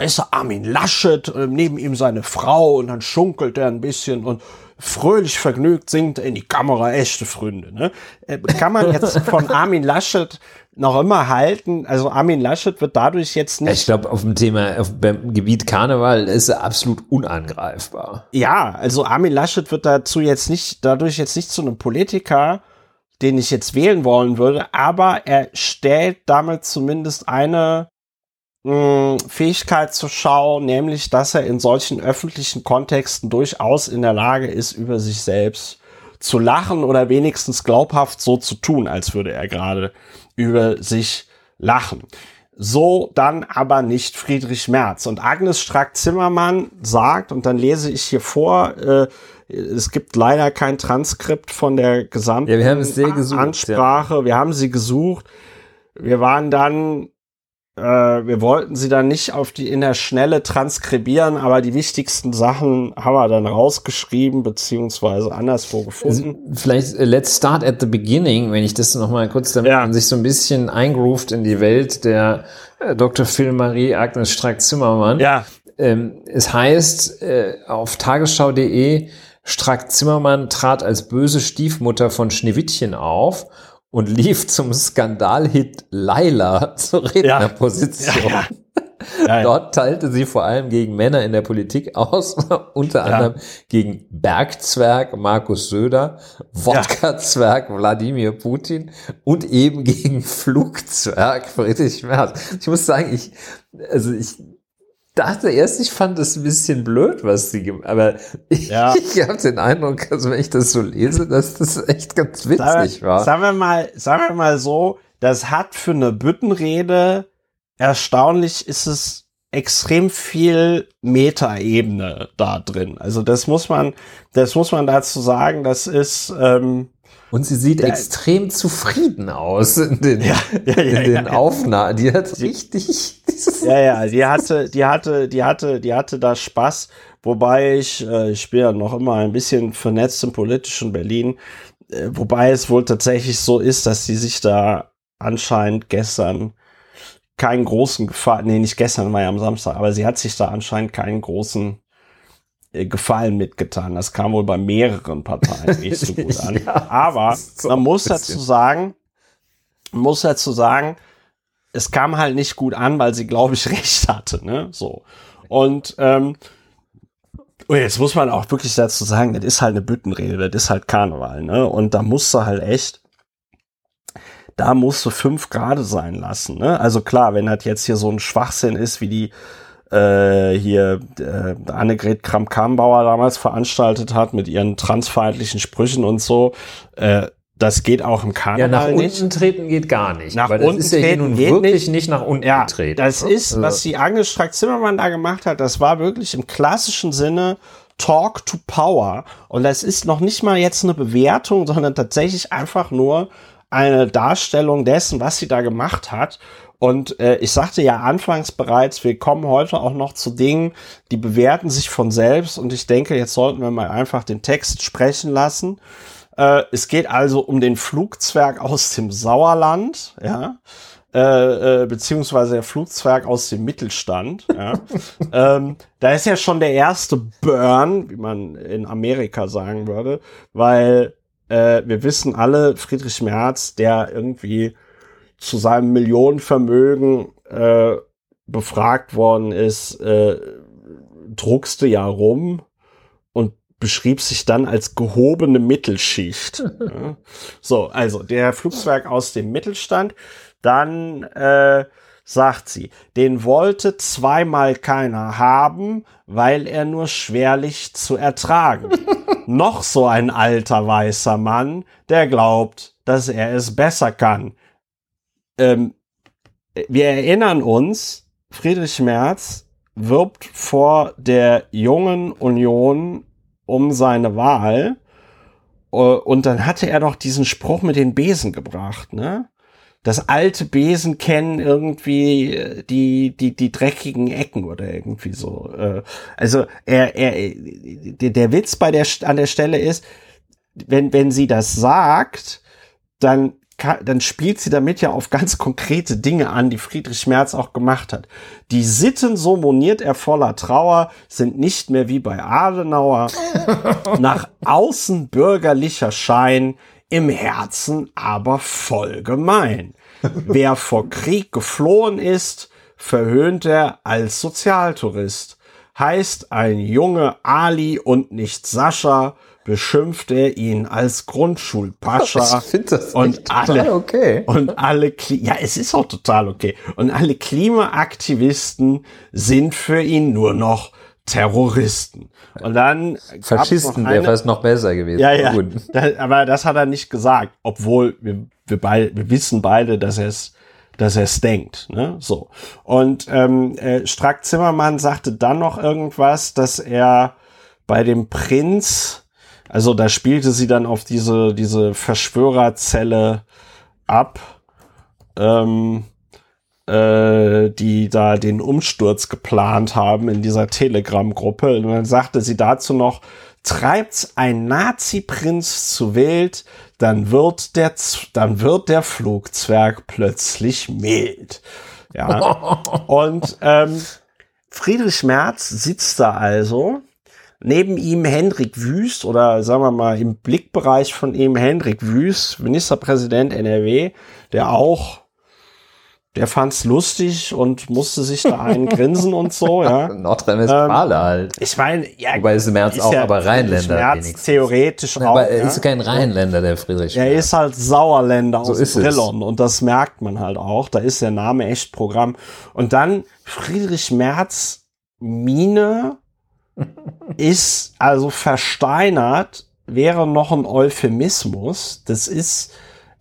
ist er Armin Laschet, äh, neben ihm seine Frau und dann schunkelt er ein bisschen und fröhlich vergnügt singt in die Kamera echte Freunde. Ne? Äh, kann man jetzt *laughs* von Armin Laschet noch immer halten? Also Armin Laschet wird dadurch jetzt nicht. Ich glaube, auf dem Thema, auf dem Gebiet Karneval ist er absolut unangreifbar. Ja, also Armin Laschet wird dazu jetzt nicht, dadurch jetzt nicht zu einem Politiker, den ich jetzt wählen wollen würde, aber er stellt damit zumindest eine Fähigkeit zur Schau, nämlich dass er in solchen öffentlichen Kontexten durchaus in der Lage ist, über sich selbst zu lachen oder wenigstens glaubhaft so zu tun, als würde er gerade über sich lachen. So dann aber nicht Friedrich Merz. Und Agnes Strack-Zimmermann sagt, und dann lese ich hier vor, äh, es gibt leider kein Transkript von der gesamten ja, wir gesucht, Ansprache. Ja. Wir haben sie gesucht. Wir waren dann äh, wir wollten sie dann nicht auf die in der Schnelle transkribieren, aber die wichtigsten Sachen haben wir dann rausgeschrieben beziehungsweise anderswo gefunden. Vielleicht uh, let's start at the beginning, wenn ich das noch mal kurz, damit ja. man sich so ein bisschen eingroovt in die Welt der äh, Dr. Phil Marie Agnes Strack-Zimmermann. Ja. Ähm, es heißt äh, auf tagesschau.de Strack-Zimmermann trat als böse Stiefmutter von Schneewittchen auf und lief zum Skandalhit Laila zur Rednerposition. Ja. Ja. *laughs* Dort teilte sie vor allem gegen Männer in der Politik aus, *laughs* unter anderem gegen Bergzwerg Markus Söder, Wodka-Zwerg Wladimir Putin und eben gegen Flugzwerg *laughs* Friedrich Merz. Ich muss sagen, ich, also ich, dachte erst, ich fand es ein bisschen blöd, was sie gemacht aber ich, ja. *laughs* ich habe den Eindruck, also wenn ich das so lese, dass das echt ganz witzig sagen, war. Sagen wir mal, sagen wir mal so, das hat für eine Büttenrede erstaunlich ist es extrem viel Metaebene da drin. Also das muss man, das muss man dazu sagen, das ist ähm, und sie sieht ja. extrem zufrieden aus in den, ja, ja, in den Aufnahmen. Die hat richtig. *laughs* Ja, ja, die hatte, die hatte, die hatte, die hatte da Spaß. Wobei ich, äh, ich bin ja noch immer ein bisschen vernetzt im politischen Berlin. Äh, wobei es wohl tatsächlich so ist, dass sie sich da anscheinend gestern keinen großen Gefallen, nee, nicht gestern, war ja am Samstag, aber sie hat sich da anscheinend keinen großen Gefallen mitgetan. Das kam wohl bei mehreren Parteien *laughs* nicht so gut an. ja, Aber so man muss dazu sagen, muss dazu sagen, es kam halt nicht gut an, weil sie, glaube ich, *laughs* recht hatte. Ne? So. Und ähm, und jetzt muss man auch wirklich dazu sagen, das ist halt eine Büttenrede, das ist halt Karneval, ne? Und da musst du halt echt, da musst du fünf Grade sein lassen, ne? Also klar, wenn das jetzt hier so ein Schwachsinn ist, wie die äh, hier äh, Annegret Kramp-Karrenbauer damals veranstaltet hat mit ihren transfeindlichen Sprüchen und so. Äh, das geht auch im Karneval ja, nach nicht. unten treten geht gar nicht. Nach unten ist ja nun wirklich nicht. nicht nach unten ja, treten. Das ne? ist, also was die Agnes Strack-Zimmermann da gemacht hat, das war wirklich im klassischen Sinne Talk to Power. Und das ist noch nicht mal jetzt eine Bewertung, sondern tatsächlich einfach nur eine Darstellung dessen, was sie da gemacht hat. Und äh, ich sagte ja anfangs bereits, wir kommen heute auch noch zu Dingen, die bewerten sich von selbst. Und ich denke, jetzt sollten wir mal einfach den Text sprechen lassen. Äh, es geht also um den Flugzwerg aus dem Sauerland, ja. Äh, äh, beziehungsweise der Flugzwerg aus dem Mittelstand. Ja. *laughs* ähm, da ist ja schon der erste Burn, wie man in Amerika sagen würde, weil äh, wir wissen alle, Friedrich Merz, der irgendwie zu seinem Millionenvermögen äh, befragt worden ist, äh, druckste ja rum und beschrieb sich dann als gehobene Mittelschicht. *laughs* ja. So, also der Flugzwerg aus dem Mittelstand. Dann äh, sagt sie, den wollte zweimal keiner haben, weil er nur schwerlich zu ertragen. *laughs* Noch so ein alter weißer Mann, der glaubt, dass er es besser kann ähm, wir erinnern uns, Friedrich Merz wirbt vor der jungen Union um seine Wahl. Äh, und dann hatte er doch diesen Spruch mit den Besen gebracht, ne? Das alte Besen kennen irgendwie äh, die, die, die dreckigen Ecken oder irgendwie so. Äh, also er, er, der Witz bei der, an der Stelle ist, wenn, wenn sie das sagt, dann dann spielt sie damit ja auf ganz konkrete Dinge an, die Friedrich Merz auch gemacht hat. Die Sitten, so moniert er voller Trauer, sind nicht mehr wie bei Adenauer. *laughs* Nach außen bürgerlicher Schein, im Herzen aber voll gemein. Wer vor Krieg geflohen ist, verhöhnt er als Sozialtourist. Heißt ein Junge Ali und nicht Sascha, beschimpft er ihn als Grundschulpascha. *laughs* Ich finde das und alle, okay. Und alle, ja, es ist auch total okay. Und alle Klimaaktivisten sind für ihn nur noch Terroristen. Und dann Faschisten wäre fast noch besser gewesen. Ja, ja. Das, aber das hat er nicht gesagt, obwohl wir, wir, beide, wir wissen beide, dass er es dass er es denkt. Ne? So. Und ähm, äh, Strack Zimmermann sagte dann noch irgendwas, dass er bei dem Prinz also da spielte sie dann auf diese, diese Verschwörerzelle ab, ähm, äh, die da den Umsturz geplant haben in dieser Telegram-Gruppe. Und dann sagte sie dazu noch, treibt's ein Nazi-Prinz zu Wild, dann wird der, dann wird der Flugzwerg plötzlich mild. Ja. *laughs* Und ähm, Friedrich Merz sitzt da also Neben ihm Hendrik Wüst oder sagen wir mal im Blickbereich von ihm Hendrik Wüst, Ministerpräsident NRW, der auch, der fand's lustig und musste sich da einen *laughs* grinsen und so, ja. Nordrhein-Westfalen ähm, halt. Ich meine, ja. Wobei ist Merz ist auch ja aber Rheinländer. Merz theoretisch ja, auch. Aber er ist kein Rheinländer, der Friedrich. Er ist halt Sauerländer so aus Brillon und das merkt man halt auch. Da ist der Name echt Programm. Und dann Friedrich Merz Mine ist also versteinert, wäre noch ein Euphemismus. Das ist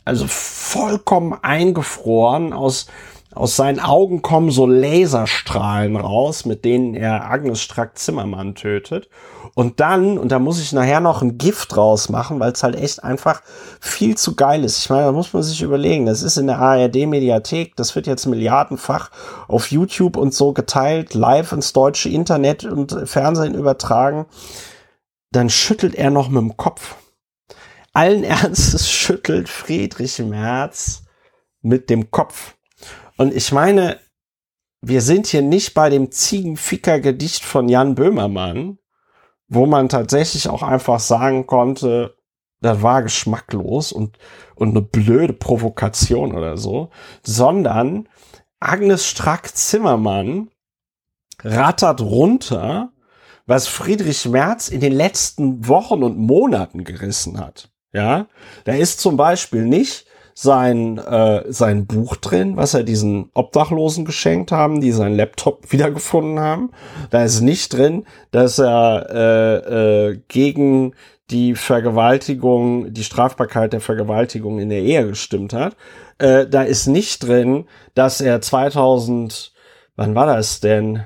also vollkommen eingefroren. Aus, aus seinen Augen kommen so Laserstrahlen raus, mit denen er Agnes Strack-Zimmermann tötet. Und dann, und da muss ich nachher noch ein Gift draus machen, weil es halt echt einfach viel zu geil ist. Ich meine, da muss man sich überlegen, das ist in der ARD-Mediathek, das wird jetzt milliardenfach auf YouTube und so geteilt, live ins deutsche Internet und Fernsehen übertragen. Dann schüttelt er noch mit dem Kopf. Allen *laughs* Ernstes schüttelt Friedrich Merz mit dem Kopf. Und ich meine, wir sind hier nicht bei dem Ziegenficker-Gedicht von Jan Böhmermann, wo man tatsächlich auch einfach sagen konnte, das war geschmacklos und, und eine blöde Provokation oder so, sondern Agnes Strack-Zimmermann rattert runter, was Friedrich Merz in den letzten Wochen und Monaten gerissen hat. Ja, da ist zum Beispiel nicht, sein, äh, sein Buch drin, was er diesen Obdachlosen geschenkt haben, die seinen Laptop *laughs* wiedergefunden haben. Da ist nicht drin, dass er äh, äh, gegen die Vergewaltigung, die Strafbarkeit der Vergewaltigung in der Ehe gestimmt hat. Äh, da ist nicht drin, dass er 2000, wann war das denn?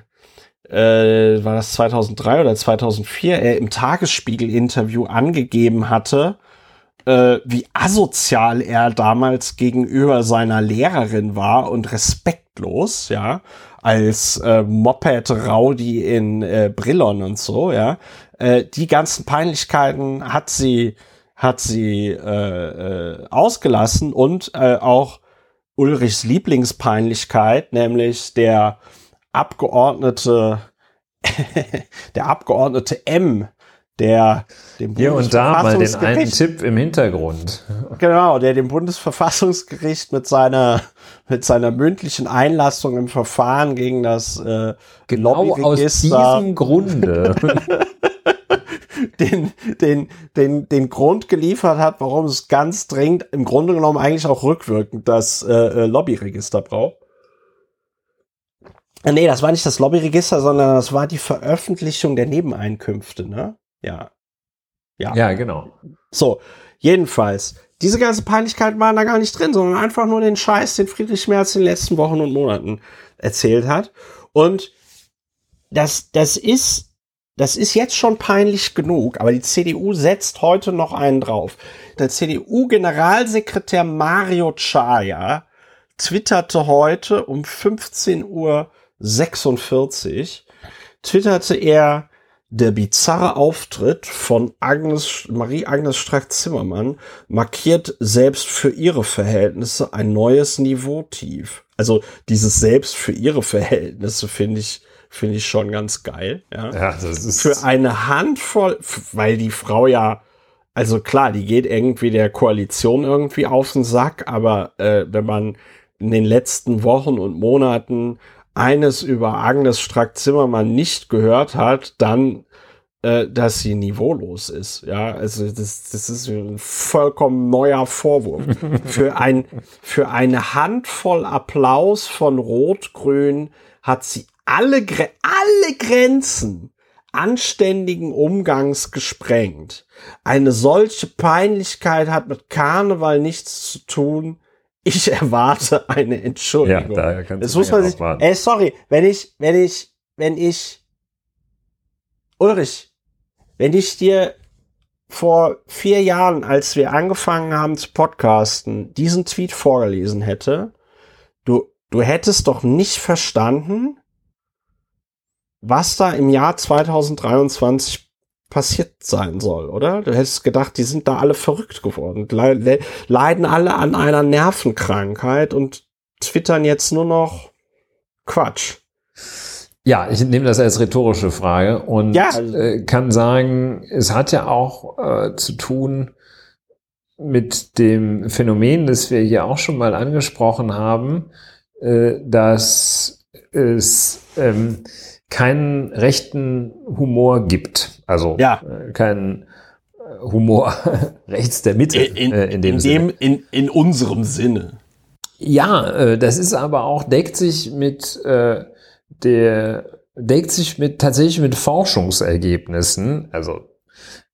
Äh, war das 2003 oder 2004, er im Tagesspiegel-Interview angegeben hatte, äh, wie asozial er damals gegenüber seiner Lehrerin war und respektlos, ja, als äh, Moped-Rowdy in äh, Brillon und so, ja. Äh, die ganzen Peinlichkeiten hat sie, hat sie äh, äh, ausgelassen und äh, auch Ulrichs Lieblingspeinlichkeit, nämlich der Abgeordnete, *laughs* der Abgeordnete M, der dem Hier und da mal den einen Tipp im Hintergrund. Genau, der dem Bundesverfassungsgericht mit seiner mit seiner mündlichen Einlassung im Verfahren gegen das äh, genau aus diesem Grunde *laughs* den, den, den, den Grund geliefert hat, warum es ganz dringend, im Grunde genommen eigentlich auch rückwirkend, das äh, äh Lobbyregister braucht. Äh, nee, das war nicht das Lobbyregister, sondern das war die Veröffentlichung der Nebeneinkünfte, ne? Ja. Ja. Ja, genau. So, jedenfalls, diese ganze Peinlichkeit waren da gar nicht drin, sondern einfach nur den Scheiß, den Friedrich Merz in den letzten Wochen und Monaten erzählt hat. Und das, das ist, das ist jetzt schon peinlich genug, aber die CDU setzt heute noch einen drauf. Der CDU-Generalsekretär Mario Chaya twitterte heute um 15.46 Uhr, twitterte er, der bizarre Auftritt von Agnes, Marie-Agnes Strack-Zimmermann markiert selbst für ihre Verhältnisse ein neues Niveau tief. Also dieses selbst für ihre Verhältnisse finde ich, finde ich schon ganz geil. Ja, ja das ist für eine Handvoll, weil die Frau ja, also klar, die geht irgendwie der Koalition irgendwie auf den Sack, aber äh, wenn man in den letzten Wochen und Monaten eines über Agnes Strack-Zimmermann nicht gehört hat, dann, äh, dass sie niveaulos ist. Ja, also das, das ist ein vollkommen neuer Vorwurf. *laughs* für, ein, für eine Handvoll Applaus von Rot-Grün hat sie alle, alle Grenzen anständigen Umgangs gesprengt. Eine solche Peinlichkeit hat mit Karneval nichts zu tun ich erwarte eine Entschuldigung. Ja, da kannst das muss man sich, ey, sorry, wenn ich, wenn ich, wenn ich, Ulrich, wenn ich dir vor vier Jahren, als wir angefangen haben zu podcasten, diesen Tweet vorgelesen hätte, du, du hättest doch nicht verstanden, was da im Jahr 2023 passiert sein soll, oder? Du hättest gedacht, die sind da alle verrückt geworden, le leiden alle an einer Nervenkrankheit und twittern jetzt nur noch Quatsch. Ja, ich nehme das als rhetorische Frage und ja. äh, kann sagen, es hat ja auch äh, zu tun mit dem Phänomen, das wir hier auch schon mal angesprochen haben, äh, dass es ähm, keinen rechten Humor gibt. Also ja. äh, keinen äh, Humor *laughs* rechts der Mitte in, äh, in dem in Sinne. Dem, in, in unserem Sinne. Ja, das ist aber auch, deckt sich mit der, deckt sich mit tatsächlich mit Forschungsergebnissen. Also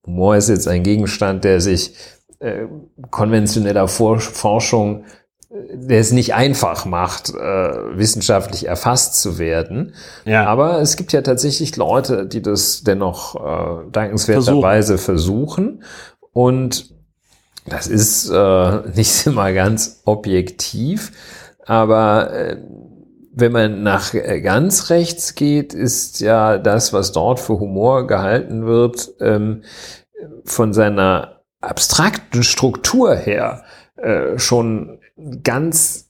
Humor ist jetzt ein Gegenstand, der sich äh, konventioneller Forschung der es nicht einfach macht, äh, wissenschaftlich erfasst zu werden. Ja. Aber es gibt ja tatsächlich Leute, die das dennoch äh, dankenswerterweise versuchen. Und das ist äh, *laughs* nicht immer ganz objektiv, aber äh, wenn man nach äh, ganz rechts geht, ist ja das, was dort für Humor gehalten wird, ähm, von seiner abstrakten Struktur her äh, schon ganz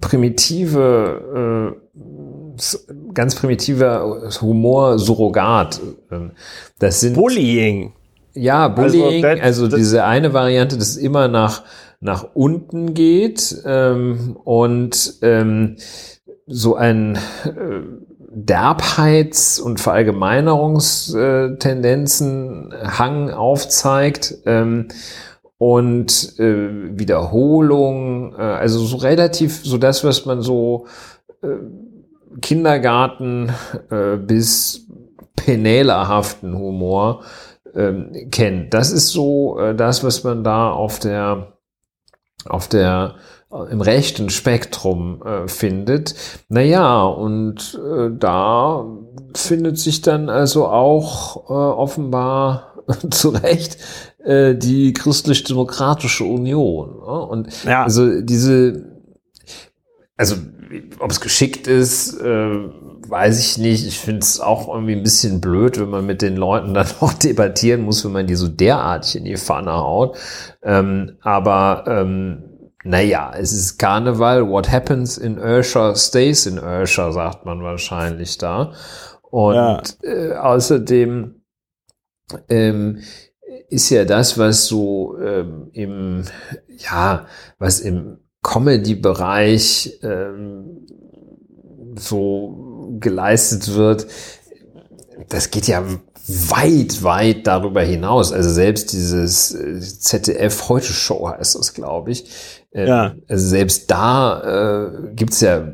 primitive, äh, ganz primitiver Humor-Surrogat. Ähm, das sind Bullying. Ja, also Bullying. Also, also diese eine Variante, das immer nach nach unten geht ähm, und ähm, so ein äh, Derbheits- und Verallgemeinerungstendenzen Hang aufzeigt. Ähm, und äh, Wiederholung, äh, also so relativ so das, was man so äh, Kindergarten äh, bis penälerhaften Humor ähm, kennt. Das ist so äh, das, was man da auf der auf der äh, im rechten Spektrum äh, findet. Naja, und äh, da findet sich dann also auch äh, offenbar *laughs* zu Recht äh, die christlich-demokratische Union. Ne? Und ja. also diese, also ob es geschickt ist, äh, weiß ich nicht. Ich finde es auch irgendwie ein bisschen blöd, wenn man mit den Leuten *laughs* dann noch debattieren muss, wenn man die so derartig in die Pfanne haut. Ähm, aber ähm, naja, es ist Karneval. What happens in Ursha stays in Ursha, sagt man wahrscheinlich da. Und ja. äh, außerdem ähm, ist ja das, was so ähm, im, ja, was im Comedy-Bereich ähm, so geleistet wird, das geht ja weit, weit darüber hinaus. Also selbst dieses äh, ZDF Heute Show heißt das, glaube ich. Ähm, ja. Also selbst da äh, gibt's ja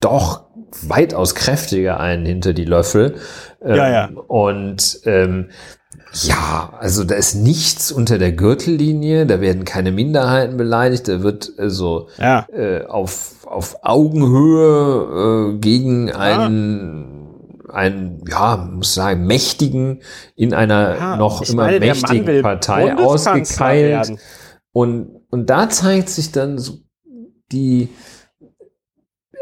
doch weitaus kräftiger einen hinter die Löffel. Ähm, ja, ja. Und ähm, ja, also da ist nichts unter der Gürtellinie, da werden keine Minderheiten beleidigt, da wird also ja. äh, auf, auf Augenhöhe äh, gegen einen einen, ja, muss sagen, mächtigen in einer ja, noch immer meine, mächtigen Partei ausgekeilt. Und, und da zeigt sich dann so die,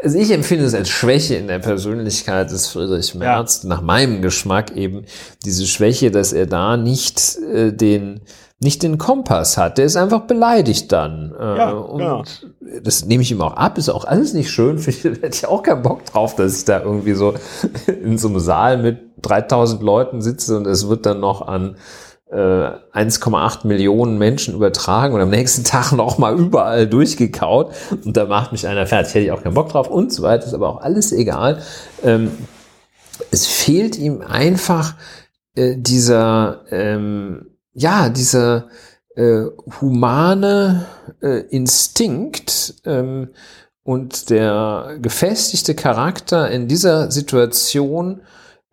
also ich empfinde es als Schwäche in der Persönlichkeit des Friedrich Merz, ja. nach meinem Geschmack eben diese Schwäche, dass er da nicht äh, den nicht den Kompass hat. Der ist einfach beleidigt dann. Äh, ja, und genau. das nehme ich ihm auch ab. Ist auch alles nicht schön. *laughs* Hätte ich auch keinen Bock drauf, dass ich da irgendwie so *laughs* in so einem Saal mit 3000 Leuten sitze und es wird dann noch an 1,8 äh, Millionen Menschen übertragen und am nächsten *laughs* Tag noch mal überall durchgekaut. Und da macht mich einer fertig, hätte ich auch keinen Bock drauf und so weiter, ist aber auch alles egal. Ähm, es fehlt ihm einfach äh, dieser, ähm, ja, dieser äh, humane äh, Instinkt ähm, und der gefestigte Charakter in dieser Situation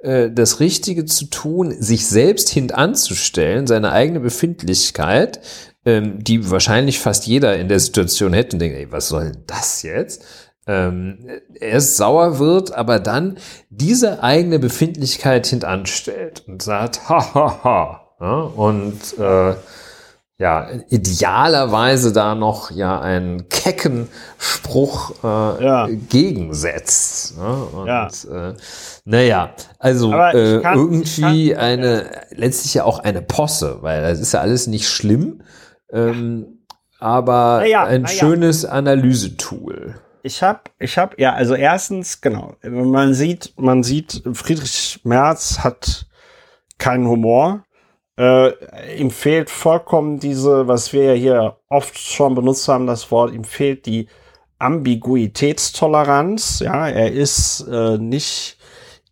äh, das Richtige zu tun, sich selbst hintanzustellen, seine eigene Befindlichkeit, ähm, die wahrscheinlich fast jeder in der Situation hätte und denkt, ey, was soll denn das jetzt? Ähm, erst sauer wird, aber dann diese eigene Befindlichkeit hintanstellt und sagt, ha, ha, ha. Ja, und äh, ja, idealerweise da noch ja einen kecken Spruch äh, ja. gegensetzt. Ne? Und, ja. Äh, naja, also äh, kann, irgendwie kann, eine, ja. letztlich ja auch eine Posse, weil das ist ja alles nicht schlimm, ähm, aber naja, ein schönes Analysetool. Ich habe, ich habe, ja, also erstens, genau, man sieht, man sieht, Friedrich Merz hat keinen Humor. Äh, ihm fehlt vollkommen diese, was wir ja hier oft schon benutzt haben, das Wort, ihm fehlt die Ambiguitätstoleranz. Ja, er ist äh, nicht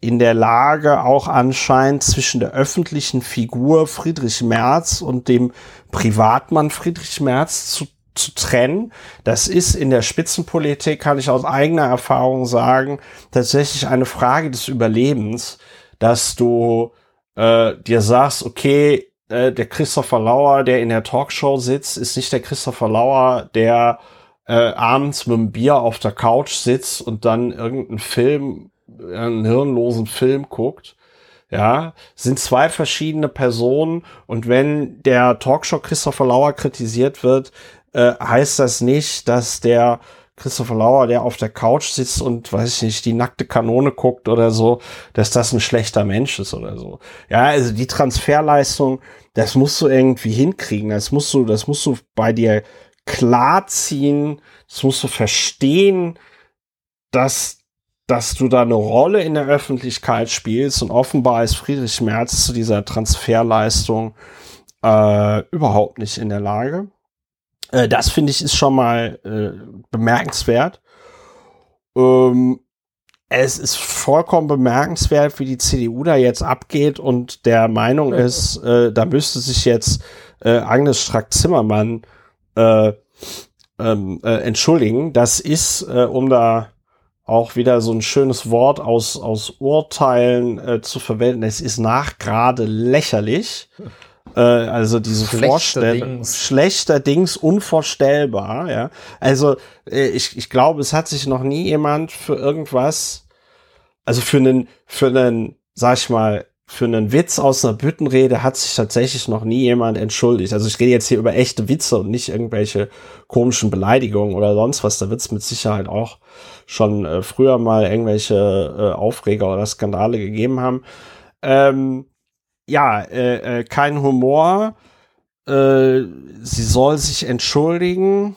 in der Lage, auch anscheinend zwischen der öffentlichen Figur Friedrich Merz und dem Privatmann Friedrich Merz zu, zu trennen. Das ist in der Spitzenpolitik, kann ich aus eigener Erfahrung sagen, tatsächlich eine Frage des Überlebens, dass du äh, dir sagst, okay, äh, der Christopher Lauer, der in der Talkshow sitzt, ist nicht der Christopher Lauer, der äh, abends mit dem Bier auf der Couch sitzt und dann irgendeinen Film, einen hirnlosen Film guckt. Ja, sind zwei verschiedene Personen und wenn der Talkshow Christopher Lauer kritisiert wird, äh, heißt das nicht, dass der Christopher Lauer, der auf der Couch sitzt und, weiß ich nicht, die nackte Kanone guckt oder so, dass das ein schlechter Mensch ist oder so. Ja, also die Transferleistung, das musst du irgendwie hinkriegen. Das musst du, das musst du bei dir klarziehen. Das musst du verstehen, dass, dass du da eine Rolle in der Öffentlichkeit spielst und offenbar ist Friedrich Merz zu dieser Transferleistung äh, überhaupt nicht in der Lage. Äh, das finde ich ist schon mal äh, bemerkenswert. Ähm, es ist vollkommen bemerkenswert, wie die CDU da jetzt abgeht und der Meinung ist, äh, da müsste sich jetzt äh, Agnes Strack-Zimmermann äh, ähm, äh, entschuldigen. Das ist, äh, um da auch wieder so ein schönes Wort aus, aus Urteilen äh, zu verwenden, es ist nachgerade lächerlich. *laughs* Äh, also diese Vorstellung, schlechterdings unvorstellbar, ja. Also äh, ich, ich glaube, es hat sich noch nie jemand für irgendwas, also für einen, für einen, sag ich mal, für einen Witz aus einer Büttenrede hat sich tatsächlich noch nie jemand entschuldigt. Also ich rede jetzt hier über echte Witze und nicht irgendwelche komischen Beleidigungen oder sonst was. Da wird es mit Sicherheit auch schon äh, früher mal irgendwelche äh, Aufreger oder Skandale gegeben haben. Ähm, ja, äh, äh, kein Humor. Äh, sie soll sich entschuldigen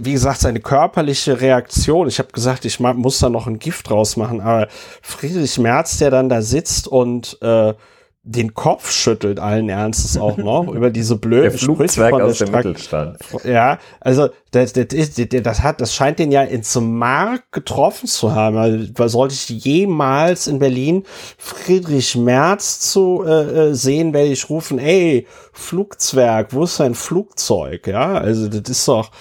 wie gesagt, seine körperliche Reaktion. Ich habe gesagt, ich muss da noch ein Gift draus machen, aber Friedrich Merz, der dann da sitzt und äh, den Kopf schüttelt allen Ernstes auch noch über diese blöden der Flugzweig aus dem Mittelstand. Ja, also das, das, das hat, das scheint den ja ins Mark getroffen zu haben. Also, sollte ich jemals in Berlin Friedrich Merz zu äh, äh, sehen, werde ich rufen, ey, Flugzwerg, wo ist dein Flugzeug? Ja, also das ist doch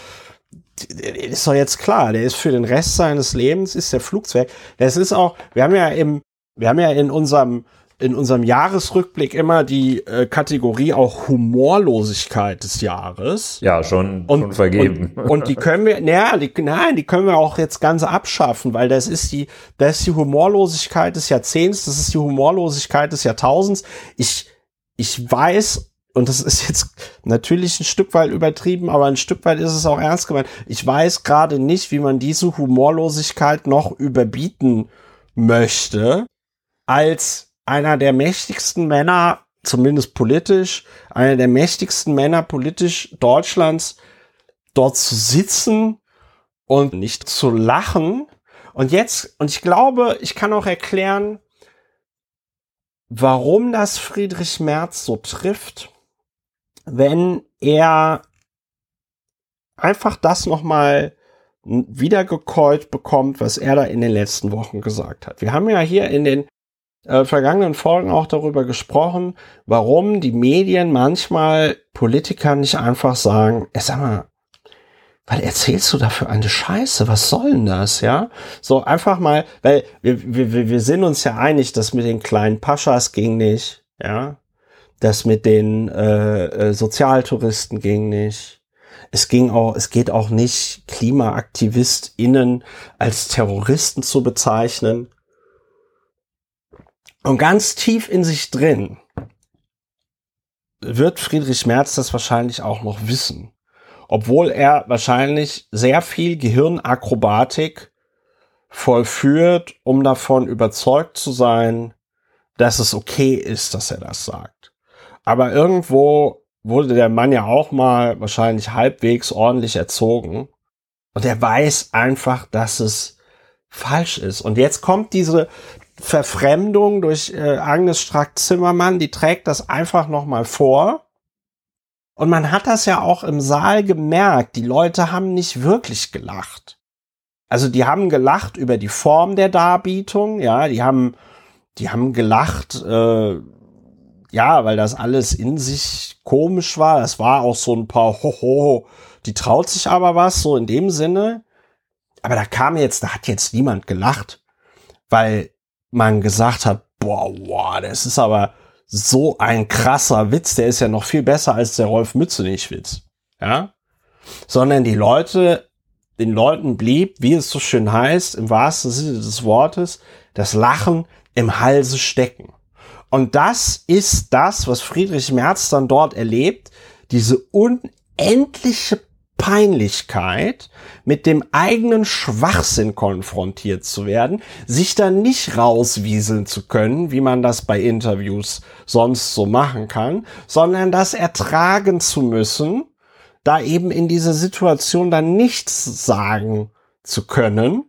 ist doch jetzt klar, der ist für den Rest seines Lebens ist der Flugzeug. Das ist auch, wir haben ja im, wir haben ja in unserem in unserem Jahresrückblick immer die äh, Kategorie auch Humorlosigkeit des Jahres. Ja, schon, und, schon vergeben. Und, und die können wir, naja, die, nein, die können wir auch jetzt ganz abschaffen, weil das ist die, das ist die Humorlosigkeit des Jahrzehnts, das ist die Humorlosigkeit des Jahrtausends. Ich, ich weiß und das ist jetzt natürlich ein Stück weit übertrieben, aber ein Stück weit ist es auch ernst gemeint. Ich weiß gerade nicht, wie man diese Humorlosigkeit noch überbieten möchte, als einer der mächtigsten Männer, zumindest politisch, einer der mächtigsten Männer politisch Deutschlands, dort zu sitzen und nicht zu lachen. Und jetzt, und ich glaube, ich kann auch erklären, warum das Friedrich Merz so trifft wenn er einfach das nochmal wiedergekäut bekommt, was er da in den letzten Wochen gesagt hat. Wir haben ja hier in den äh, vergangenen Folgen auch darüber gesprochen, warum die Medien manchmal Politikern nicht einfach sagen, ey, sag mal, weil erzählst du dafür eine Scheiße? Was soll denn das, ja? So einfach mal, weil wir, wir, wir sind uns ja einig, dass mit den kleinen Paschas ging nicht, ja? Das mit den äh, äh, Sozialtouristen ging nicht. Es ging auch, es geht auch nicht, KlimaaktivistInnen als Terroristen zu bezeichnen. Und ganz tief in sich drin wird Friedrich Merz das wahrscheinlich auch noch wissen. Obwohl er wahrscheinlich sehr viel Gehirnakrobatik vollführt, um davon überzeugt zu sein, dass es okay ist, dass er das sagt. Aber irgendwo wurde der Mann ja auch mal wahrscheinlich halbwegs ordentlich erzogen. Und er weiß einfach, dass es falsch ist. Und jetzt kommt diese Verfremdung durch äh, Agnes Strack-Zimmermann, die trägt das einfach nochmal vor. Und man hat das ja auch im Saal gemerkt. Die Leute haben nicht wirklich gelacht. Also die haben gelacht über die Form der Darbietung, ja, die haben, die haben gelacht, äh, ja, weil das alles in sich komisch war. Es war auch so ein paar Hoho, die traut sich aber was, so in dem Sinne. Aber da kam jetzt, da hat jetzt niemand gelacht, weil man gesagt hat, boah, boah, das ist aber so ein krasser Witz, der ist ja noch viel besser als der Rolf Mützenich-Witz. Ja? Sondern die Leute, den Leuten blieb, wie es so schön heißt, im wahrsten Sinne des Wortes, das Lachen im Halse stecken. Und das ist das, was Friedrich Merz dann dort erlebt, diese unendliche Peinlichkeit, mit dem eigenen Schwachsinn konfrontiert zu werden, sich dann nicht rauswieseln zu können, wie man das bei Interviews sonst so machen kann, sondern das ertragen zu müssen, da eben in dieser Situation dann nichts sagen zu können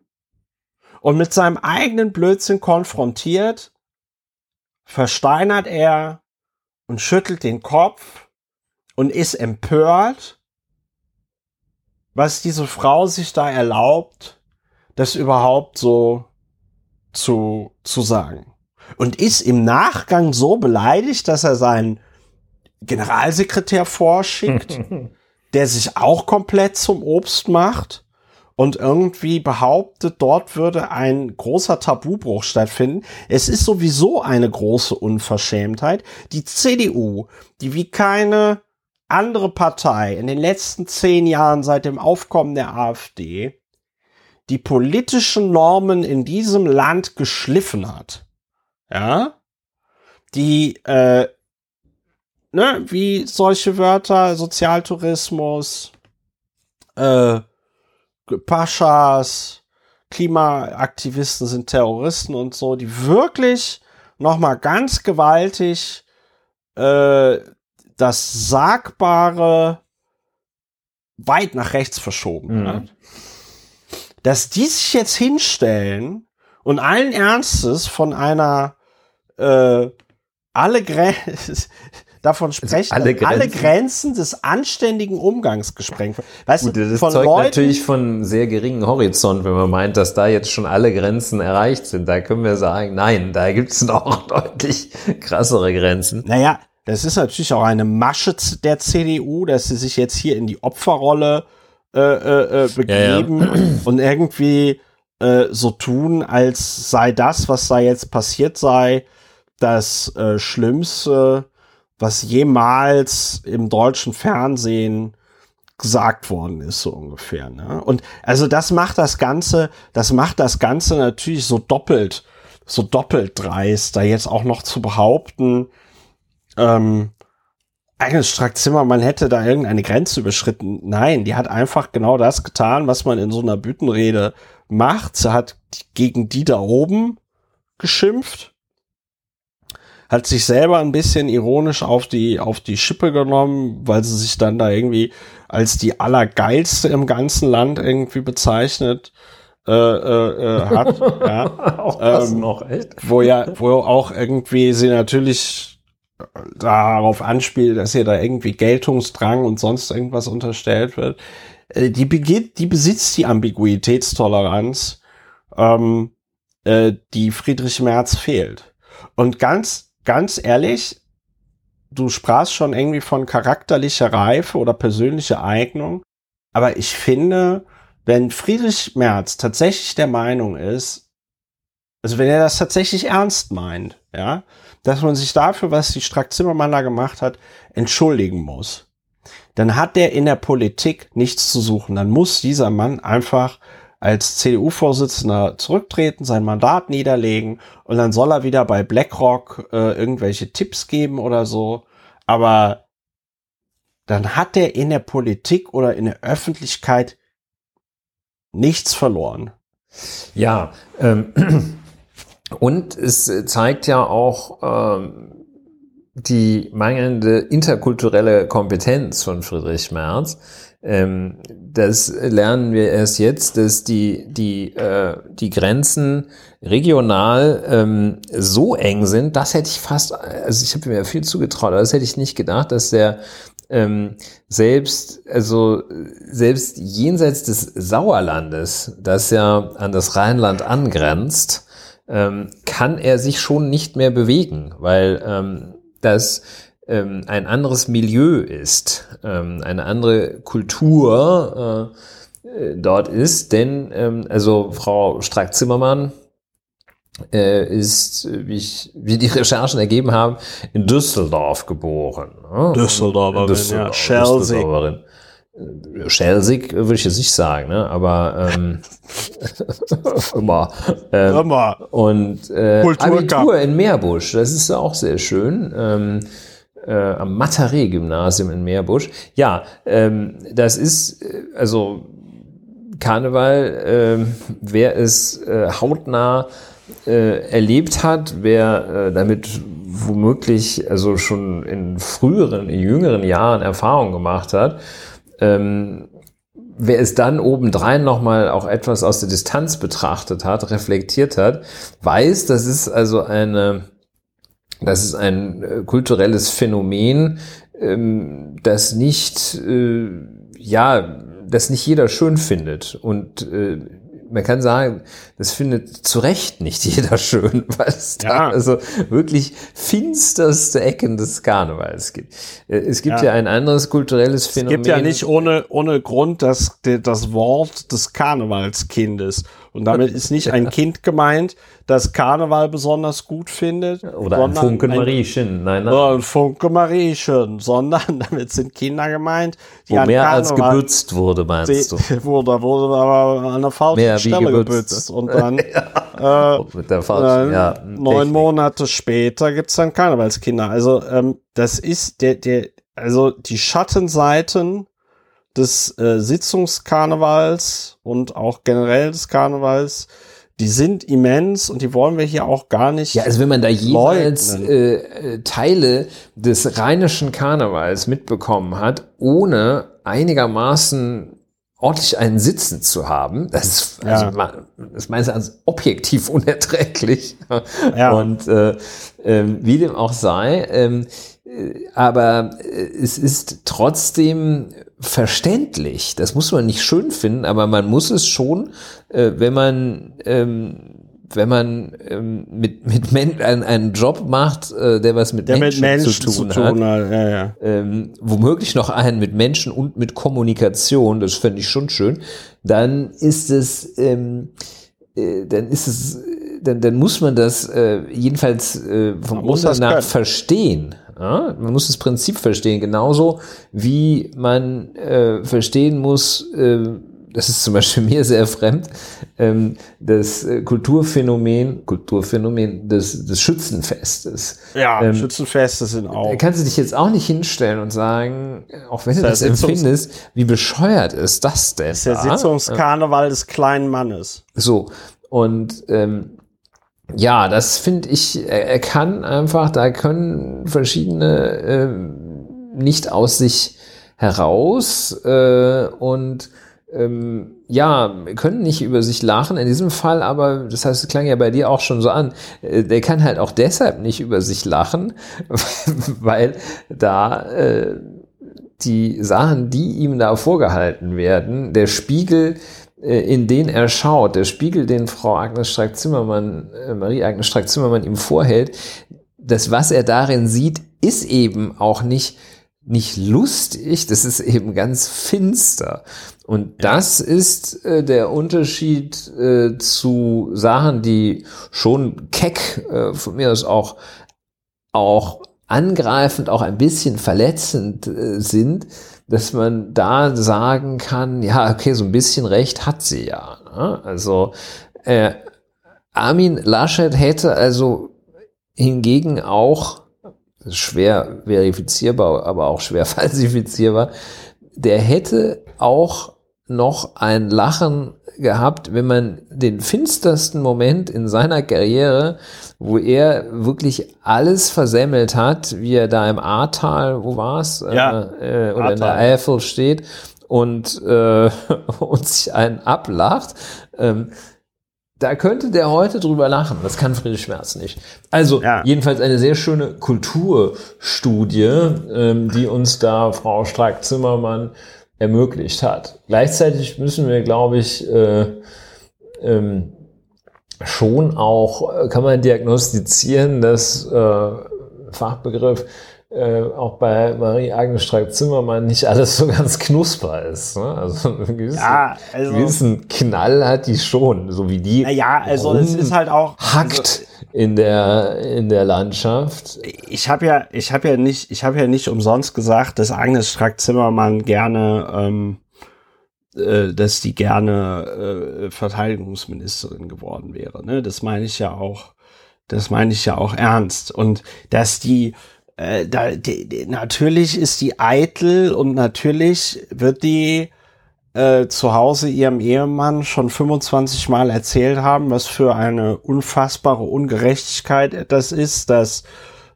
und mit seinem eigenen Blödsinn konfrontiert versteinert er und schüttelt den Kopf und ist empört, was diese Frau sich da erlaubt, das überhaupt so zu, zu sagen. Und ist im Nachgang so beleidigt, dass er seinen Generalsekretär vorschickt, *laughs* der sich auch komplett zum Obst macht und irgendwie behauptet, dort würde ein großer Tabubruch stattfinden. Es ist sowieso eine große Unverschämtheit. Die CDU, die wie keine andere Partei in den letzten zehn Jahren seit dem Aufkommen der AfD die politischen Normen in diesem Land geschliffen hat. Ja? die, äh, ne, wie solche Wörter, Sozialtourismus, äh, Paschas, Klimaaktivisten sind Terroristen und so, die wirklich nochmal ganz gewaltig äh, das Sagbare weit nach rechts verschoben mhm. hat. Dass die sich jetzt hinstellen und allen Ernstes von einer äh, alle Grenzen *laughs* davon sprechen, alle Grenzen. alle Grenzen des anständigen Umgangs gesprengt. Weißt Gut, du, das von zeugt Leuten, natürlich von sehr geringem Horizont, wenn man meint, dass da jetzt schon alle Grenzen erreicht sind. Da können wir sagen, nein, da gibt es noch *laughs* deutlich krassere Grenzen. Naja, das ist natürlich auch eine Masche der CDU, dass sie sich jetzt hier in die Opferrolle äh, äh, äh begeben ja, ja. *clears throat* und irgendwie äh, so tun, als sei das, was da jetzt passiert sei, das äh, Schlimmste, was jemals im deutschen Fernsehen gesagt worden ist, so ungefähr. Ne? Und also das macht das Ganze, das macht das Ganze natürlich so doppelt, so doppelt dreist, da jetzt auch noch zu behaupten, ähm, Agnes Strack-Zimmermann hätte da irgendeine Grenze überschritten. Nein, die hat einfach genau das getan, was man in so einer Büttenrede macht. Sie hat gegen die da oben geschimpft, hat sich selber ein bisschen ironisch auf die, auf die Schippe genommen, weil sie sich dann da irgendwie als die allergeilste im ganzen Land irgendwie bezeichnet äh, äh, äh hat. *laughs* ja. auch das ähm, noch, echt? Wo ja, wo auch irgendwie sie natürlich darauf anspielt, dass ihr da irgendwie Geltungsdrang und sonst irgendwas unterstellt wird. Äh, die beginnt, die besitzt die Ambiguitätstoleranz, ähm, äh, die Friedrich Merz fehlt. Und ganz, ganz ehrlich, du sprachst schon irgendwie von charakterlicher Reife oder persönlicher Eignung. Aber ich finde, wenn Friedrich Merz tatsächlich der Meinung ist, also wenn er das tatsächlich ernst meint, ja, dass man sich dafür, was die Strack-Zimmermann da gemacht hat, entschuldigen muss. Dann hat der in der Politik nichts zu suchen. Dann muss dieser Mann einfach als CDU-Vorsitzender zurücktreten, sein Mandat niederlegen und dann soll er wieder bei BlackRock äh, irgendwelche Tipps geben oder so. Aber dann hat er in der Politik oder in der Öffentlichkeit nichts verloren. Ja, ähm, Und es zeigt ja auch ähm, die mangelnde interkulturelle Kompetenz von Friedrich Merz. Ähm, das lernen wir erst jetzt, dass die, die, äh, die Grenzen regional ähm, so eng sind, das hätte ich fast, also ich habe mir viel zugetraut, aber das hätte ich nicht gedacht, dass der ähm, selbst, also selbst jenseits des Sauerlandes, das ja an das Rheinland angrenzt, ähm, kann er sich schon nicht mehr bewegen, weil ähm, das ähm, ein anderes Milieu ist, ähm, eine andere Kultur äh, äh, dort ist, denn ähm, also Frau Strack-Zimmermann äh, ist, wie, ich, wie die Recherchen ergeben haben, in Düsseldorf geboren. Ne? Düsseldorferin, Düsseldorf, ja, Schelsig. Schelsig würde ich jetzt nicht sagen, ne? aber ähm, *laughs* *laughs* immer. Ähm, immer. Und äh, Abitur in Meerbusch, das ist auch sehr schön. Ähm, äh, am Mataré-Gymnasium in Meerbusch. Ja, ähm, das ist, äh, also Karneval, äh, wer es äh, hautnah äh, erlebt hat, wer äh, damit womöglich also schon in früheren, in jüngeren Jahren Erfahrung gemacht hat, ähm, wer es dann obendrein nochmal auch etwas aus der Distanz betrachtet hat, reflektiert hat, weiß, das ist also eine, das ist ein äh, kulturelles Phänomen, ähm, das nicht, äh, ja, das nicht jeder schön findet. Und äh, man kann sagen, das findet zu Recht nicht *laughs* jeder schön, weil es ja. da also wirklich finsterste Ecken des Karnevals gibt. Äh, es gibt ja, ja ein anderes kulturelles Phänomen. Es gibt ja nicht ohne, ohne Grund das, das Wort des Karnevalskindes. Und damit ist nicht ein Kind gemeint, das Karneval besonders gut findet. Oder ein Funke Mariechen. Nein, nein. Oder ein Funke Mariechen, sondern *laughs* damit sind Kinder gemeint, die Wo an mehr Karneval als gebützt wurde, meinst du? *laughs* Wurde, wurde aber an der falschen Stelle gebützt. gebützt. Und dann, *laughs* äh, mit der falschen, äh, ja, neun Technik. Monate später gibt's dann Karnevalskinder. Also ähm, das ist der, der, also die Schattenseiten des äh, Sitzungskarnevals und auch generell des Karnevals die sind immens und die wollen wir hier auch gar nicht. Ja, also wenn man da jeweils äh, äh, Teile des rheinischen Karnevals mitbekommen hat, ohne einigermaßen ordentlich einen Sitzen zu haben, das ist, also, ja. das meines Erachtens objektiv *laughs* unerträglich. Ja. Und äh, äh, wie dem auch sei, ähm, äh, aber äh, es ist trotzdem verständlich. Das muss man nicht schön finden, aber man muss es schon, äh, wenn man ähm, wenn man ähm, mit mit Men einen, einen Job macht, äh, der was mit, der Menschen, mit Menschen, zu tun, zu tun hat, hat. Ja, ja. Ähm, womöglich noch einen mit Menschen und mit Kommunikation, das fände ich schon schön, dann ist es ähm, äh, dann ist es dann, dann muss man das äh, jedenfalls äh, vom Grunde nach verstehen. Ja? Man muss das Prinzip verstehen, genauso wie man äh, verstehen muss, äh, das ist zum Beispiel *laughs* mir sehr fremd, ähm, das äh, Kulturphänomen, Kulturphänomen des, des Schützenfestes. Ja, ähm, Schützenfeste sind auch. Da kannst du dich jetzt auch nicht hinstellen und sagen, auch wenn du das, das empfindest, wie bescheuert ist das denn? Das ist der da? Sitzungskarneval des kleinen Mannes. So. Und ähm, ja, das finde ich, er kann einfach, da können verschiedene äh, nicht aus sich heraus äh, und ähm, ja, können nicht über sich lachen in diesem Fall, aber das heißt, es klang ja bei dir auch schon so an. Äh, der kann halt auch deshalb nicht über sich lachen, *laughs* weil da äh, die Sachen, die ihm da vorgehalten werden, der Spiegel in den er schaut, der Spiegel, den Frau Agnes Strack-Zimmermann, äh, Marie-Agnes Strack-Zimmermann ihm vorhält, das, was er darin sieht, ist eben auch nicht, nicht lustig, das ist eben ganz finster. Und das ist äh, der Unterschied äh, zu Sachen, die schon keck, äh, von mir aus auch, auch angreifend, auch ein bisschen verletzend äh, sind, dass man da sagen kann, ja, okay, so ein bisschen Recht hat sie ja. Ne? Also äh, Armin Laschet hätte also hingegen auch, schwer verifizierbar, aber auch schwer *laughs* falsifizierbar, der hätte auch noch ein Lachen gehabt, wenn man den finstersten Moment in seiner Karriere, wo er wirklich alles versemmelt hat, wie er da im Ahrtal, wo war's, ja, äh, oder Ahrtal. in der Eifel steht und, äh, *laughs* und sich einen ablacht. Ähm, da könnte der heute drüber lachen. Das kann Friedrich Schmerz nicht. Also ja. jedenfalls eine sehr schöne Kulturstudie, ähm, die uns da Frau Strack-Zimmermann ermöglicht hat. Gleichzeitig müssen wir, glaube ich, äh, ähm, schon auch, äh, kann man diagnostizieren, dass äh, Fachbegriff äh, auch bei Marie-Agnes Streik-Zimmermann nicht alles so ganz knusper ist. Ne? Also *laughs* einen gewissen, ja, also, gewissen Knall hat die schon, so wie die. Ja, also es ist halt auch hackt also, in der in der Landschaft. Ich habe ja, ich habe ja nicht, ich habe ja nicht umsonst gesagt, dass Agnes Strack-Zimmermann gerne ähm, äh, dass die gerne äh, Verteidigungsministerin geworden wäre. Ne? Das meine ich ja auch, das meine ich ja auch ernst. Und dass die äh, da, die, die, natürlich ist die eitel und natürlich wird die äh, zu Hause ihrem Ehemann schon 25 Mal erzählt haben, was für eine unfassbare Ungerechtigkeit das ist, dass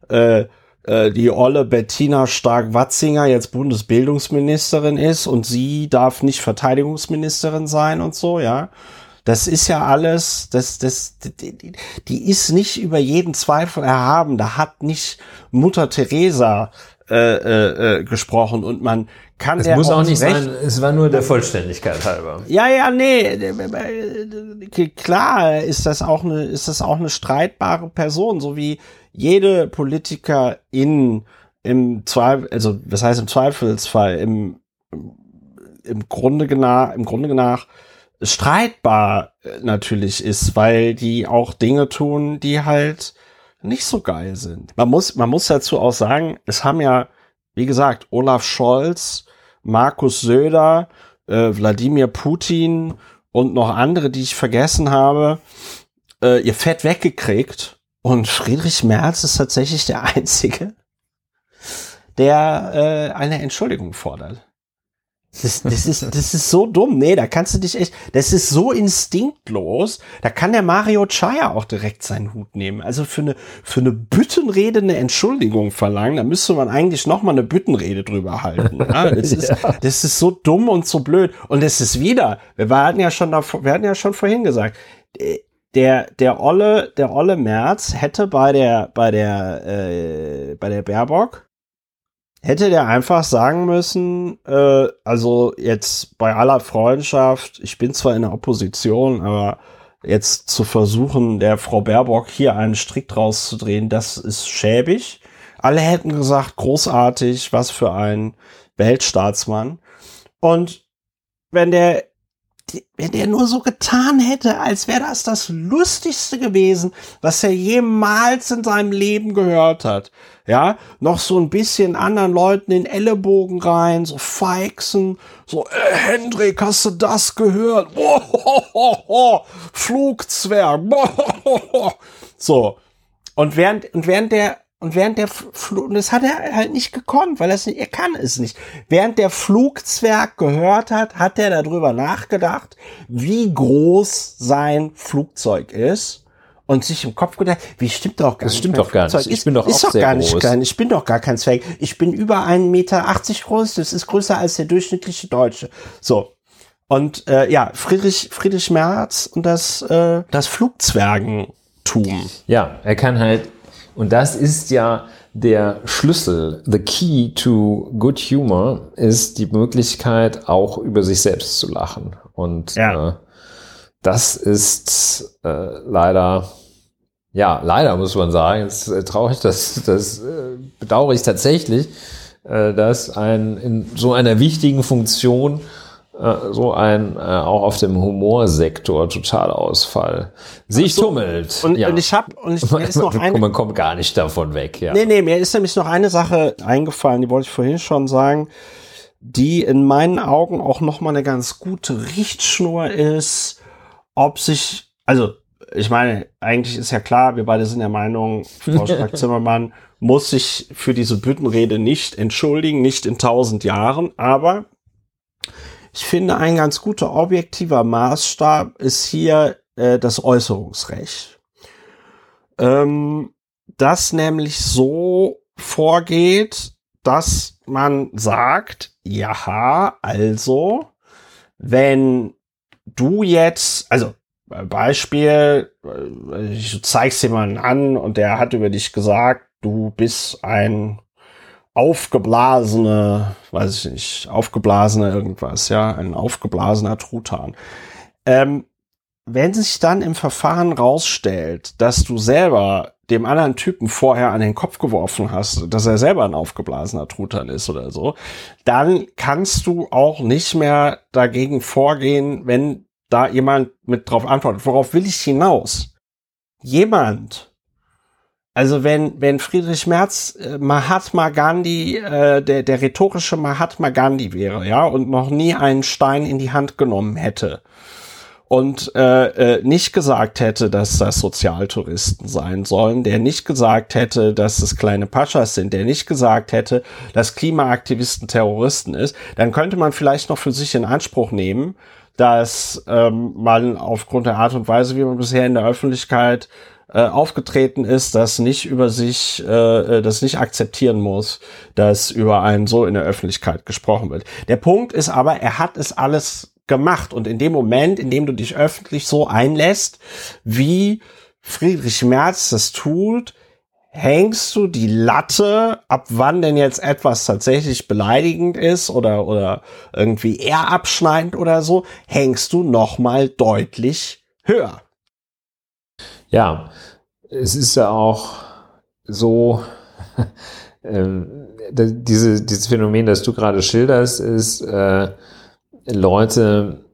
äh, äh, die Olle Bettina Stark-Watzinger jetzt Bundesbildungsministerin ist und sie darf nicht Verteidigungsministerin sein und so, ja. Das ist ja alles, das, das, die, die ist nicht über jeden Zweifel erhaben. Da hat nicht Mutter Teresa äh, äh, äh, gesprochen und man kann es muss auch nicht recht, sein, es war nur der Vollständigkeit halber. Ja, ja, nee, klar ist das auch eine, ist das auch eine streitbare Person, so wie jede Politiker in im Zweifel, also was heißt im Zweifelsfall, im, im Grunde nach, im Grunde nach streitbar äh, natürlich ist, weil die auch Dinge tun, die halt nicht so geil sind. Man muss, man muss dazu auch sagen, es haben ja, wie gesagt, Olaf Scholz, Markus Söder, äh, Wladimir Putin und noch andere, die ich vergessen habe, äh, ihr Fett weggekriegt. Und Friedrich Merz ist tatsächlich der *laughs* Einzige, der äh, eine Entschuldigung fordert. Das, das, ist, das ist so dumm. Nee, da kannst du dich echt, das ist so instinktlos. Da kann der Mario Chaya auch direkt seinen Hut nehmen. Also für eine, für eine Büttenrede eine Entschuldigung verlangen, da müsste man eigentlich noch mal eine Büttenrede drüber halten. Ja, *laughs* das, ist, ja. das ist so dumm und so blöd. Und es ist wieder, wir hatten ja schon davor, wir hatten ja schon vorhin gesagt, äh, der, der Olle, der Olle Merz hätte bei der, bei der, äh, bei der Baerbock hätte der einfach sagen müssen, äh, also jetzt bei aller Freundschaft, ich bin zwar in der Opposition, aber jetzt zu versuchen, der Frau Baerbock hier einen Strick draus zu drehen, das ist schäbig. Alle hätten gesagt, großartig, was für ein Weltstaatsmann. Und wenn der wenn der nur so getan hätte, als wäre das das Lustigste gewesen, was er jemals in seinem Leben gehört hat. Ja, noch so ein bisschen anderen Leuten in Ellenbogen rein, so feixen, so, äh, Hendrik, hast du das gehört? *laughs* Oh, Flugzwerg. Oh, *laughs* so. Und während, und während der und während der Flug, und das hat er halt nicht gekonnt, weil er es nicht, er kann es nicht. Während der Flugzwerg gehört hat, hat er darüber nachgedacht, wie groß sein Flugzeug ist und sich im Kopf gedacht, wie stimmt doch gar das nicht. Das stimmt doch gar nicht. Ich bin doch ist auch doch sehr gar groß. Nicht, ich bin doch gar kein Zwerg. Ich bin über einen Meter achtzig groß. Das ist größer als der durchschnittliche Deutsche. So. Und äh, ja, Friedrich, Friedrich Merz und das, äh, das Flugzwergentum. Ja, er kann halt und das ist ja der Schlüssel, the key to good humor, ist die Möglichkeit, auch über sich selbst zu lachen. Und ja. äh, das ist äh, leider, ja, leider muss man sagen, ist äh, traurig, *laughs* das, das äh, bedauere ich tatsächlich, äh, dass ein in so einer wichtigen Funktion so ein äh, auch auf dem Humorsektor Totalausfall sich so, tummelt. Und, ja. und ich habe und ich, mir ist noch *laughs* eine, man kommt gar nicht davon weg. Ja. Nee, nee, mir ist nämlich noch eine Sache eingefallen, die wollte ich vorhin schon sagen, die in meinen Augen auch noch mal eine ganz gute Richtschnur ist, ob sich also ich meine, eigentlich ist ja klar, wir beide sind der Meinung, Frau *laughs* Strack-Zimmermann muss sich für diese Büttenrede nicht entschuldigen, nicht in tausend Jahren, aber ich finde, ein ganz guter objektiver Maßstab ist hier äh, das Äußerungsrecht. Ähm, das nämlich so vorgeht, dass man sagt, ja, also, wenn du jetzt, also Beispiel, äh, ich zeig's jemanden an und der hat über dich gesagt, du bist ein aufgeblasene, weiß ich nicht, aufgeblasene irgendwas, ja, ein aufgeblasener Truthahn. Ähm, wenn sich dann im Verfahren rausstellt, dass du selber dem anderen Typen vorher an den Kopf geworfen hast, dass er selber ein aufgeblasener Truthahn ist oder so, dann kannst du auch nicht mehr dagegen vorgehen, wenn da jemand mit drauf antwortet. Worauf will ich hinaus? Jemand, also wenn, wenn Friedrich Merz äh, Mahatma Gandhi, äh, der, der rhetorische Mahatma Gandhi wäre, ja, und noch nie einen Stein in die Hand genommen hätte und äh, äh, nicht gesagt hätte, dass das Sozialtouristen sein sollen, der nicht gesagt hätte, dass es kleine Paschas sind, der nicht gesagt hätte, dass Klimaaktivisten Terroristen ist, dann könnte man vielleicht noch für sich in Anspruch nehmen, dass ähm, man aufgrund der Art und Weise, wie man bisher in der Öffentlichkeit äh, aufgetreten ist, das nicht über sich, äh, äh, das nicht akzeptieren muss, dass über einen so in der Öffentlichkeit gesprochen wird. Der Punkt ist aber, er hat es alles gemacht und in dem Moment, in dem du dich öffentlich so einlässt, wie Friedrich Merz das tut, hängst du die Latte, ab wann denn jetzt etwas tatsächlich beleidigend ist oder, oder irgendwie eher abschneidend oder so, hängst du nochmal deutlich höher. Ja, es ist ja auch so, *laughs* äh, diese, dieses Phänomen, das du gerade schilderst, ist äh, Leute,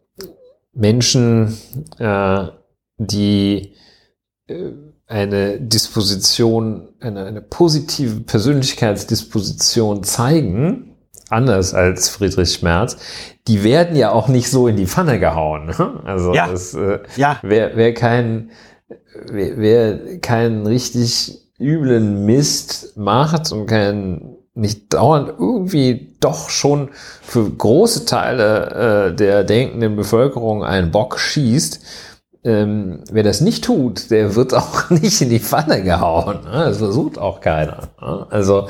Menschen, äh, die äh, eine Disposition, eine, eine positive Persönlichkeitsdisposition zeigen, anders als Friedrich Schmerz, die werden ja auch nicht so in die Pfanne gehauen. *laughs* Also ja. das, äh, ja. wer, wer kein wer, keinen richtig üblen Mist macht und keinen nicht dauernd irgendwie doch schon für große Teile äh, der denkenden Bevölkerung einen Bock schießt, ähm, wer das nicht tut, der wird auch *laughs* nicht in die Pfanne gehauen. Ne? Das versucht auch keiner. Ne? Also,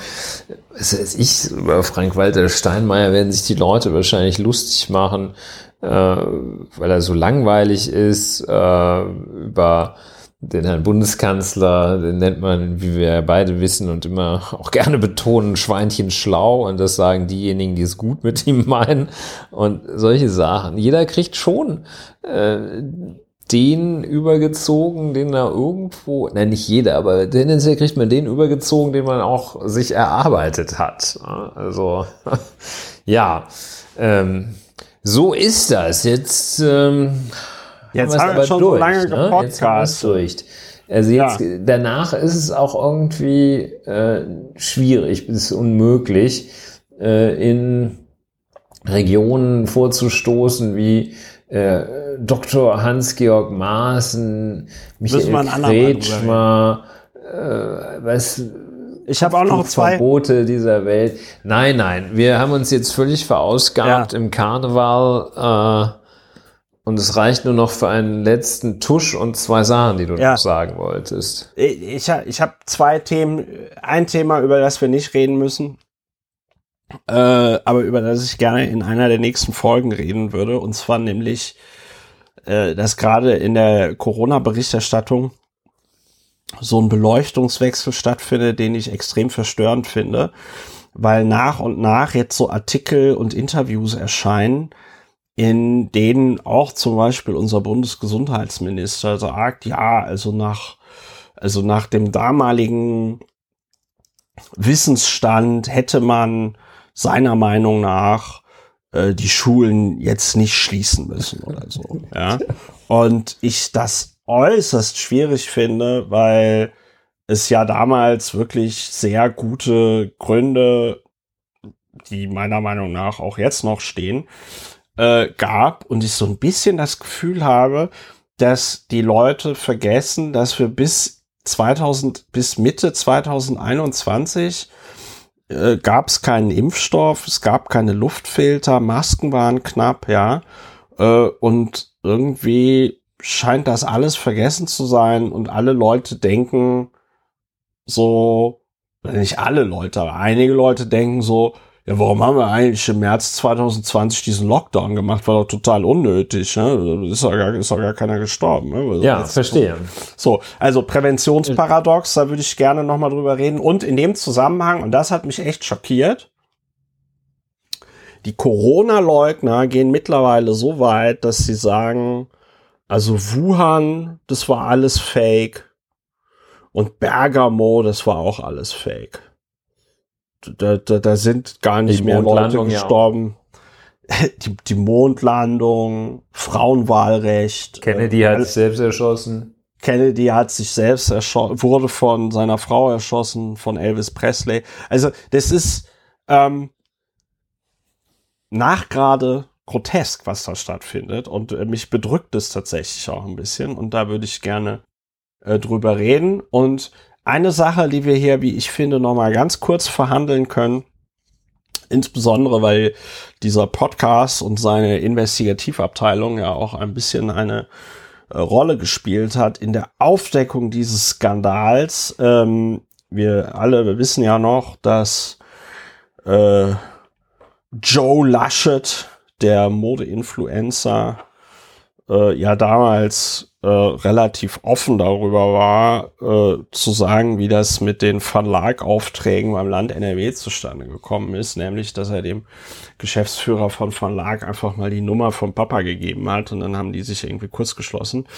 ich, über Frank-Walter Steinmeier werden sich die Leute wahrscheinlich lustig machen, äh, weil er so langweilig ist, äh, über den Herrn Bundeskanzler, den nennt man, wie wir beide wissen und immer auch gerne betonen, Schweinchen schlau und das sagen diejenigen, die es gut mit ihm meinen und solche Sachen. Jeder kriegt schon äh, den übergezogen, den er irgendwo, nein, nicht jeder, aber tendenziell kriegt man den übergezogen, den man auch sich erarbeitet hat. Also, *laughs* ja, ähm, so ist das. Jetzt ähm, Jetzt haben wir, haben schon durch, so lange ne? gepodcast. durch. Also jetzt, ja. danach ist es auch irgendwie äh, schwierig bis unmöglich, äh, in Regionen vorzustoßen wie äh, Dr. Hans-Georg Maaßen, Michael Kretschmer, äh, was ich habe auch noch zwei Verbote dieser Welt. Nein, nein, wir haben uns jetzt völlig verausgabt ja. im Karneval. Äh, und es reicht nur noch für einen letzten Tusch und zwei Sachen, die du ja. noch sagen wolltest. Ich, ich, habe zwei Themen. Ein Thema, über das wir nicht reden müssen, äh, aber über das ich gerne in einer der nächsten Folgen reden würde. Und zwar nämlich, äh, dass gerade in der Corona-Berichterstattung so ein Beleuchtungswechsel stattfindet, den ich extrem verstörend finde, weil nach und nach jetzt so Artikel und Interviews erscheinen, in denen auch zum Beispiel unser Bundesgesundheitsminister sagt, ja, also nach, also nach dem damaligen Wissensstand hätte man seiner Meinung nach äh, die Schulen jetzt nicht schließen müssen oder so. Ja. Und ich das äußerst schwierig finde, weil es ja damals wirklich sehr gute Gründe, die meiner Meinung nach auch jetzt noch stehen, äh, gab und ich so ein bisschen das Gefühl habe, dass die Leute vergessen, dass wir bis 2000 bis Mitte 2021 äh, gab es keinen Impfstoff, es gab keine Luftfilter, Masken waren knapp, ja, äh, und irgendwie scheint das alles vergessen zu sein und alle Leute denken so, nicht alle Leute, aber einige Leute denken so, ja, warum haben wir eigentlich im März 2020 diesen Lockdown gemacht? War doch total unnötig. Ne? Ist, doch gar, ist gar keiner gestorben. Ne? Also ja, verstehe. So, also Präventionsparadox, da würde ich gerne nochmal drüber reden. Und in dem Zusammenhang, und das hat mich echt schockiert, die Corona-Leugner gehen mittlerweile so weit, dass sie sagen, also Wuhan, das war alles Fake. Und Bergamo, das war auch alles Fake da, da, da sind gar nicht mehr Leute gestorben. Ja. *laughs* Die, die Mondlandung, Frauenwahlrecht. Kennedy äh, hat sich selbst erschossen. Kennedy hat sich selbst erschossen, wurde von seiner Frau erschossen, von Elvis Presley. Also das ist ähm, nachgerade grotesk, was da stattfindet. Und äh, mich bedrückt es tatsächlich auch ein bisschen. Und da würde ich gerne äh, drüber reden. Und eine Sache, die wir hier, wie ich finde, nochmal ganz kurz verhandeln können, insbesondere weil dieser Podcast und seine Investigativabteilung ja auch ein bisschen eine äh, Rolle gespielt hat in der Aufdeckung dieses Skandals. Ähm, wir alle wissen ja noch, dass äh, Joe Laschet, der Mode-Influencer, äh, ja damals äh, relativ offen darüber war, äh, zu sagen, wie das mit den Verlagaufträgen beim Land NRW zustande gekommen ist, nämlich, dass er dem Geschäftsführer von Verlag einfach mal die Nummer vom Papa gegeben hat und dann haben die sich irgendwie kurz geschlossen.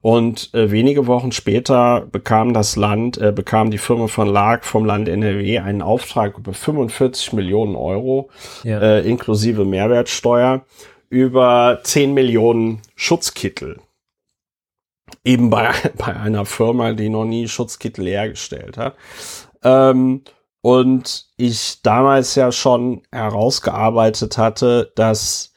Und äh, wenige Wochen später bekam das Land, äh, bekam die Firma von Lag vom Land NRW einen Auftrag über 45 Millionen Euro, ja. äh, inklusive Mehrwertsteuer, über 10 Millionen Schutzkittel eben bei, *laughs* bei einer Firma, die noch nie Schutzkittel hergestellt hat. Ähm, und ich damals ja schon herausgearbeitet hatte, dass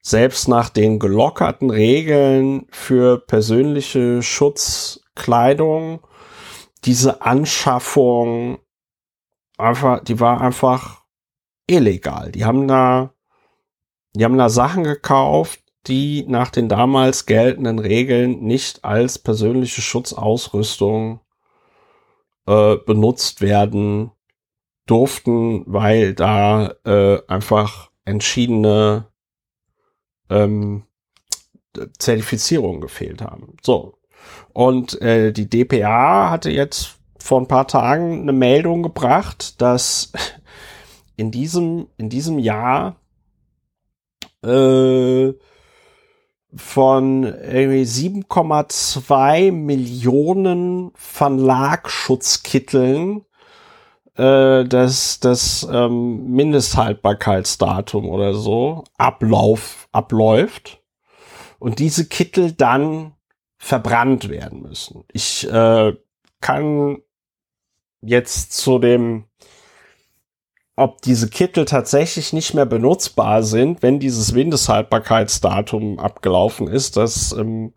selbst nach den gelockerten Regeln für persönliche Schutz Kleidung, diese Anschaffung einfach, die war einfach illegal. Die haben da, die haben da Sachen gekauft, die nach den damals geltenden Regeln nicht als persönliche Schutzausrüstung äh, benutzt werden durften, weil da äh, einfach entschiedene ähm, Zertifizierungen gefehlt haben. So. Und äh, die DPA hatte jetzt vor ein paar Tagen eine Meldung gebracht, dass in diesem, in diesem Jahr äh, von irgendwie 7,2 Millionen Verlagsschutzkitteln äh, das, das ähm, Mindesthaltbarkeitsdatum oder so Ablauf abläuft und diese Kittel dann verbrannt werden müssen. Ich äh, kann jetzt zu dem, ob diese Kittel tatsächlich nicht mehr benutzbar sind, wenn dieses Mindesthaltbarkeitsdatum abgelaufen ist, das ähm,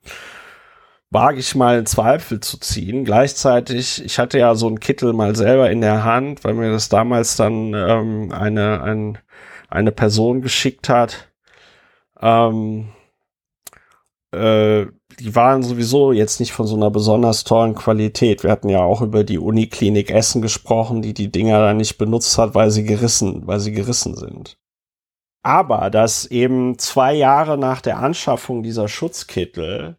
wage ich mal in Zweifel zu ziehen. Gleichzeitig, ich hatte ja so einen Kittel mal selber in der Hand, weil mir das damals dann ähm, eine, ein, eine Person geschickt hat. Ähm, äh, die waren sowieso jetzt nicht von so einer besonders tollen Qualität. Wir hatten ja auch über die Uniklinik Essen gesprochen, die die Dinger dann nicht benutzt hat, weil sie gerissen, weil sie gerissen sind. Aber dass eben zwei Jahre nach der Anschaffung dieser Schutzkittel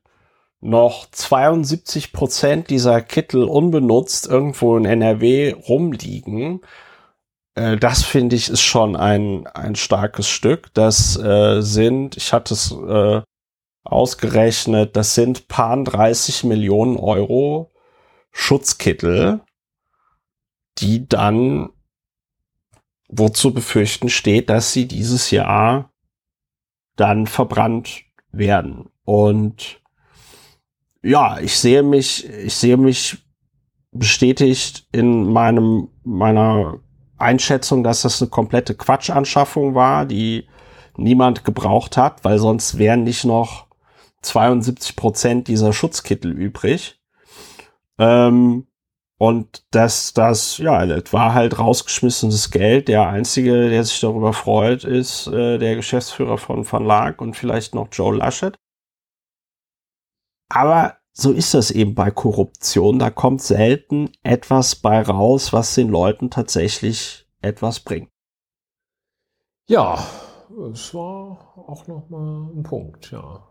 noch 72 Prozent dieser Kittel unbenutzt irgendwo in NRW rumliegen, äh, das finde ich ist schon ein, ein starkes Stück. Das äh, sind, ich hatte es äh, ausgerechnet, das sind paar 30 Millionen Euro Schutzkittel, die dann wozu befürchten steht, dass sie dieses Jahr dann verbrannt werden. Und ja, ich sehe mich, ich sehe mich bestätigt in meinem, meiner Einschätzung, dass das eine komplette Quatschanschaffung war, die niemand gebraucht hat, weil sonst wären nicht noch 72 Prozent dieser Schutzkittel übrig. Ähm, und das, das, ja, das war halt rausgeschmissenes Geld. Der einzige, der sich darüber freut, ist äh, der Geschäftsführer von Van Laak und vielleicht noch Joe Laschet. Aber so ist das eben bei Korruption. Da kommt selten etwas bei raus, was den Leuten tatsächlich etwas bringt. Ja, es war auch noch mal ein Punkt, ja.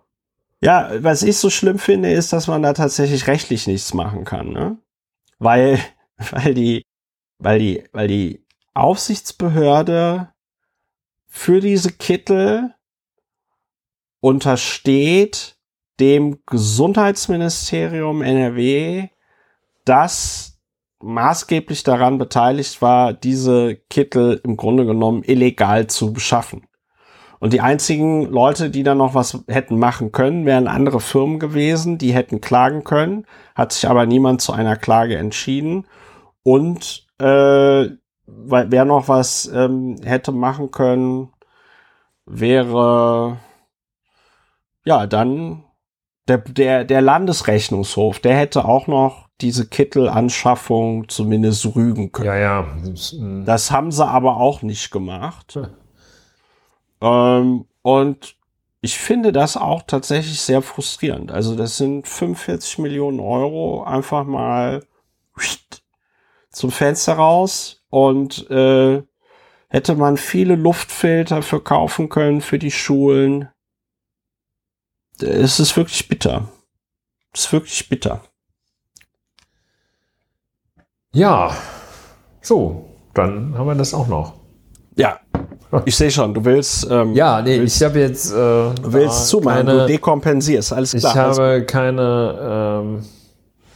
Ja, was ich so schlimm finde, ist, dass man da tatsächlich rechtlich nichts machen kann, ne? Weil, *laughs* weil die, weil die, weil die Aufsichtsbehörde für diese Kittel untersteht dem Gesundheitsministerium NRW, das maßgeblich daran beteiligt war, diese Kittel im Grunde genommen illegal zu beschaffen. Und die einzigen Leute, die da noch was hätten machen können, wären andere Firmen gewesen, die hätten klagen können, hat sich aber niemand zu einer Klage entschieden. Und äh, wer noch was ähm, hätte machen können, wäre ja dann der, der, der Landesrechnungshof, der hätte auch noch diese Kittelanschaffung zumindest rügen können. Ja, ja. Das, das haben sie aber auch nicht gemacht. Hm. Ähm, und ich finde das auch tatsächlich sehr frustrierend. Also das sind 45 Millionen Euro einfach mal zum Fenster raus und äh, hätte man viele Luftfilter verkaufen können für die Schulen. Es ist wirklich bitter. Es ist wirklich bitter. Ja, so, dann haben wir das auch noch. Ja, ich sehe schon, du willst. Ähm, ja, nee, willst, ich habe jetzt. Äh, du willst zumachen, keine, du dekompensierst, alles klar. Ich habe keine. Ähm,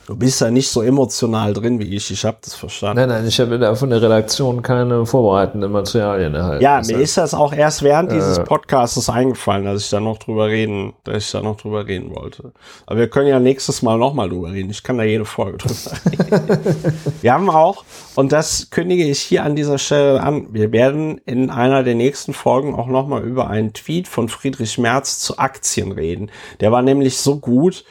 Du bist ja nicht so emotional drin wie ich. Ich habe das verstanden. Nein, nein, ich habe da von der Redaktion keine vorbereitenden Materialien erhalten. Ja, mir ist das auch erst während äh, dieses Podcasts eingefallen, dass ich da noch drüber reden, dass ich da noch drüber reden wollte. Aber wir können ja nächstes Mal nochmal drüber reden. Ich kann da jede Folge drüber *laughs* reden. wir haben auch, und das kündige ich hier an dieser Stelle an, wir werden in einer der nächsten Folgen auch nochmal über einen Tweet von Friedrich Merz zu Aktien reden. Der war nämlich so gut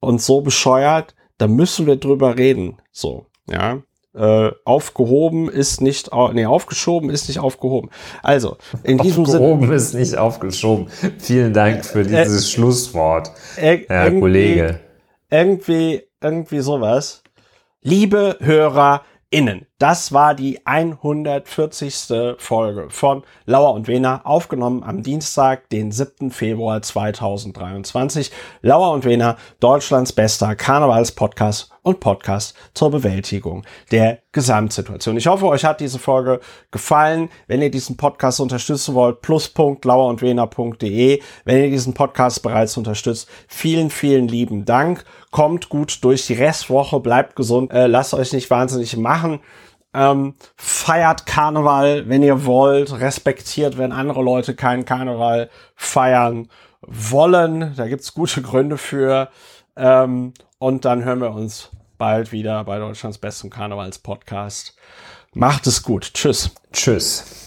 und so bescheuert, da müssen wir drüber reden. So, ja. Äh, aufgehoben ist nicht, nee, aufgeschoben ist nicht aufgehoben. Also, in diesem Sinne. Aufgehoben ist nicht aufgeschoben. Vielen Dank für äh, dieses äh, Schlusswort, Herr Kollege. Irgendwie, irgendwie sowas. Liebe HörerInnen, das war die 140. Folge von Lauer und Wena, aufgenommen am Dienstag, den 7. Februar 2023. Lauer und Wena, Deutschlands bester Karnevalspodcast und Podcast zur Bewältigung der Gesamtsituation. Ich hoffe, euch hat diese Folge gefallen. Wenn ihr diesen Podcast unterstützen wollt, plus.lauerundwener.de. Wenn ihr diesen Podcast bereits unterstützt, vielen, vielen lieben Dank. Kommt gut durch die Restwoche, bleibt gesund, äh, lasst euch nicht wahnsinnig machen. Ähm, feiert Karneval, wenn ihr wollt, respektiert, wenn andere Leute keinen Karneval feiern wollen. Da gibt's gute Gründe für. Ähm, und dann hören wir uns bald wieder bei Deutschlands bestem Karnevalspodcast. Macht es gut. Tschüss. Tschüss.